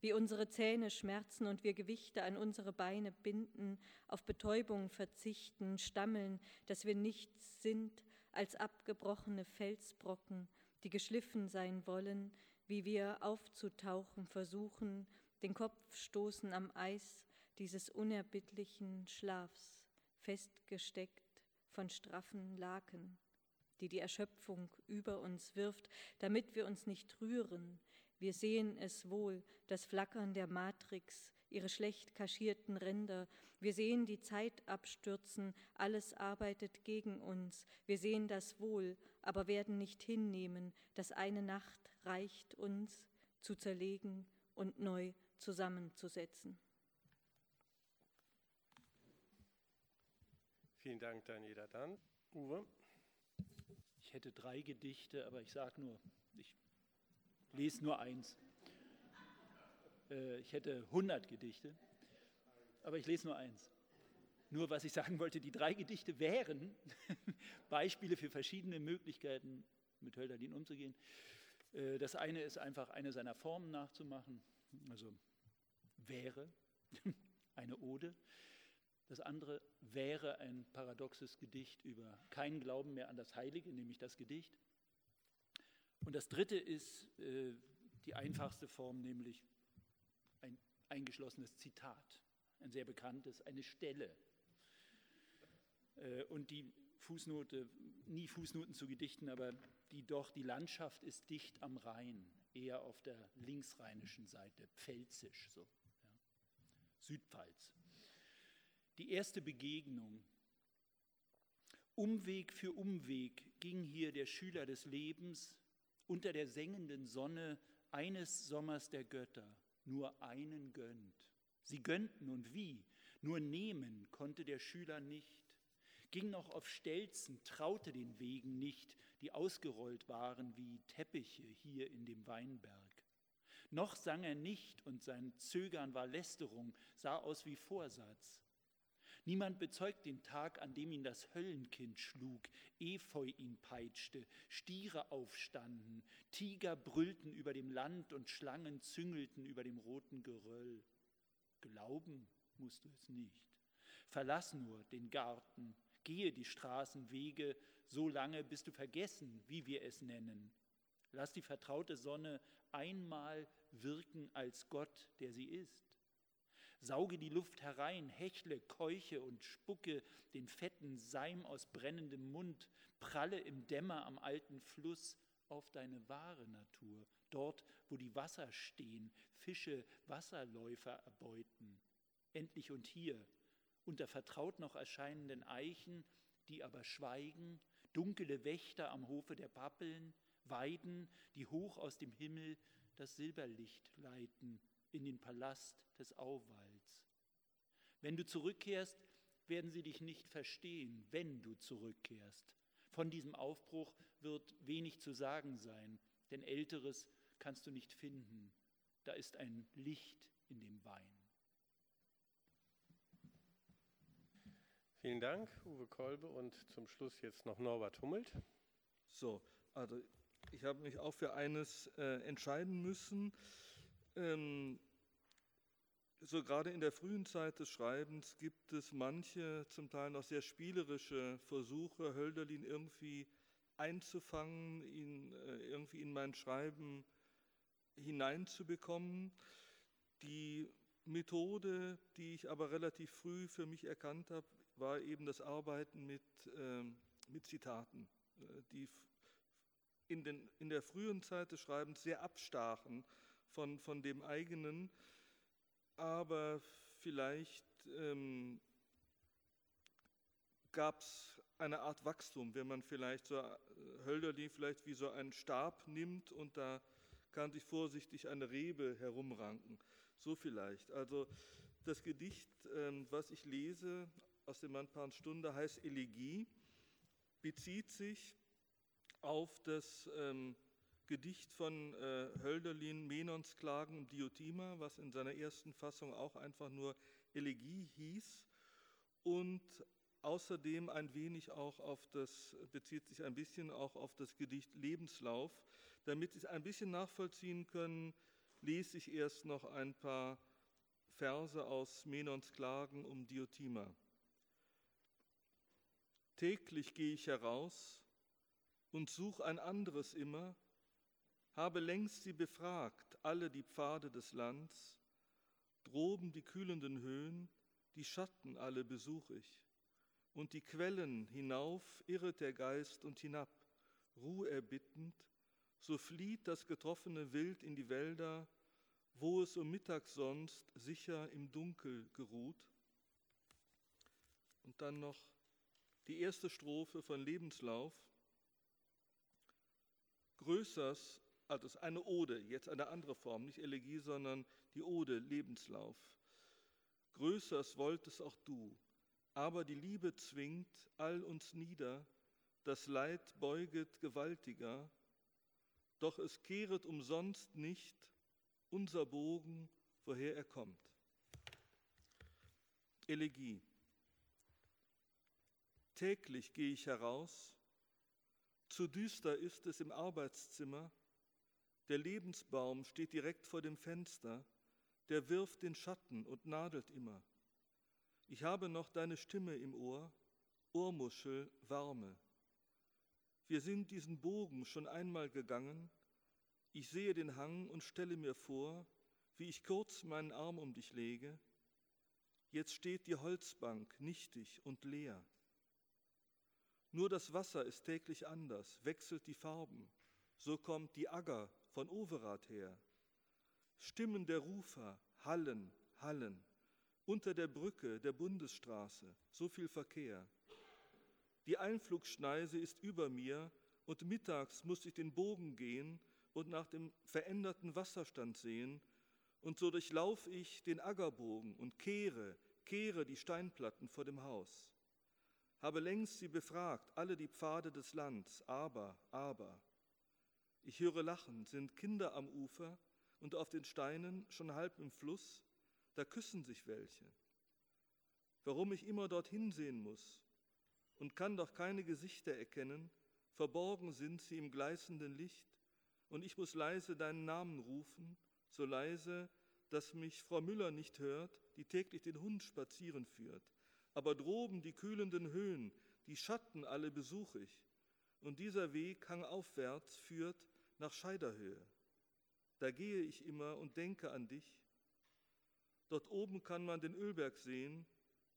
wie unsere Zähne schmerzen und wir Gewichte an unsere Beine binden, auf Betäubung verzichten, stammeln, dass wir nichts sind als abgebrochene Felsbrocken, die geschliffen sein wollen, wie wir aufzutauchen versuchen, den Kopf stoßen am Eis dieses unerbittlichen Schlafs, festgesteckt von straffen Laken, die die Erschöpfung über uns wirft, damit wir uns nicht rühren. Wir sehen es wohl, das Flackern der Matrix, ihre schlecht kaschierten Ränder. Wir sehen die Zeit abstürzen, alles arbeitet gegen uns. Wir sehen das wohl, aber werden nicht hinnehmen, dass eine Nacht reicht uns zu zerlegen und neu zusammenzusetzen. Vielen Dank, Daniela. Dann Uwe. Ich hätte drei Gedichte, aber ich sage nur, ich lese nur eins. Äh, ich hätte 100 Gedichte, aber ich lese nur eins. Nur was ich sagen wollte, die drei Gedichte wären Beispiele für verschiedene Möglichkeiten, mit Hölderlin umzugehen. Äh, das eine ist einfach eine seiner Formen nachzumachen, also wäre eine Ode. Das andere wäre ein paradoxes Gedicht über keinen Glauben mehr an das Heilige, nämlich das Gedicht. Und das dritte ist äh, die einfachste Form, nämlich eingeschlossenes Zitat, ein sehr bekanntes, eine Stelle. Äh, und die Fußnote, nie Fußnoten zu Gedichten, aber die doch, die Landschaft ist dicht am Rhein, eher auf der linksrheinischen Seite, pfälzisch so, ja. Südpfalz. Die erste Begegnung. Umweg für Umweg ging hier der Schüler des Lebens unter der sengenden Sonne eines Sommers der Götter, nur einen gönnt. Sie gönnten und wie, nur nehmen konnte der Schüler nicht ging noch auf Stelzen, traute den Wegen nicht, die ausgerollt waren wie Teppiche hier in dem Weinberg. Noch sang er nicht und sein Zögern war Lästerung, sah aus wie Vorsatz. Niemand bezeugt den Tag, an dem ihn das Höllenkind schlug, Efeu ihn peitschte, Stiere aufstanden, Tiger brüllten über dem Land und Schlangen züngelten über dem roten Geröll. Glauben musst du es nicht. Verlass nur den Garten, Gehe die Straßenwege so lange, bis du vergessen, wie wir es nennen. Lass die vertraute Sonne einmal wirken als Gott, der sie ist. Sauge die Luft herein, hechle, keuche und spucke den fetten Seim aus brennendem Mund, pralle im Dämmer am alten Fluss auf deine wahre Natur, dort, wo die Wasser stehen, Fische Wasserläufer erbeuten. Endlich und hier, unter vertraut noch erscheinenden Eichen, die aber schweigen, dunkle Wächter am Hofe der Pappeln, Weiden, die hoch aus dem Himmel das Silberlicht leiten in den Palast des Auwalds. Wenn du zurückkehrst, werden sie dich nicht verstehen, wenn du zurückkehrst. Von diesem Aufbruch wird wenig zu sagen sein, denn älteres kannst du nicht finden. Da ist ein Licht in dem Wein. Vielen Dank, Uwe Kolbe. Und zum Schluss jetzt noch Norbert Hummelt. So, also ich habe mich auch für eines äh, entscheiden müssen. Ähm, so gerade in der frühen Zeit des Schreibens gibt es manche, zum Teil noch sehr spielerische Versuche, Hölderlin irgendwie einzufangen, ihn äh, irgendwie in mein Schreiben hineinzubekommen. Die Methode, die ich aber relativ früh für mich erkannt habe, war eben das Arbeiten mit, ähm, mit Zitaten, äh, die in, den, in der frühen Zeit des Schreibens sehr abstachen von, von dem eigenen, aber vielleicht ähm, gab es eine Art Wachstum, wenn man vielleicht so äh, Hölderlin vielleicht wie so einen Stab nimmt und da kann sich vorsichtig eine Rebe herumranken. So vielleicht. Also das Gedicht, ähm, was ich lese aus dem Mannpaaren Stunde heißt Elegie, bezieht sich auf das ähm, Gedicht von äh, Hölderlin, Menons Klagen um Diotima, was in seiner ersten Fassung auch einfach nur Elegie hieß und außerdem ein wenig auch auf das, bezieht sich ein bisschen auch auf das Gedicht Lebenslauf. Damit Sie es ein bisschen nachvollziehen können, lese ich erst noch ein paar Verse aus Menons Klagen um Diotima. Täglich gehe ich heraus und suche ein anderes immer, habe längst sie befragt, alle die Pfade des Lands, droben die kühlenden Höhen, die Schatten alle besuche ich, und die Quellen hinauf irret der Geist und hinab, Ruhe erbittend, so flieht das getroffene Wild in die Wälder, wo es um Mittag sonst sicher im Dunkel geruht. Und dann noch die erste Strophe von Lebenslauf. Größers, also das ist eine Ode, jetzt eine andere Form, nicht Elegie, sondern die Ode, Lebenslauf. Größers wolltest auch du, aber die Liebe zwingt all uns nieder, das Leid beuget gewaltiger, doch es kehret umsonst nicht unser Bogen, woher er kommt. Elegie. Täglich gehe ich heraus, zu düster ist es im Arbeitszimmer, der Lebensbaum steht direkt vor dem Fenster, der wirft den Schatten und nadelt immer. Ich habe noch deine Stimme im Ohr, Ohrmuschel, warme. Wir sind diesen Bogen schon einmal gegangen. Ich sehe den Hang und stelle mir vor, wie ich kurz meinen Arm um dich lege. Jetzt steht die Holzbank nichtig und leer. Nur das Wasser ist täglich anders, wechselt die Farben. So kommt die Agger von Overath her. Stimmen der Rufer hallen, hallen. Unter der Brücke der Bundesstraße so viel Verkehr. Die Einflugschneise ist über mir und mittags muss ich den Bogen gehen und nach dem veränderten Wasserstand sehen, und so durchlauf ich den Aggerbogen und kehre, kehre die Steinplatten vor dem Haus. Habe längst sie befragt, alle die Pfade des Lands, aber, aber. Ich höre Lachen, sind Kinder am Ufer und auf den Steinen, schon halb im Fluss, da küssen sich welche. Warum ich immer dorthin sehen muss und kann doch keine Gesichter erkennen, verborgen sind sie im gleißenden Licht, und ich muss leise deinen Namen rufen, so leise, dass mich Frau Müller nicht hört, die täglich den Hund spazieren führt. Aber droben die kühlenden Höhen, die Schatten alle besuche ich, und dieser Weg hangaufwärts führt nach Scheiderhöhe. Da gehe ich immer und denke an dich. Dort oben kann man den Ölberg sehen,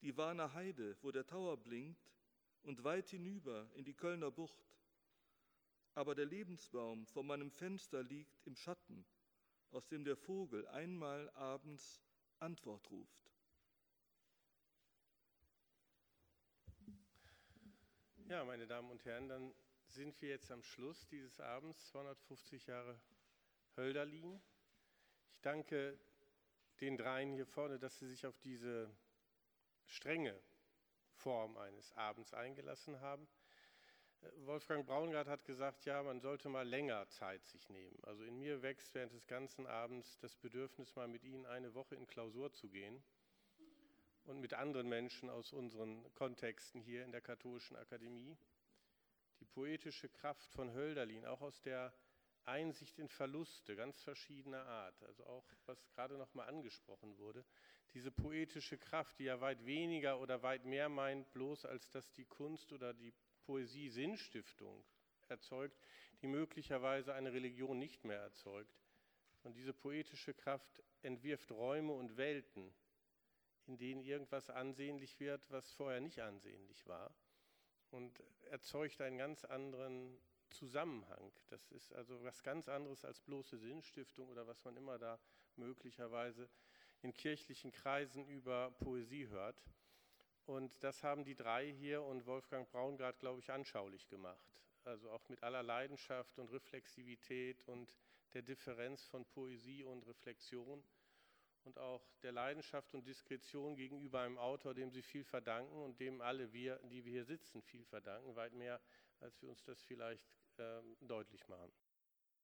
die Warner Heide, wo der Tower blinkt, und weit hinüber in die Kölner Bucht. Aber der Lebensbaum vor meinem Fenster liegt im Schatten, aus dem der Vogel einmal abends Antwort ruft. Ja, meine Damen und Herren, dann sind wir jetzt am Schluss dieses Abends, 250 Jahre Hölderlin. Ich danke den dreien hier vorne, dass sie sich auf diese strenge Form eines Abends eingelassen haben. Wolfgang Braungart hat gesagt, ja, man sollte mal länger Zeit sich nehmen. Also in mir wächst während des ganzen Abends das Bedürfnis, mal mit Ihnen eine Woche in Klausur zu gehen und mit anderen Menschen aus unseren Kontexten hier in der Katholischen Akademie. Die poetische Kraft von Hölderlin, auch aus der Einsicht in Verluste ganz verschiedener Art, also auch was gerade noch mal angesprochen wurde, diese poetische Kraft, die ja weit weniger oder weit mehr meint, bloß als dass die Kunst oder die Poesie Sinnstiftung erzeugt, die möglicherweise eine Religion nicht mehr erzeugt. Und diese poetische Kraft entwirft Räume und Welten, in denen irgendwas ansehnlich wird, was vorher nicht ansehnlich war und erzeugt einen ganz anderen Zusammenhang. Das ist also was ganz anderes als bloße Sinnstiftung oder was man immer da möglicherweise in kirchlichen Kreisen über Poesie hört. Und das haben die drei hier und Wolfgang Braungart, glaube ich, anschaulich gemacht. Also auch mit aller Leidenschaft und Reflexivität und der Differenz von Poesie und Reflexion und auch der Leidenschaft und Diskretion gegenüber einem Autor, dem sie viel verdanken und dem alle wir, die wir hier sitzen, viel verdanken, weit mehr, als wir uns das vielleicht äh, deutlich machen.